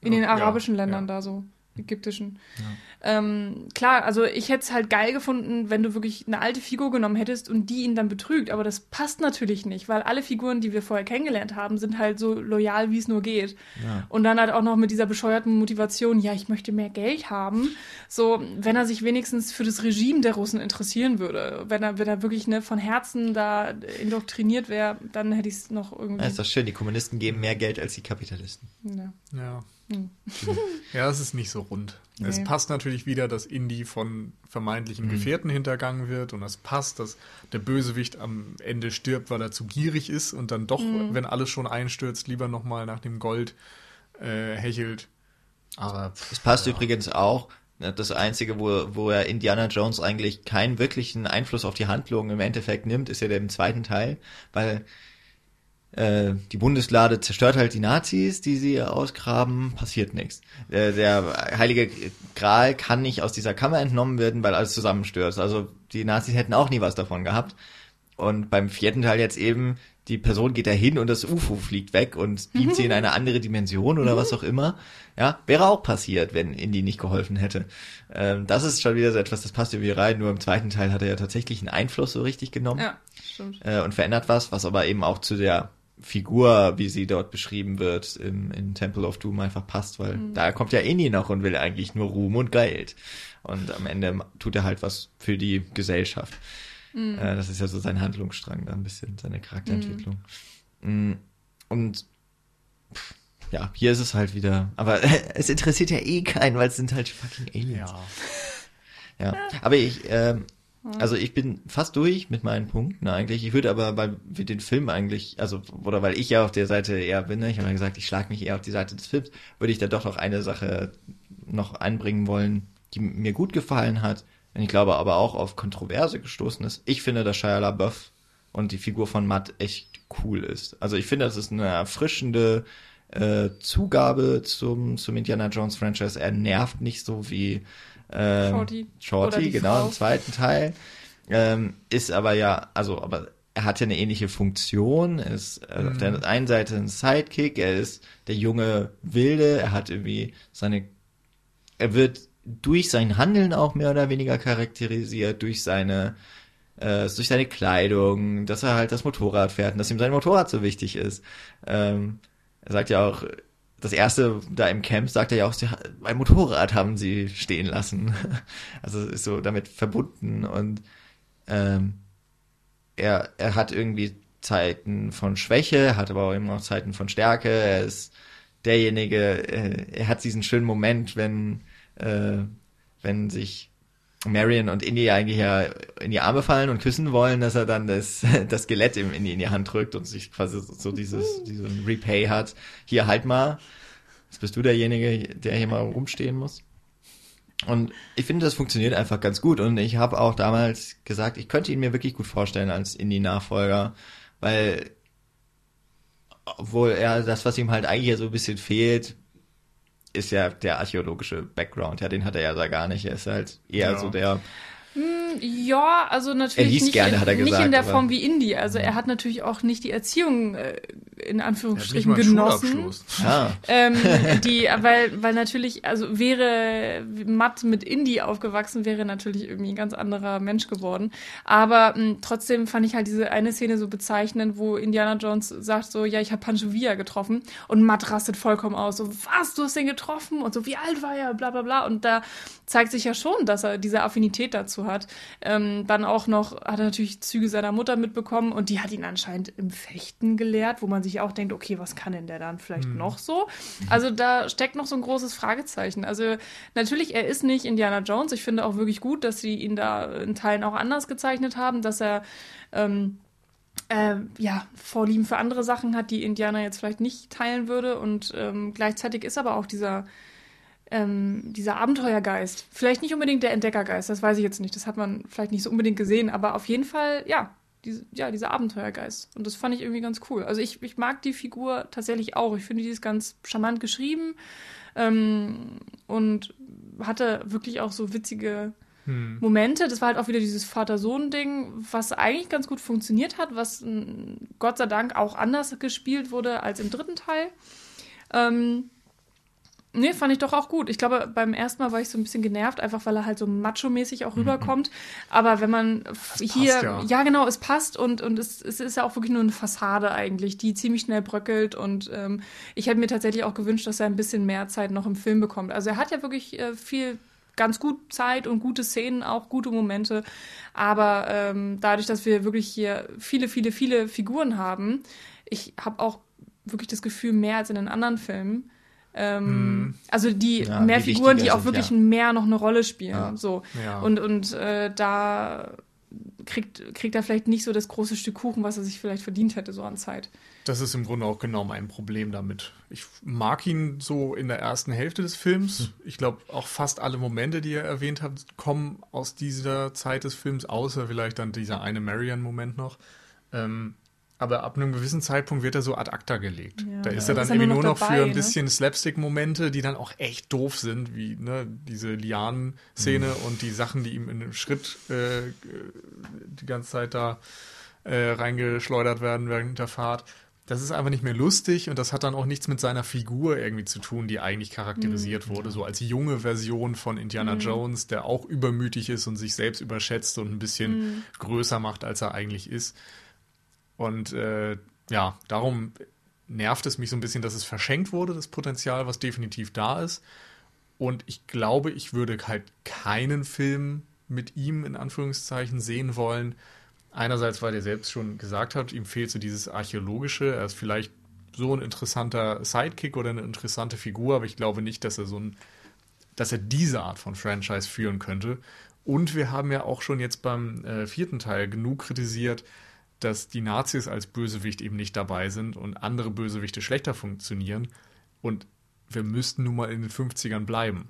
In den arabischen ja, Ländern ja. da so ägyptischen. Ja. Ähm, klar, also ich hätte es halt geil gefunden, wenn du wirklich eine alte Figur genommen hättest und die ihn dann betrügt, aber das passt natürlich nicht, weil alle Figuren, die wir vorher kennengelernt haben, sind halt so loyal, wie es nur geht. Ja. Und dann halt auch noch mit dieser bescheuerten Motivation, ja, ich möchte mehr Geld haben. So, wenn er sich wenigstens für das Regime der Russen interessieren würde, wenn er, wenn er wirklich ne, von Herzen da indoktriniert wäre, dann hätte ich es noch irgendwie. Ja, ist doch schön, die Kommunisten geben mehr Geld als die Kapitalisten. Ja. ja. Ja, es ist nicht so rund. Nee. Es passt natürlich wieder, dass Indy von vermeintlichen mhm. Gefährten hintergangen wird und es passt, dass der Bösewicht am Ende stirbt, weil er zu gierig ist und dann doch, mhm. wenn alles schon einstürzt, lieber nochmal nach dem Gold äh, hechelt. Aber es passt ja. übrigens auch, ne, das Einzige, wo, wo er Indiana Jones eigentlich keinen wirklichen Einfluss auf die Handlung im Endeffekt nimmt, ist ja der im zweiten Teil, weil äh, die Bundeslade zerstört halt die Nazis, die sie ausgraben, passiert nichts. Äh, der heilige Gral kann nicht aus dieser Kammer entnommen werden, weil alles zusammenstürzt. Also die Nazis hätten auch nie was davon gehabt. Und beim vierten Teil jetzt eben, die Person geht da hin und das UFO fliegt weg und beamt sie in eine andere Dimension oder was auch immer. Ja, wäre auch passiert, wenn Indy nicht geholfen hätte. Ähm, das ist schon wieder so etwas, das passt irgendwie rein. Nur im zweiten Teil hat er ja tatsächlich einen Einfluss so richtig genommen. Ja, stimmt. Äh, und verändert was, was aber eben auch zu der Figur, wie sie dort beschrieben wird, im, in Temple of Doom einfach passt, weil mhm. da kommt ja Inni noch und will eigentlich nur Ruhm und Geld. Und am Ende tut er halt was für die Gesellschaft. Mhm. Äh, das ist ja so sein Handlungsstrang, da ein bisschen seine Charakterentwicklung. Mhm. Und pff, ja, hier ist es halt wieder. Aber es interessiert ja eh keinen, weil es sind halt fucking Aliens. Ja. ja. Aber ich, ähm, also ich bin fast durch mit meinen Punkten eigentlich. Ich würde aber, weil wir den Film eigentlich, also oder weil ich ja auf der Seite eher bin, ne, ich habe ja gesagt, ich schlage mich eher auf die Seite des Films, würde ich da doch noch eine Sache noch einbringen wollen, die mir gut gefallen hat. Und ich glaube aber auch auf Kontroverse gestoßen ist. Ich finde, dass Shia LaBeouf und die Figur von Matt echt cool ist. Also ich finde, das ist eine erfrischende äh, Zugabe zum, zum Indiana Jones Franchise. Er nervt nicht so wie ähm, Shorty. Shorty, genau, Frau. im zweiten Teil. Ähm, ist aber ja, also, aber er hat ja eine ähnliche Funktion. Er ist äh, mhm. auf der einen Seite ein Sidekick, er ist der junge Wilde, er hat irgendwie seine, er wird durch sein Handeln auch mehr oder weniger charakterisiert, durch seine, äh, durch seine Kleidung, dass er halt das Motorrad fährt und dass ihm sein Motorrad so wichtig ist. Ähm, er sagt ja auch, das erste da im Camp sagt er ja auch, mein Motorrad haben sie stehen lassen. Also ist so damit verbunden und ähm, er, er hat irgendwie Zeiten von Schwäche, hat aber auch immer noch Zeiten von Stärke. Er ist derjenige, äh, er hat diesen schönen Moment, wenn, äh, wenn sich Marion und Indy eigentlich ja in die Arme fallen und küssen wollen, dass er dann das, das Skelett im, in, die, in die Hand drückt und sich quasi so dieses, diesen Repay hat. Hier halt mal. Jetzt bist du derjenige, der hier mal rumstehen muss. Und ich finde, das funktioniert einfach ganz gut. Und ich habe auch damals gesagt, ich könnte ihn mir wirklich gut vorstellen als Indie-Nachfolger, weil obwohl er das, was ihm halt eigentlich so ein bisschen fehlt, ist ja der archäologische Background. Ja, den hat er ja gar nicht. Er ist halt eher ja. so der hm, ja, also natürlich er liest nicht, gerne, in, hat er nicht gesagt, in der Form wie Indie. Also er hat natürlich auch nicht die Erziehung äh, in Anführungsstrichen genossen. Ah. Ähm, die, weil, weil natürlich, also wäre Matt mit Indie aufgewachsen, wäre natürlich irgendwie ein ganz anderer Mensch geworden. Aber mh, hm, trotzdem fand ich halt diese eine Szene so bezeichnend, wo Indiana Jones sagt so, ja, ich habe Pancho Villa getroffen und Matt rastet vollkommen aus. So, was, du hast den getroffen? Und so, wie alt war er? Bla bla bla. Und da zeigt sich ja schon, dass er diese Affinität dazu hat. Ähm, dann auch noch hat er natürlich Züge seiner Mutter mitbekommen und die hat ihn anscheinend im Fechten gelehrt, wo man sich auch denkt, okay, was kann denn der dann vielleicht hm. noch so? Also da steckt noch so ein großes Fragezeichen. Also natürlich, er ist nicht Indiana Jones. Ich finde auch wirklich gut, dass sie ihn da in Teilen auch anders gezeichnet haben, dass er ähm, äh, ja, Vorlieben für andere Sachen hat, die Indiana jetzt vielleicht nicht teilen würde. Und ähm, gleichzeitig ist aber auch dieser ähm, dieser Abenteuergeist. Vielleicht nicht unbedingt der Entdeckergeist, das weiß ich jetzt nicht. Das hat man vielleicht nicht so unbedingt gesehen, aber auf jeden Fall, ja, diese, ja, dieser Abenteuergeist. Und das fand ich irgendwie ganz cool. Also ich, ich mag die Figur tatsächlich auch. Ich finde, die ist ganz charmant geschrieben ähm, und hatte wirklich auch so witzige hm. Momente. Das war halt auch wieder dieses Vater-Sohn-Ding, was eigentlich ganz gut funktioniert hat, was Gott sei Dank auch anders gespielt wurde als im dritten Teil. Ähm, Nee, fand ich doch auch gut. Ich glaube, beim ersten Mal war ich so ein bisschen genervt, einfach weil er halt so macho-mäßig auch mhm. rüberkommt. Aber wenn man das hier, passt, ja. ja. genau, es passt und, und es, es ist ja auch wirklich nur eine Fassade eigentlich, die ziemlich schnell bröckelt. Und ähm, ich hätte mir tatsächlich auch gewünscht, dass er ein bisschen mehr Zeit noch im Film bekommt. Also er hat ja wirklich äh, viel ganz gut Zeit und gute Szenen, auch gute Momente. Aber ähm, dadurch, dass wir wirklich hier viele, viele, viele Figuren haben, ich habe auch wirklich das Gefühl, mehr als in den anderen Filmen, Ähm, also die Ja, mehr die Figuren, die auch sind, wirklich ja. mehr noch eine Rolle spielen. Ja. So. Ja. Und, und äh, da kriegt, kriegt er vielleicht nicht so das große Stück Kuchen, was er sich vielleicht verdient hätte, so an Zeit. Das ist im Grunde auch genau mein Problem damit. Ich mag ihn so in der ersten Hälfte des Films. Ich glaube, auch fast alle Momente, die ihr erwähnt habt, kommen aus dieser Zeit des Films, außer vielleicht dann dieser eine Marion-Moment noch. Ähm, aber ab einem gewissen Zeitpunkt wird er so ad acta gelegt. Ja. da ist er dann Ist er irgendwie nur nur noch dabei, für ein ne? bisschen Slapstick-Momente, die dann auch echt doof sind, wie ne, diese Lianen-Szene und die Sachen, die ihm in einem Schritt äh, die ganze Zeit da äh, reingeschleudert werden während der Fahrt. Das ist einfach nicht mehr lustig und das hat dann auch nichts mit seiner Figur irgendwie zu tun, die eigentlich charakterisiert wurde, so als junge Version von Indiana Jones, der auch übermütig ist und sich selbst überschätzt und ein bisschen größer macht, als er eigentlich ist. Und äh, ja, darum nervt es mich so ein bisschen, dass es verschenkt wurde, das Potenzial, was definitiv da ist. Und ich glaube, ich würde halt keinen Film mit ihm in Anführungszeichen sehen wollen. Einerseits, weil ihr selbst schon gesagt habt, ihm fehlt so dieses Archäologische. Er ist vielleicht so ein interessanter Sidekick oder eine interessante Figur, aber ich glaube nicht, dass er so ein, dass er diese Art von Franchise führen könnte. Und wir haben ja auch schon jetzt beim äh, vierten Teil genug kritisiert, dass die Nazis als Bösewicht eben nicht dabei sind und andere Bösewichte schlechter funktionieren. Und wir müssten nun mal in den 50ern bleiben.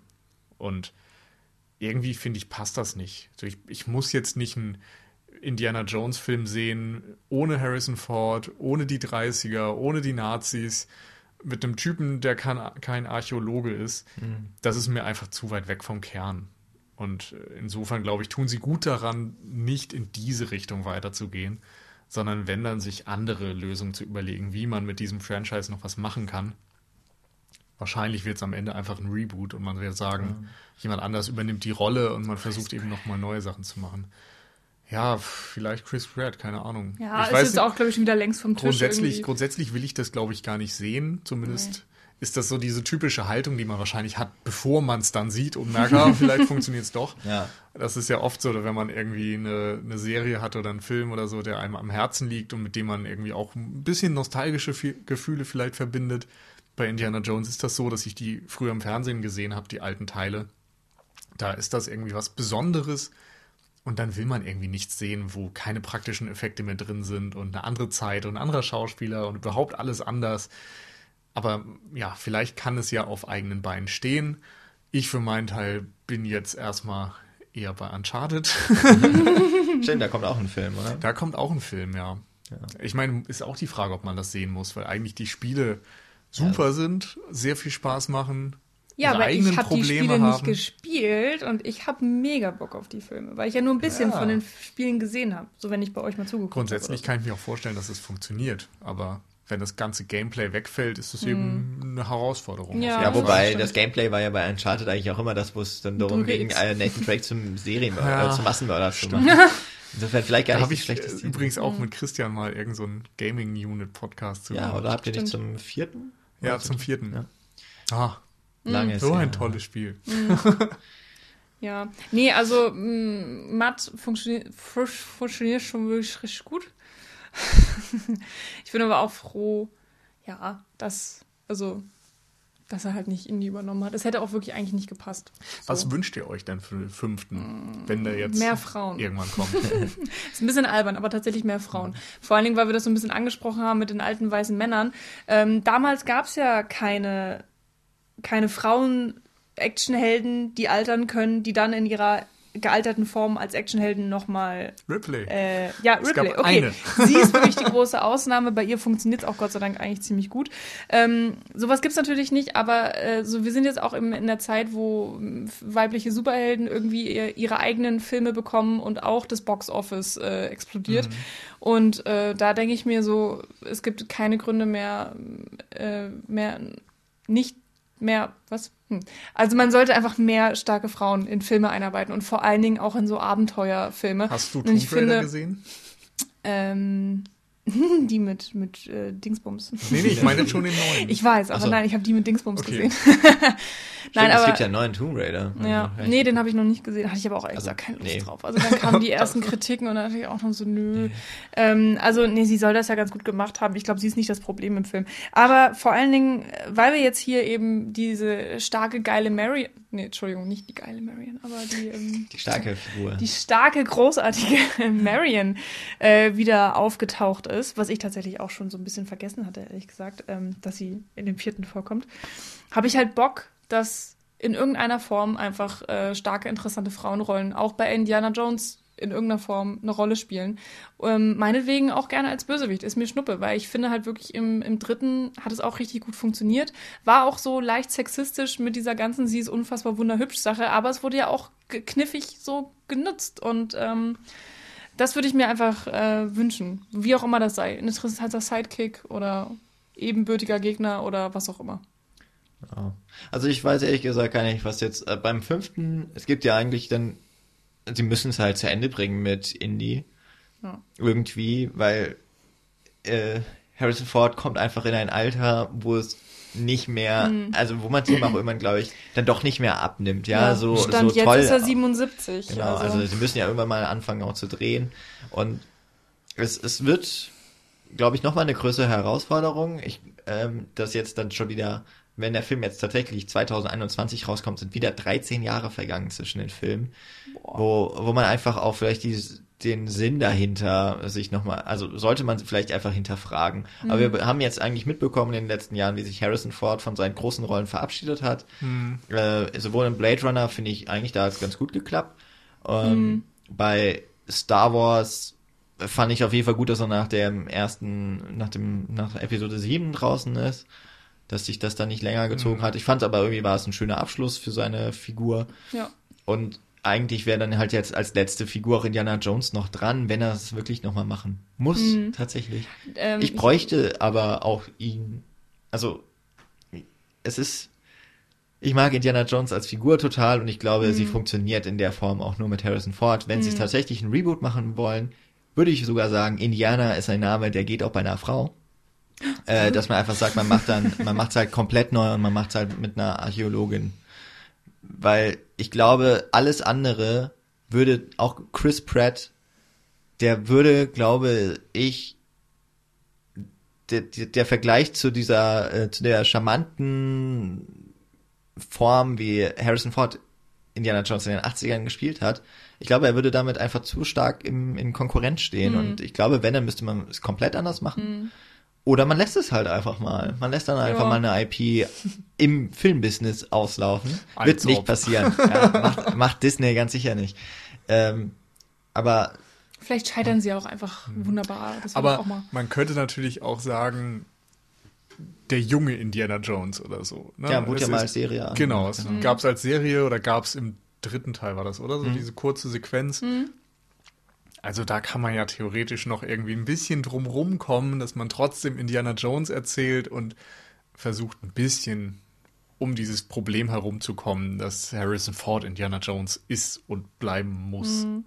Und irgendwie finde ich, passt das nicht. Also ich, ich muss jetzt nicht einen Indiana Jones Film sehen, ohne Harrison Ford, ohne die 30er, ohne die Nazis, mit einem Typen, der kein, kein Archäologe ist. Das ist mir einfach zu weit weg vom Kern. Und insofern, glaube ich, tun sie gut daran, nicht in diese Richtung weiterzugehen, sondern wenn dann sich andere Lösungen zu überlegen, wie man mit diesem Franchise noch was machen kann. Wahrscheinlich wird es am Ende einfach ein Reboot und man wird sagen, jemand anders übernimmt die Rolle und man versucht eben nochmal neue Sachen zu machen. Ja, vielleicht Chris Pratt, keine Ahnung. Ja, ich ist weiß jetzt auch, glaube ich, schon wieder längst vom Tisch. grundsätzlich, irgendwie. grundsätzlich will ich das, glaube ich, gar nicht sehen. Zumindest ist das so diese typische Haltung, die man wahrscheinlich hat, bevor man es dann sieht und merkt, ah, vielleicht funktioniert es doch. Ja. Das ist ja oft so, wenn man irgendwie eine, eine Serie hat oder einen Film oder so, der einem am Herzen liegt und mit dem man irgendwie auch ein bisschen nostalgische Gefühle vielleicht verbindet. Bei Indiana Jones ist das so, dass ich die früher im Fernsehen gesehen habe, die alten Teile. Da ist das irgendwie was Besonderes. Und dann will man irgendwie nichts sehen, wo keine praktischen Effekte mehr drin sind und eine andere Zeit und ein anderer Schauspieler und überhaupt alles anders. Aber ja, vielleicht kann es ja auf eigenen Beinen stehen. Ich für meinen Teil bin jetzt erstmal eher bei Uncharted. Stimmt, da kommt auch ein Film, oder? Da kommt auch ein Film, ja. Ich meine, ist auch die Frage, ob man das sehen muss, weil eigentlich die Spiele super sind, sehr viel Spaß machen. Ja, aber ich habe die Spiele nicht haben. gespielt und ich habe mega Bock auf die Filme, weil ich ja nur ein bisschen Ja. von den Spielen gesehen habe, so wenn ich bei euch mal zugeguckt Grundsätzlich habe. kann ich mir auch vorstellen, dass es funktioniert, aber wenn das ganze Gameplay wegfällt, ist es Hm. eben eine Herausforderung. Ja. Ja, das wobei das Gameplay war ja bei Uncharted eigentlich auch immer das, wo es dann darum ging, Nathan Drake zum Serienmörder, Ja, äh, zum Massenmörder zu machen. Insofern vielleicht gar Da nicht habe das ich schlechtes äh, übrigens auch mit Christian mal irgend so einen Gaming-Unit-Podcast zu Ja, gemacht. oder habt ihr nicht zum vierten? Ja, zum vierten. Ja. Ah, Lange so ist ein ja. tolles Spiel. Ja, nee, also Matt funktioniert, fun- funktioniert schon wirklich richtig gut. ich bin aber auch froh, ja, dass, also, dass er halt nicht Indie übernommen hat. Es hätte auch wirklich eigentlich nicht gepasst. So. Was wünscht ihr euch denn für den fünften, wenn der jetzt Mehr Frauen. irgendwann kommt? Ist ein bisschen albern, aber tatsächlich mehr Frauen. Vor allen Dingen, weil wir das so ein bisschen angesprochen haben mit den alten weißen Männern. Ähm, damals gab es ja keine, keine Frauen-Actionhelden, die altern können, die dann in ihrer gealterten Form als Actionhelden nochmal Ripley. äh, ja, Es Ripley, okay. eine. Sie ist wirklich die große Ausnahme. Bei ihr funktioniert es auch Gott sei Dank eigentlich ziemlich gut. Ähm, sowas gibt's natürlich nicht, aber äh, so, wir sind jetzt auch im, in der Zeit, wo ähm, weibliche Superhelden irgendwie ihr, ihre eigenen Filme bekommen und auch das Box-Office äh, explodiert. Und äh, da denke ich mir so, es gibt keine Gründe mehr, äh, mehr nicht mehr, was? Hm. Also man sollte einfach mehr starke Frauen in Filme einarbeiten und vor allen Dingen auch in so Abenteuerfilme. Hast du Tomb Raider gesehen? Ähm, die mit, mit äh, Dingsbums. Nee, nee, ich meine schon den neuen. Ich weiß, aber so. nein, ich habe die mit Dingsbums Okay. gesehen. Nein, es aber gibt ja einen neuen Tomb Raider. Ja, Also, nee, den habe ich noch nicht gesehen. Hatte ich aber auch echt Also, keine Lust nee. drauf. Also dann kamen die ersten Kritiken und dann dachte ich auch noch so, nö. Ähm, also nee, sie soll das ja ganz gut gemacht haben. Ich glaube, sie ist nicht das Problem im Film. Aber vor allen Dingen, äh, weil wir jetzt hier eben diese starke, geile Marion, nee, Entschuldigung, nicht die geile Marion, aber die, ähm, Die starke Figur. die starke, großartige Marion äh, wieder aufgetaucht ist, was ich tatsächlich auch schon so ein bisschen vergessen hatte, ehrlich gesagt, ähm, dass sie in dem vierten vorkommt, habe ich halt Bock, dass in irgendeiner Form einfach äh, starke, interessante Frauenrollen auch bei Indiana Jones in irgendeiner Form eine Rolle spielen. Ähm, meinetwegen auch gerne als Bösewicht, ist mir Schnuppe, weil ich finde halt wirklich im, im dritten hat es auch richtig gut funktioniert. War auch so leicht sexistisch mit dieser ganzen, sie ist unfassbar wunderhübsch Sache, aber es wurde ja auch kniffig so genutzt und ähm, das würde ich mir einfach äh, wünschen. Wie auch immer das sei. Ein interessanter Sidekick oder ebenbürtiger Gegner oder was auch immer. Also ich weiß ehrlich gesagt gar nicht, was jetzt äh, beim fünften, es gibt ja eigentlich dann, sie müssen es halt zu Ende bringen mit Indy. Ja. Irgendwie, weil äh, Harrison Ford kommt einfach in ein Alter, wo es nicht mehr, also wo man es ihm auch irgendwann, glaube ich, dann doch nicht mehr abnimmt, ja, so, Stand so jetzt toll. ist er 77. Genau, also, also sie müssen ja irgendwann mal anfangen auch zu drehen und es, es wird, glaube ich, nochmal eine größere Herausforderung. Ich, ähm, das jetzt dann schon wieder, wenn der Film jetzt tatsächlich 2021 rauskommt, sind wieder 13 Jahre vergangen zwischen den Filmen, wo, wo man einfach auch vielleicht dieses, den Sinn dahinter sich nochmal, also sollte man vielleicht einfach hinterfragen. Aber wir haben jetzt eigentlich mitbekommen in den letzten Jahren, wie sich Harrison Ford von seinen großen Rollen verabschiedet hat. Äh, sowohl in Blade Runner finde ich eigentlich, da hat es ganz gut geklappt. Ähm, Bei Star Wars fand ich auf jeden Fall gut, dass er nach dem ersten, nach dem, nach Episode 7 draußen ist, dass sich das dann nicht länger gezogen hat. Ich fand aber irgendwie war es ein schöner Abschluss für seine Figur. ja. Und eigentlich wäre dann halt jetzt als letzte Figur auch Indiana Jones noch dran, wenn er es wirklich nochmal machen muss, tatsächlich. Ähm, Ich bräuchte aber auch ihn, also es ist, ich mag Indiana Jones als Figur total und ich glaube, Mhm. sie funktioniert in der Form auch nur mit Harrison Ford. Wenn sie es tatsächlich ein Reboot machen wollen, würde ich sogar sagen, Indiana ist ein Name, der geht auch bei einer Frau. Äh, dass man einfach sagt, man macht dann, man macht es halt komplett neu und man macht es halt mit einer Archäologin. Weil ich glaube, alles andere würde auch Chris Pratt, der würde, glaube ich, der, der, der Vergleich zu dieser, äh, zu der charmanten Form, wie Harrison Ford Indiana Jones in den 80ern gespielt hat, ich glaube, er würde damit einfach zu stark im, in Konkurrenz stehen. Und ich glaube, wenn, dann müsste man es komplett anders machen. Oder man lässt es halt einfach mal. Man lässt dann einfach Ja. mal eine IP im Filmbusiness auslaufen. Als Wird nicht ob. passieren. Ja, macht, macht Disney ganz sicher nicht. Ähm, aber Vielleicht scheitern sie auch einfach wunderbar. Aber mal. man könnte natürlich auch sagen, der junge Indiana Jones oder so. Ne? ja, wurde Es ja mal als Serie an. Genau, es Mhm. gab es als Serie oder gab es im dritten Teil war das, oder? Mhm. So diese kurze Sequenz. Also da kann man ja theoretisch noch irgendwie ein bisschen drumrum kommen, dass man trotzdem Indiana Jones erzählt und versucht ein bisschen um dieses Problem herumzukommen, dass Harrison Ford Indiana Jones ist und bleiben muss. Mhm.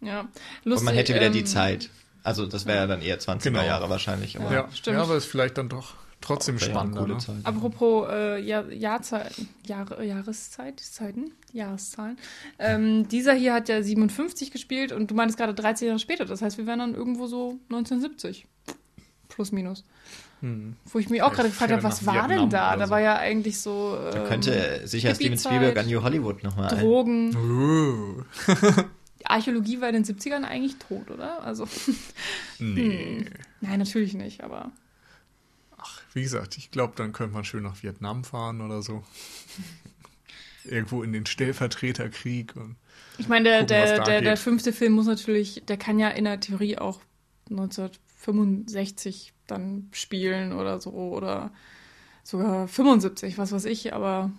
Ja, lustig. Und man hätte wieder die ähm, Zeit. Also das wäre ja dann eher 20er Genau. Jahre wahrscheinlich. Aber Ja, stimmt. ja, aber ist vielleicht dann doch trotzdem coole Ne? Zeit. Apropos äh, Jahr, Jahrzeit, Jahre, Jahreszeit, Zeiten, Jahreszahlen. Ähm, dieser hier hat ja 57 gespielt und du meintest gerade 13 Jahre später. Das heißt, wir wären dann irgendwo so 1970. Plus, minus. Wo ich mich auch gerade gefragt habe, was war denn Vietnam da? oder Da so. war ja eigentlich so Da ähm, könnte sicher Steven Spielberg an New Hollywood nochmal ein. Drogen. Die Archäologie war in den 70ern eigentlich tot, oder? Also, nee. nein, natürlich nicht, aber wie gesagt, ich glaube, dann könnte man schön nach Vietnam fahren oder so. Irgendwo in den Stellvertreterkrieg. Und Ich meine, der, Gucken, der, der, der fünfte Film muss natürlich, der kann ja in der Theorie auch 1965 dann spielen oder so oder sogar 75, was weiß ich, aber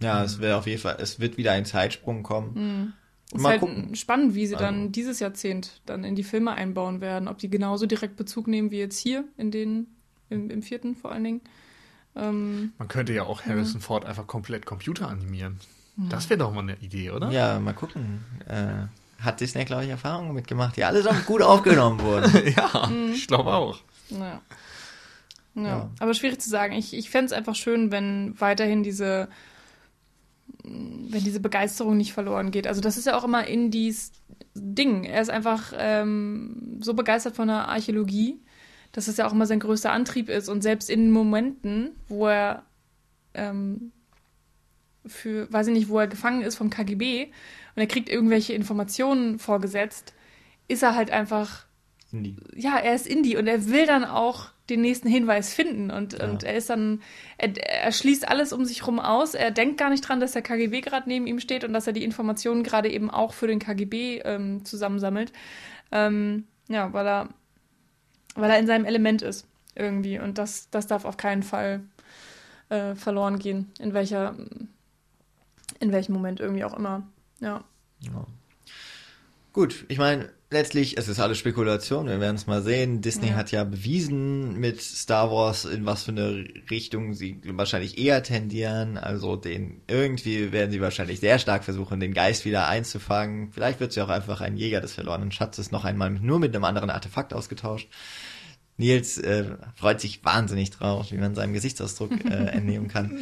Ja, es wäre auf jeden Fall, es wird wieder ein Zeitsprung kommen. es ist Mal halt gucken. spannend, wie sie Also- dann dieses Jahrzehnt dann in die Filme einbauen werden, ob die genauso direkt Bezug nehmen wie jetzt hier in den, im, im vierten vor allen Dingen. Ähm, man könnte ja auch Harrison Ford einfach komplett Computer animieren. Das wäre doch mal eine Idee, oder? Ja, mal gucken. Äh, hat Disney, glaube ich, Erfahrungen mitgemacht, die allesamt gut aufgenommen wurden. ja ich glaube auch. Ja. Ja. Ja. Aber schwierig zu sagen. Ich, ich fände es einfach schön, wenn weiterhin diese wenn diese Begeisterung nicht verloren geht. Also das ist ja auch immer Indies Ding. Er ist einfach ähm, so begeistert von der Archäologie, dass es ja auch immer sein größter Antrieb ist. Und selbst in Momenten, wo er ähm, für, weiß ich nicht, wo er gefangen ist vom KGB und er kriegt irgendwelche Informationen vorgesetzt, ist er halt einfach. Indie. Ja, er ist Indie und er will dann auch den nächsten Hinweis finden und, ja. und er ist dann, er, er, schließt alles um sich rum aus. Er denkt gar nicht dran, dass der KGB gerade neben ihm steht und dass er die Informationen gerade eben auch für den KGB ähm, zusammensammelt. Ähm, ja, weil er, weil er in seinem Element ist irgendwie und das, das darf auf keinen Fall äh, verloren gehen, in welcher, in welchem Moment irgendwie auch immer. Ja. ja. Gut, ich meine, letztlich, es ist alles Spekulation, wir werden es mal sehen. Disney ja. hat ja bewiesen mit Star Wars, in was für eine Richtung sie wahrscheinlich eher tendieren. Also den irgendwie werden sie wahrscheinlich sehr stark versuchen, den Geist wieder einzufangen. Vielleicht wird sie auch einfach ein Jäger des verlorenen Schatzes noch einmal nur mit einem anderen Artefakt ausgetauscht. Nils äh, freut sich wahnsinnig drauf, wie man seinem Gesichtsausdruck äh, entnehmen kann.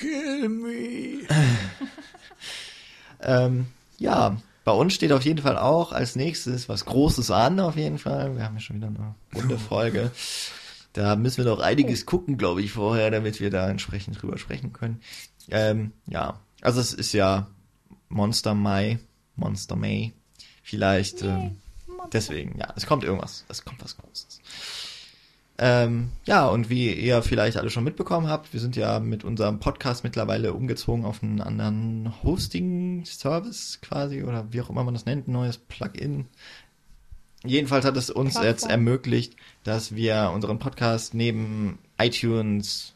Kill me. ähm, ja, bei uns steht auf jeden Fall auch als nächstes was Großes an, auf jeden Fall. Wir haben ja schon wieder eine runde Folge. Da müssen wir noch einiges gucken, glaube ich, vorher, damit wir da entsprechend drüber sprechen können. Ähm, ja, also es ist ja Monster Mai, Monster May. Vielleicht, ähm, deswegen, ja, es kommt irgendwas, es kommt was Großes. Ähm, ja, und wie ihr vielleicht alle schon mitbekommen habt, wir sind ja mit unserem Podcast mittlerweile umgezogen auf einen anderen Hosting-Service quasi oder wie auch immer man das nennt, ein neues Plugin. Jedenfalls hat es uns Plattform. jetzt ermöglicht, dass wir unseren Podcast neben iTunes,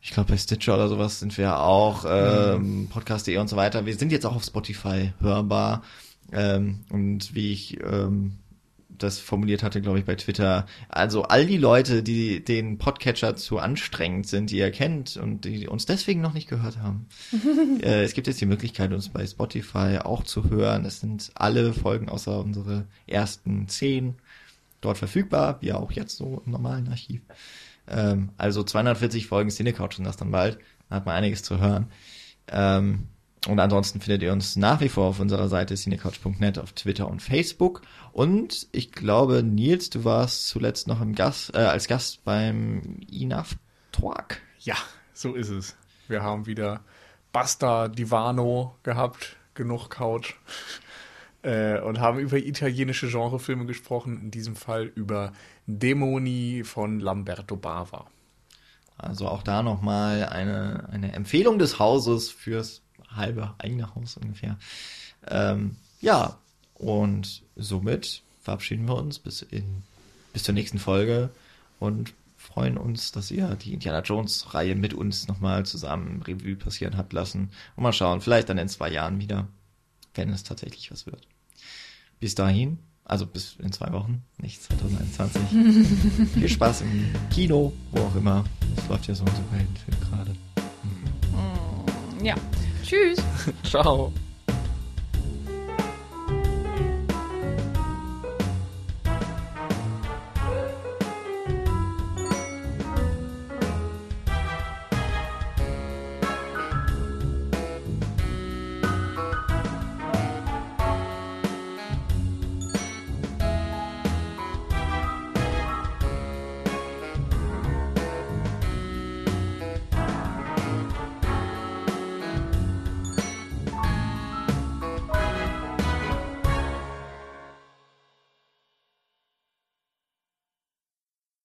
ich glaube bei Stitcher oder sowas sind wir auch, ähm, mhm. Podcast.de und so weiter. Wir sind jetzt auch auf Spotify hörbar. Ähm, und wie ich ähm, das formuliert hatte, glaube ich, bei Twitter. Also all die Leute, die den Podcatcher zu anstrengend sind, die ihr kennt und die uns deswegen noch nicht gehört haben. äh, es gibt jetzt die Möglichkeit, uns bei Spotify auch zu hören. Es sind alle Folgen außer unsere ersten zehn dort verfügbar, wie auch jetzt so im normalen Archiv. Ähm, also 240 Folgen Cinecouch sind das dann bald. Da hat man einiges zu hören. Ähm, und ansonsten findet ihr uns nach wie vor auf unserer Seite cinecouch.net auf Twitter und Facebook. Und ich glaube, Nils, du warst zuletzt noch im Gast, äh, als Gast beim INAF Talk. Ja, so ist es. Wir haben wieder Basta Divano gehabt, genug Couch. Äh, und haben über italienische Genrefilme gesprochen, in diesem Fall über Dämoni von Lamberto Bava. Also auch da nochmal eine, eine Empfehlung des Hauses fürs halbe eigene Haus ungefähr. Ähm, ja, und somit verabschieden wir uns bis, in, bis zur nächsten Folge und freuen uns, dass ihr die Indiana Jones Reihe mit uns nochmal zusammen Revue passieren habt lassen. Und mal schauen, vielleicht dann in zwei Jahren wieder, wenn es tatsächlich was wird. Bis dahin, also bis in zwei Wochen, nicht 2021. Viel Spaß im Kino, wo auch immer. Es läuft ja so ein Superheldenfilm gerade. Ja. Tschüss. Ciao.